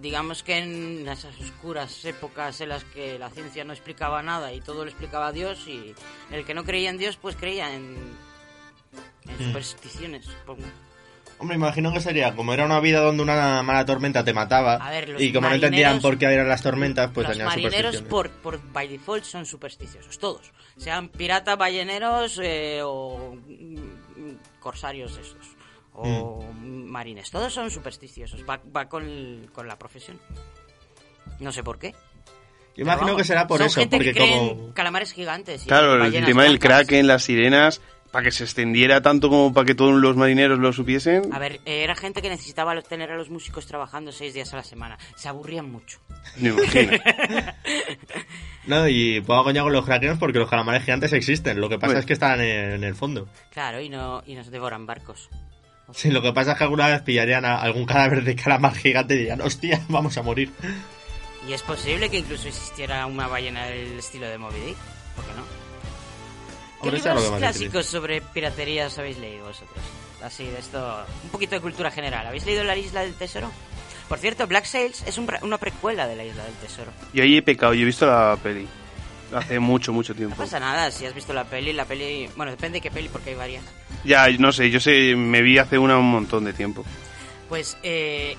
digamos que en esas oscuras épocas en las que la ciencia no explicaba nada y todo lo explicaba Dios y el que no creía en Dios pues creía en, en Hmm. supersticiones. Por- Hombre, imagino que sería, como era una vida donde una mala tormenta te mataba, ver, y como no entendían por qué eran las tormentas, pues los tenían marineros por, por by default son supersticiosos, todos. Sean piratas, balleneros eh, o mm, corsarios de estos. O marines. Todos son supersticiosos. Va, va con, el- con la profesión. No sé por qué. Yo imagino que será por son eso, gente porque que como... calamares gigantes. y Claro, el tema del. Kraken, las sirenas, para que se extendiera tanto como para que todos los marineros lo supiesen. A ver, eh, era gente que necesitaba los- tener a los músicos trabajando seis días a la semana. Se aburrían mucho. Me imagino. No, y puedo coñar con los krakenos porque los calamares gigantes existen, lo que pasa Bueno. es que están en, en el fondo. Claro, y, no, y nos devoran barcos. Sí, lo que pasa es que alguna vez pillarían a algún cadáver de calamar gigante y dirían, hostia, vamos a morir. Y es posible que incluso existiera una ballena del estilo de Moby Dick. ¿Por qué no? ¿Qué Hombre, lo clásicos sobre piratería os habéis leído vosotros? Así, de esto... Un poquito de cultura general. ¿Habéis leído La Isla del Tesoro? Por cierto, Black Sails es un una precuela de La Isla del Tesoro. Yo ahí he pecado, yo he visto la peli. Hace mucho, mucho No tiempo. pasa nada si has visto la peli. La peli... Bueno, depende de qué peli porque hay varias. Ya, no sé, yo sé, me vi hace una un montón de tiempo. Pues eh,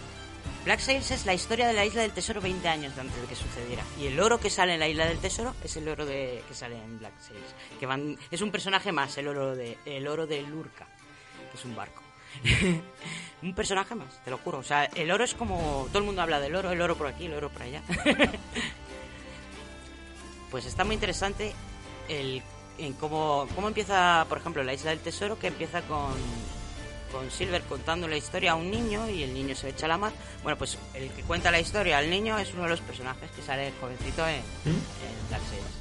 Black Sails es la historia de la Isla del Tesoro 20 años antes de que sucediera. Y el oro que sale en la Isla del Tesoro es el oro de, que sale en Black Sails. Que van, es un personaje más, el oro de, el oro de Lurka, que es un barco. un personaje más, te lo juro. O sea, el oro es como... Todo el mundo habla del oro, el oro por aquí, el oro por allá. pues está muy interesante el en cómo, cómo empieza, por ejemplo, la Isla del Tesoro, que empieza con, con Silver contando la historia a un niño y el niño se echa a la mar. Bueno, pues el que cuenta la historia al niño es uno de los personajes que sale jovencito en, en Black Sails.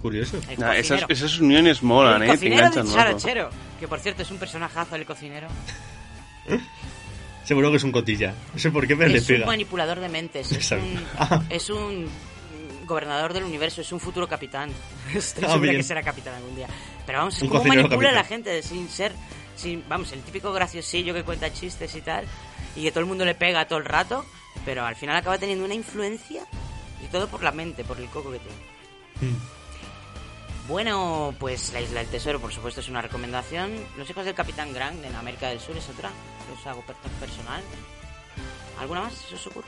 Curioso. El Nah, esas, uniones molan, el eh, te cocinero enganchan. Charachero, que por cierto es un personajazo el cocinero. Seguro que es un cotilla. No sé por qué me le es un pega. manipulador de mentes, es un, es un gobernador del universo, es un futuro capitán. Estoy Ah, segura que será capitán algún día. Pero vamos, es Un como cocinero manipula a la gente sin ser, sin, vamos, el típico graciosillo que cuenta chistes y tal, y que todo el mundo le pega todo el rato, pero al final acaba teniendo una influencia y todo por la mente, por el coco que tiene. Bueno, pues la Isla del Tesoro, por supuesto, es una recomendación. Los hijos del Capitán Grant en América del Sur es otra. os hago per- personal. ¿Alguna más? ¿Se os ocurre?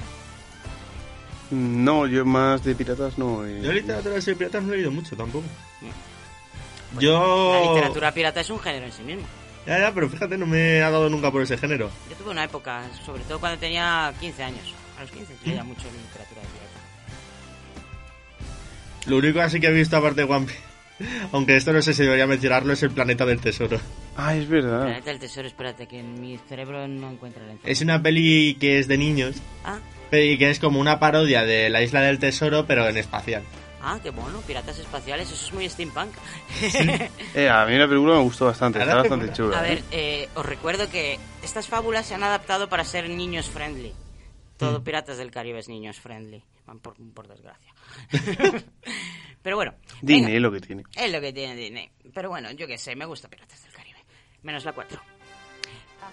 No, yo más de piratas no. eh. Yo literatura de piratas no he leído mucho tampoco. La Yo... literatura pirata es un género en sí mismo. Ya, ya, pero fíjate, no me ha dado nunca por ese género. Yo tuve una época, sobre todo cuando tenía 15 años. A los 15 leía mucho literatura de pirata. Lo único así que he visto aparte de One Piece, aunque esto no sé si debería mencionarlo, es el planeta del tesoro. Ah, es verdad. Planeta del Tesoro, espérate, que en mi cerebro no encuentra la Es una peli que es de niños Ah, y que es como una parodia de la isla del tesoro, pero en espacial. ah, qué bueno, piratas espaciales, eso es muy steampunk. Eh, a mí la película me gustó bastante, está bastante chula. A ¿eh? ver, eh, os recuerdo que estas fábulas se han adaptado para ser niños friendly. Todo Mm. Piratas del Caribe es niños friendly, por, por desgracia. Pero bueno, Disney venga, es lo que tiene. es lo que tiene Disney. Pero bueno, yo qué sé, me gusta Piratas del Caribe. Menos la 4.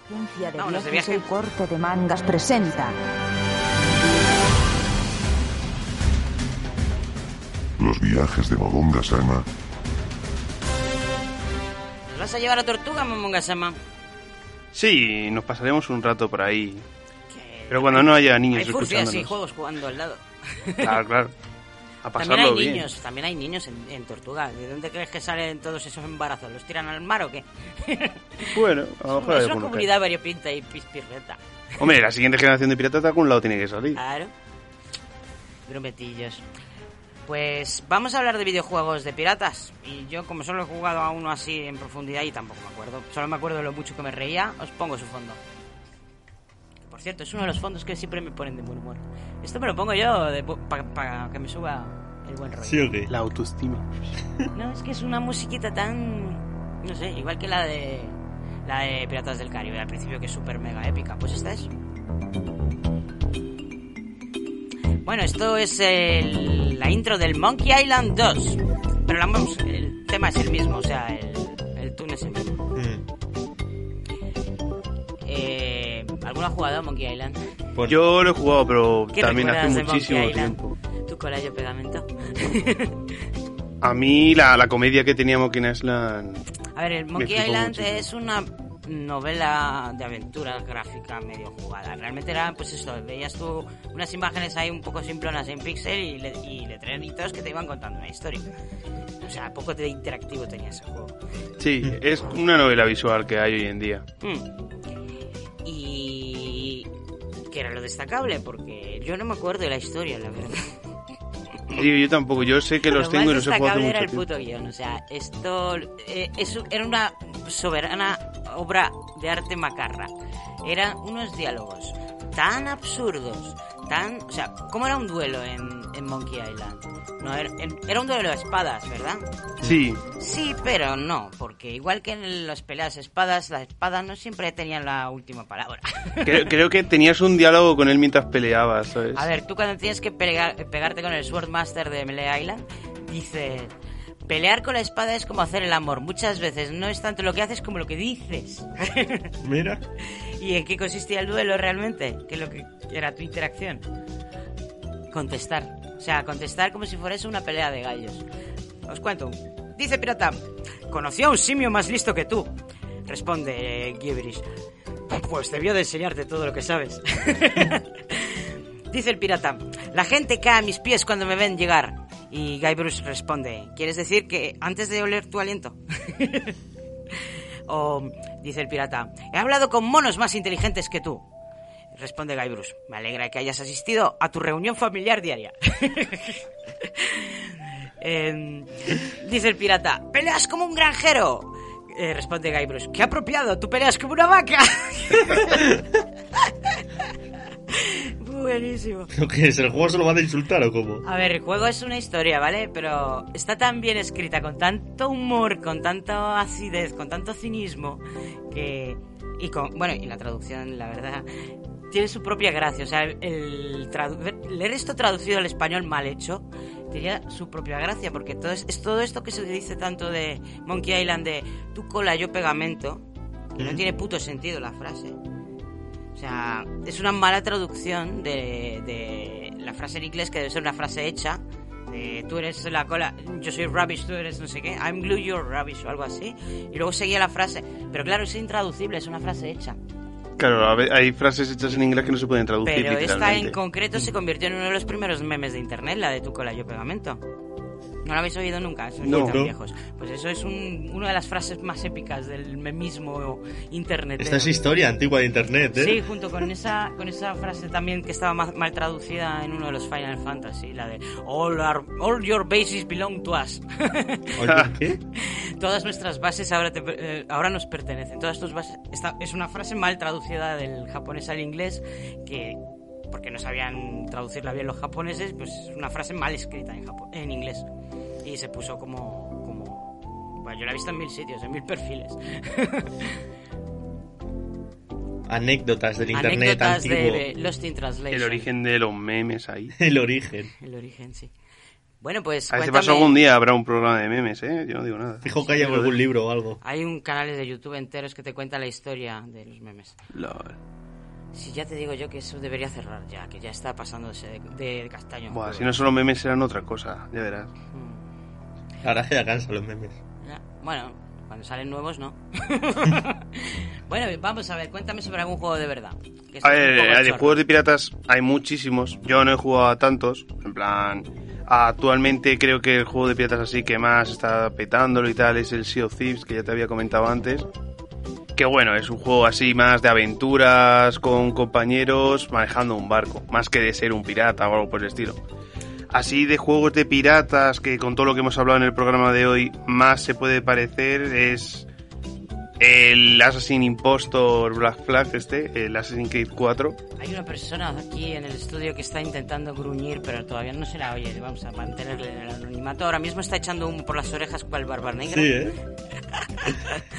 Agencia de Vámonos de viajes viaje. El corte de mangas presenta Los viajes de Mogonga Sama. ¿Nos vas a llevar a Tortuga, Momongasama? Sí, nos pasaremos un rato por ahí. Pero cuando no haya niños Hay furcias y escuchándonos. juegos jugando al lado. Claro, claro. A También hay pasarlo bien. niños, también hay niños en, en Tortuga. ¿De dónde crees que salen todos esos embarazos? ¿Los tiran al mar o qué? Bueno, a lo mejor es una comunidad variopinta y pispirreta. Hombre, la siguiente generación de piratas de algún lado tiene que salir. Claro. Grumetillos. Pues vamos a hablar de videojuegos de piratas. Y yo, como solo he jugado a uno así en profundidad y tampoco me acuerdo, solo me acuerdo de lo mucho que me reía, os pongo su fondo. Por cierto, es uno de los fondos que siempre me ponen de buen humor. Esto me lo pongo yo para que me suba el buen rollo. ¿Sí o qué? La autoestima. No, es que es una musiquita tan. No sé, igual que la de. La de Piratas del Caribe, al principio que es súper mega épica. Pues esta es. Bueno, esto es el- la intro del Monkey Island 2. Pero la, vamos, el tema es el mismo, o sea, el, el tune es el mismo. Eh, ¿Alguno ha jugado a Monkey Island? Yo lo he jugado, pero ¿Qué también hace muchísimo tiempo. Tu colallo pegamento. A mí la, la comedia que tenía Monkey Island... A ver, el Monkey Island es una novela de aventura gráfica medio jugada. Realmente era, pues eso, veías tú unas imágenes ahí un poco simplonas en pixel y, le, y letreritos que te iban contando una historia. O sea, poco de interactivo tenía ese juego. Sí, es una novela visual que hay hoy en día. Mm. Y... que era lo destacable? Porque yo no me acuerdo de la historia, la verdad. Digo, yo tampoco, yo sé que los Lo tengo y los he jugado mucho era el tiempo. puto guion, o sea, esto eh, era una soberana obra de arte macarra. Eran unos diálogos tan absurdos, tan, o sea, ¿cómo era un duelo en, en Monkey Island? No, era, era un duelo de espadas, ¿verdad? Sí, Sí, pero no, porque igual que en las peleas de espadas, las espadas no siempre tenían la última palabra. creo, creo que tenías un diálogo con él mientras peleabas, ¿sabes? A ver, tú cuando tienes que pegar- pegarte con el Swordmaster de Melee Island, dices... Pelear con la espada es como hacer el amor. Muchas veces no es tanto lo que haces como lo que dices. Mira. ¿Y en qué consistía el duelo realmente? ¿Qué es lo que era tu interacción? Contestar. O sea, contestar como si fuese una pelea de gallos. Os cuento. Dice Pirata, conocí a un simio más listo que tú. Responde eh, Gibberish. Pues debió de enseñarte todo lo que sabes. Dice el pirata, la gente cae a mis pies cuando me ven llegar. Y Guy Bruce responde, ¿quieres decir que antes de oler tu aliento? dice el pirata, he hablado con monos más inteligentes que tú. Responde Guy Bruce, me alegra que hayas asistido a tu reunión familiar diaria. Em, dice el pirata, peleas como un granjero. Eh, responde Guy Bruce, qué apropiado, tú peleas como una vaca. Buenísimo. ¿Lo que es? ¿El juego se lo van a insultar o cómo? A ver, el juego es una historia, ¿vale? Pero está tan bien escrita, con tanto humor, con tanta acidez, con tanto cinismo, que... Y con... Bueno, y la traducción, la verdad, tiene su propia gracia. O sea, el, tradu- leer esto traducido al español mal hecho Tenía su propia gracia, porque todo es, es todo esto que se dice tanto de Monkey Island de tu cola, yo pegamento, que no Mm. tiene puto sentido la frase. O sea, es una mala traducción de, de la frase en inglés que debe ser una frase hecha. De, tú eres la cola, yo soy rubbish, tú eres no sé qué, I'm glue, you're rubbish o algo así. Y luego seguía la frase. Pero claro, es intraducible, es una frase hecha. Claro, hay frases hechas en inglés que no se pueden traducir Pero esta en concreto se convirtió en uno de los primeros memes de internet, la de tu cola, yo pegamento. ¿No lo habéis oído nunca? Sois No. tan viejos. Pues eso es un- una de las frases más épicas del memismo internet. Esta es historia antigua de internet, ¿eh? Sí, junto con esa, con esa frase también que estaba ma- mal, traducida en uno de los Final Fantasy, la de All, our- all your bases belong to us. ¿qué? Todas nuestras bases ahora, te- eh, ahora nos pertenecen. Todas tus bases. Esta es una frase mal traducida del japonés al inglés que porque no sabían traducirla bien los japoneses, pues es una frase mal escrita en, japo- en inglés. Y se puso como, como... Bueno, yo la he visto en mil sitios, en mil perfiles. Anécdotas del internet Anécdotas antiguo. de Lost in Translation. El origen de los memes ahí. El origen. El origen, sí. Bueno, pues A ver si pasó algún día habrá un programa de memes, ¿eh? Yo no digo nada. Fijo que hay algún libro o algo. Hay un canal de YouTube enteros que te cuenta la historia de los memes. Lol. Si ya te digo yo que eso debería cerrar ya, que ya está pasándose de, de castaño. Buah, si no son los memes serán otra cosa, ya verás. La que ya cansan los memes. Ya, Bueno, cuando salen nuevos no. bueno, vamos a ver, cuéntame sobre algún juego de verdad. que A un ver, eh, de juegos de piratas hay muchísimos. Yo no he jugado a tantos. En plan, actualmente creo que el juego de piratas así que más está petándolo y tal es el Sea of Thieves, que ya te había comentado antes. Que bueno, es un juego así más de aventuras con compañeros manejando un barco, más que de ser un pirata o algo por el estilo. Así de juegos de piratas que con todo lo que hemos hablado en el programa de hoy más se puede parecer es el Assassin Impostor Black Flag este, el Assassin's Creed 4. Hay una persona aquí en el estudio que está intentando gruñir, pero todavía no se la oye. Vamos a mantenerle en el anonimato. Ahora mismo está echando un por las orejas cual barba negra. Sí, ¿eh?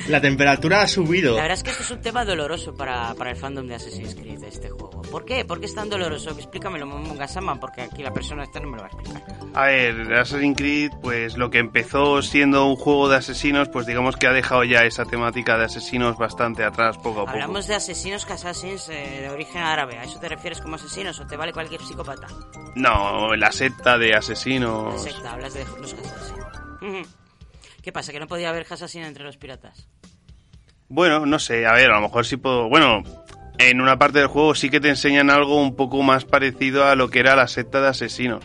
La temperatura ha subido. La verdad es que esto es un tema doloroso para, para el fandom de Assassin's Creed, de este juego. ¿Por qué? ¿Por qué es tan doloroso? Explícamelo, Mongasama, porque aquí la persona esta no me lo va a explicar. A ver, Assassin's Creed, pues lo que empezó siendo un juego de asesinos, pues digamos que ha dejado ya esa temática de asesinos bastante atrás poco a poco. Hablamos de asesinos que asesinos eh, de origen árabe. ¿A eso te refieres como asesinos o te vale cualquier psicópata? No, la secta de La asesinos. secta, hablas de los asesinos. ¿Qué pasa? ¿Que no podía haber asesino entre los piratas? Bueno, no sé, a ver, a lo mejor sí puedo... Bueno, en una parte del juego sí que te enseñan algo un poco más parecido a lo que era la secta de asesinos.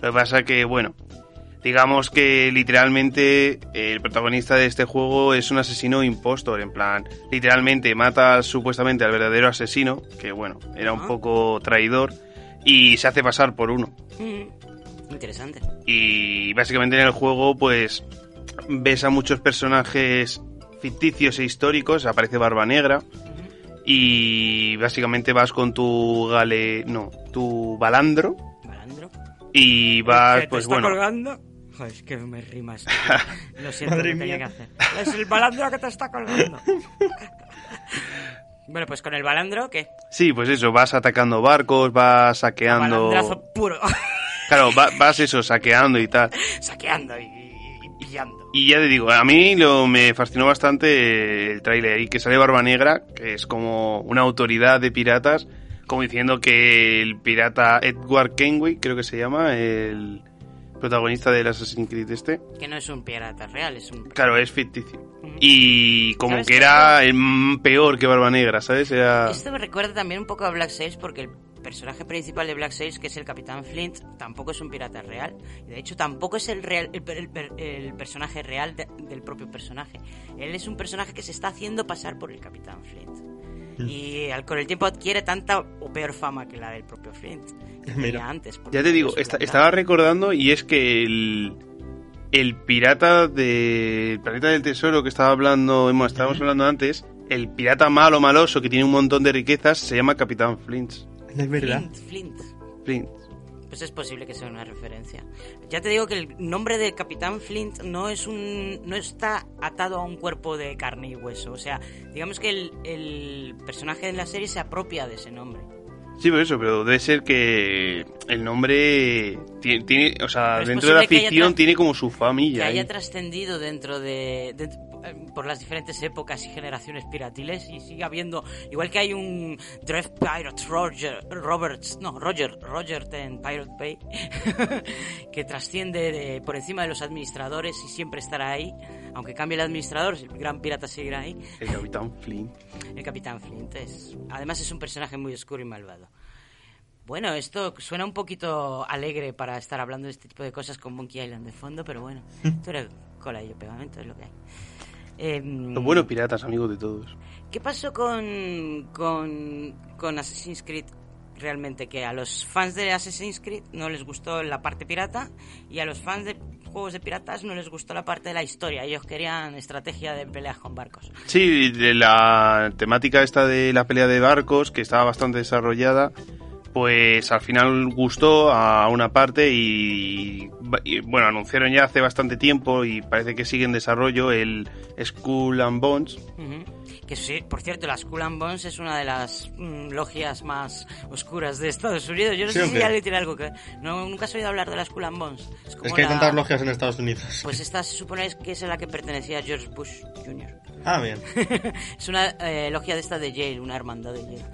Lo que pasa que, bueno, digamos que literalmente el protagonista de este juego es un asesino impostor, en plan, literalmente mata supuestamente al verdadero asesino, que bueno, era un poco traidor, y se hace pasar por uno. Mm, Interesante. Y básicamente en el juego, pues, ves a muchos personajes ficticios e históricos, aparece Barba Negra, y básicamente vas con tu gale... no, tu balandro, ¿Balandro? y vas, ¿Que te pues está bueno... colgando? Joder, es que me rimas. Lo siento, Madre lo tenía mía. que hacer. Es el balandro que te está colgando. bueno, pues con el balandro, ¿qué? Sí, pues eso, vas atacando barcos, vas saqueando... Balandrazo puro. Claro, va- vas eso, saqueando y tal. Saqueando y, y- y pillando. Y ya te digo, a mí lo, me fascinó bastante el tráiler y que sale Barba Negra, que es como una autoridad de piratas, como diciendo que el pirata Edward Kenway, creo que se llama, el protagonista del Assassin's Creed este, Que no es un pirata real, es un... claro, es ficticio. Y como ¿Sabes que era el peor que Barba Negra, ¿sabes? Era... Esto me recuerda también un poco a Black Sails porque el personaje principal de Black Sails, que es el Capitán Flint, tampoco es un pirata real. Y de hecho tampoco es el, real, el, el el personaje real de- del propio personaje. Él es un personaje que se está haciendo pasar por el Capitán Flint. Y al, con el tiempo adquiere tanta o peor fama que la del propio Flint. Que Mira. tenía antes. Ya te digo, esta- estaba recordando y es que el, el pirata del planeta del tesoro que estaba hablando, bueno, estábamos hablando antes, el pirata malo maloso que tiene un montón de riquezas se llama Capitán Flint. Es verdad. Flint, Flint. Flint. Pues es posible que sea una referencia. Ya te digo que el nombre de Capitán Flint no es un no está atado a un cuerpo de carne y hueso. O sea, digamos que el, el personaje de la serie se apropia de ese nombre. Sí, por eso, pero debe ser que el nombre tiene, tiene- o sea, dentro de la que ficción tiene como su que familia. ahí. haya trascendido dentro de, de- por las diferentes épocas y generaciones piratiles y sigue habiendo igual que hay un Drive Pirate Roger Roberts no Roger Roger en Pirate Bay que trasciende de- por encima de los administradores y siempre estará ahí aunque cambie el administrador el gran pirata seguirá ahí El Capitán Flynn. el Capitán Flint es además es un personaje muy oscuro y malvado bueno, esto suena un poquito alegre para estar hablando de este tipo de cosas con Monkey Island de fondo, pero bueno, esto era cola y yo pegamento, es lo que hay. Em, Los buenos piratas, amigos de todos. ¿Qué pasó con, con, con Assassin's Creed realmente? Que a los fans de Assassin's Creed no les gustó la parte pirata y a los fans de juegos de piratas no les gustó la parte de la historia. Ellos querían estrategia de peleas con barcos. Sí, de la temática esta de la pelea de barcos, que estaba bastante desarrollada, pues al final gustó a una parte y, y, bueno, anunciaron ya hace bastante tiempo y parece que sigue en desarrollo el Skull and Bones. Que sí, por cierto, la Skull and Bones es una de las mm, logias más oscuras de Estados Unidos. Yo no ¿Sí sé si alguien tiene algo que. No, nunca has oído hablar de la Skull and Bones. como Es que hay tantas logias en Estados Unidos. Pues esta se supone que es a la que pertenecía George Bush Jr. Ah, bien. es una eh, logia de esta de Yale, una hermandad de Yale.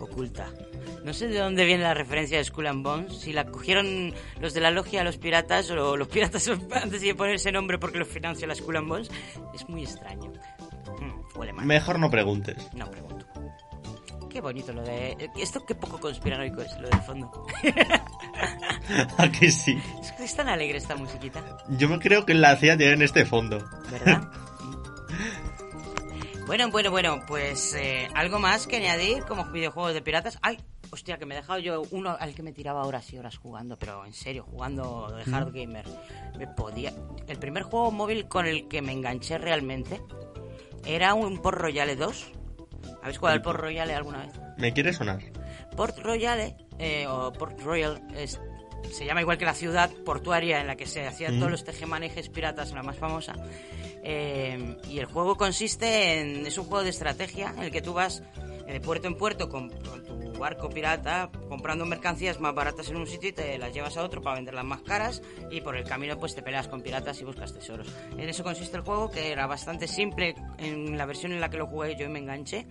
Oculta. No sé de dónde viene la referencia de Skull and Bones. Si la cogieron los de la logia a los piratas o los piratas han decidido poner ese nombre porque lo financia la Skull and Bones. Es muy extraño. Mm, huele mal. Mejor no preguntes. No pregunto. Qué bonito lo de... Esto qué poco conspiranoico es, lo del fondo. Aquí sí. Es que es tan alegre esta musiquita. Yo me creo que la CIA tiene en este fondo. ¿Verdad? Bueno, bueno, bueno, pues eh, algo más que añadir como videojuegos de piratas. Ay, hostia, que me he dejado yo uno al que me tiraba horas y horas jugando, pero en serio, jugando de hard gamer. Me podía. El primer juego móvil con el que me enganché realmente era un Port Royale 2. ¿Habéis jugado al Port Royale alguna vez? ¿Me quiere sonar? Port Royale, eh, o Port Royal, es- se llama igual que la ciudad portuaria en la que se hacían Mm. todos los tejemanejes piratas, la más famosa. Eh, y el juego consiste en. Es un juego de estrategia en el que tú vas eh, de puerto en puerto con, con tu barco pirata comprando mercancías más baratas en un sitio y te las llevas a otro para venderlas más caras y por el camino pues te peleas con piratas y buscas tesoros. En eso consiste el juego que era bastante simple en la versión en la que lo jugué yo y me enganché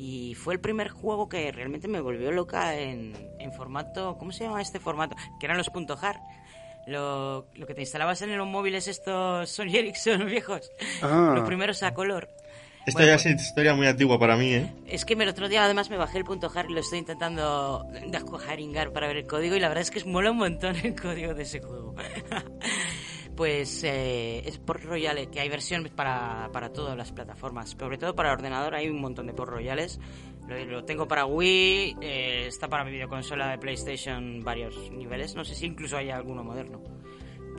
y fue el primer juego que realmente me volvió loca en, en formato, ¿cómo se llama este formato? Que eran los punto .jar. Lo, lo que te instalabas en los móviles estos Sony Ericsson viejos. Ah. Los primeros a color. Esta ya es historia muy antigua para mí, ¿eh? Es que el otro día además me bajé el punto jar y lo estoy intentando jaringar para ver el código y la verdad es que es mola un montón el código de ese juego. pues eh, es Port Royale, que hay versiones para, para todas las plataformas, sobre todo para ordenador hay un montón de Port Royales. Lo, lo tengo para Wii, eh, está para mi videoconsola de PlayStation varios niveles, no sé si incluso hay alguno moderno.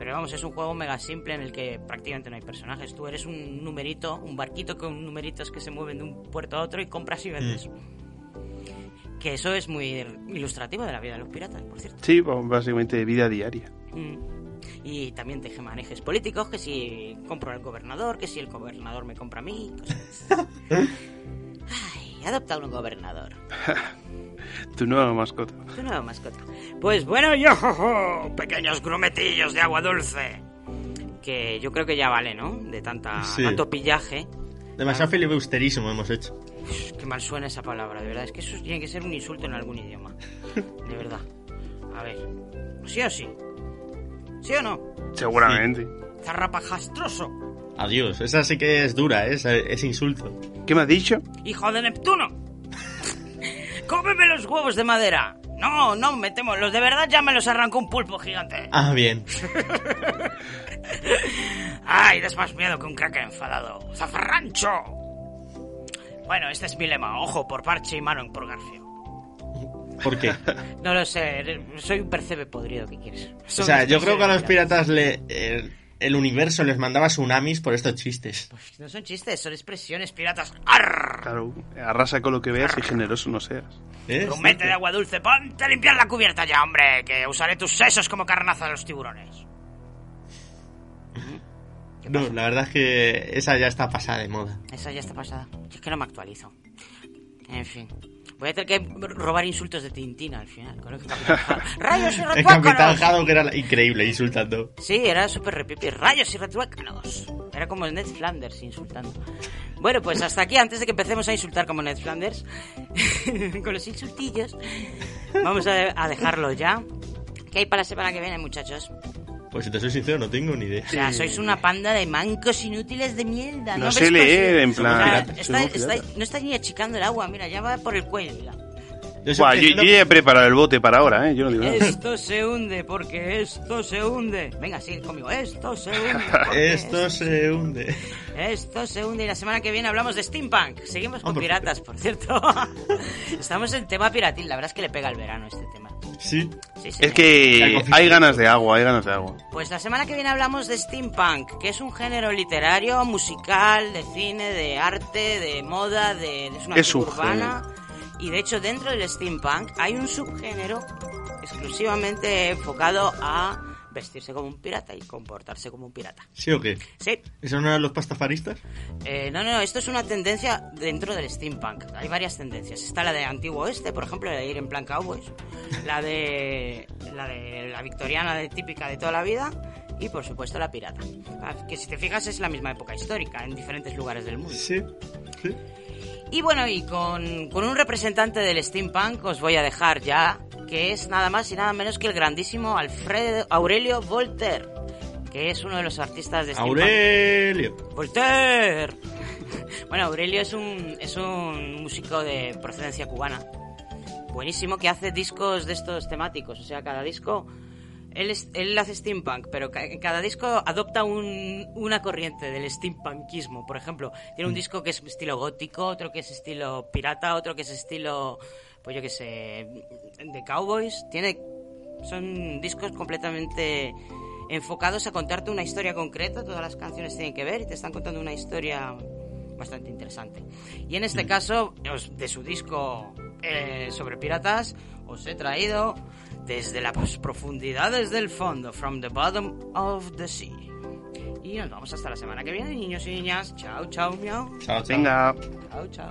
Pero vamos, es un juego mega simple en el que prácticamente no hay personajes. Tú eres un numerito, un barquito con numeritos que se mueven de un puerto a otro y compras y vendes. Que eso es muy ilustrativo de la vida de los piratas, por cierto. Sí, básicamente de vida diaria. Mm. Y también tejemanejes políticos, que si compro al gobernador, que si el gobernador me compra a mí, cosas así. Adopta un gobernador. Tu nueva mascota. Tu nueva mascota. Pues bueno, yo, pequeños grumetillos de agua dulce. Que yo creo que ya vale, ¿no? De tanta, Sí. tanto pillaje. Demasiado filibusterismo hemos hecho. Uf, Qué mal suena esa palabra, de verdad. Es que eso tiene que ser un insulto en algún idioma. De verdad. A ver. ¿Sí o sí? ¿Sí o no? Seguramente. Zarrapajastroso. Adiós. Esa sí que es dura, ¿eh? ese, ese insulto. ¿Qué me has dicho? ¡Hijo de Neptuno! ¡Cómeme los huevos de madera! No, no, me temo. Los de verdad ya me los arrancó un pulpo gigante. Ah, bien. ¡Ay, das más miedo que un crack enfadado! ¡Zafarrancho! Bueno, este es mi lema. Ojo por parche y mano por garfio. ¿Por qué? No lo sé, soy un percebe podrido, ¿qué quieres? O sea, yo creo que a los piratas le, el, el universo les mandaba tsunamis por estos chistes. No son chistes, son expresiones piratas. Claro, arrasa con lo que veas y generoso no seas. Grumete de agua dulce, ponte a limpiar la cubierta ya, hombre, que usaré tus sesos como carnaza de los tiburones. No, la verdad es que esa ya está pasada de moda. Esa ya está pasada. Yo es que no me actualizo. En fin. Voy a tener que robar insultos de Tintín al final. con el Capitán. ¡Rayos y El Capitán! Haddock era increíble insultando. Sí, era súper repipi. ¡Rayos y retuécanos! Era como Ned Flanders insultando. Bueno, pues hasta aquí, antes de que empecemos a insultar como Ned Flanders, con los insultillos, vamos a, a dejarlo ya. ¿Qué hay para la semana que viene, muchachos? Pues si te soy sincero, no tengo ni idea. O sea, sois una panda de mancos inútiles de mierda. No No, sé leer, cosas? en plan- O sea, piratas. no estáis ni achicando el agua, mira, ya va por el cuello. mira. Buah, yo, yo ya he preparado el bote para ahora, ¿eh? Yo no digo nada. Esto se hunde porque esto se hunde. Venga, sigue conmigo. Esto se hunde. Esto se hunde. Esto se hunde y la semana que viene hablamos de steampunk. Seguimos con piratas, por cierto. Estamos en tema piratil. La verdad es que le pega el verano este tema. Sí. Sí, sí. Es que hay ganas de agua, hay ganas de agua. Pues la semana que viene hablamos de steampunk, que es un género literario, musical, de cine, de arte, de moda, de, es una Es urbana. Y de hecho dentro del steampunk hay un subgénero exclusivamente enfocado a vestirse como un pirata y comportarse como un pirata. ¿Sí o qué? Sí. ¿Eso no eran los pastafaristas? Eh, no, no, esto es una tendencia dentro del steampunk. Hay varias tendencias. Está la de antiguo oeste, por ejemplo, la de ir en plan cowboys. La de la de la victoriana de típica de toda la vida. Y por supuesto la pirata. Ah, Que si te fijas es la misma época histórica en diferentes lugares del mundo. Sí. sí. Y bueno, y con, con un representante del steampunk os voy a dejar ya, que es nada más y nada menos que el grandísimo Alfredo Aurelio Voltaire, que es uno de los artistas de steampunk. Aurelio. Voltaire. Bueno, Aurelio es un, es un músico de procedencia cubana. Buenísimo, que hace discos de estos temáticos. O sea, cada disco... Él, es- él hace steampunk, pero cada disco adopta un- una corriente del steampunkismo. Por ejemplo, tiene un disco que es estilo gótico, otro que es estilo pirata, otro que es estilo, pues yo qué sé, de cowboys. Tiene, son discos completamente enfocados a contarte una historia concreta. Todas las canciones tienen que ver y te están contando una historia bastante interesante. Y en este caso, os- de su disco eh, sobre piratas, os he traído desde las profundidades del fondo, From the Bottom of the Sea. Y nos vamos hasta la semana que viene, niños y niñas. Chao, chao, miau. Chao, chao. Venga. Chao, chao.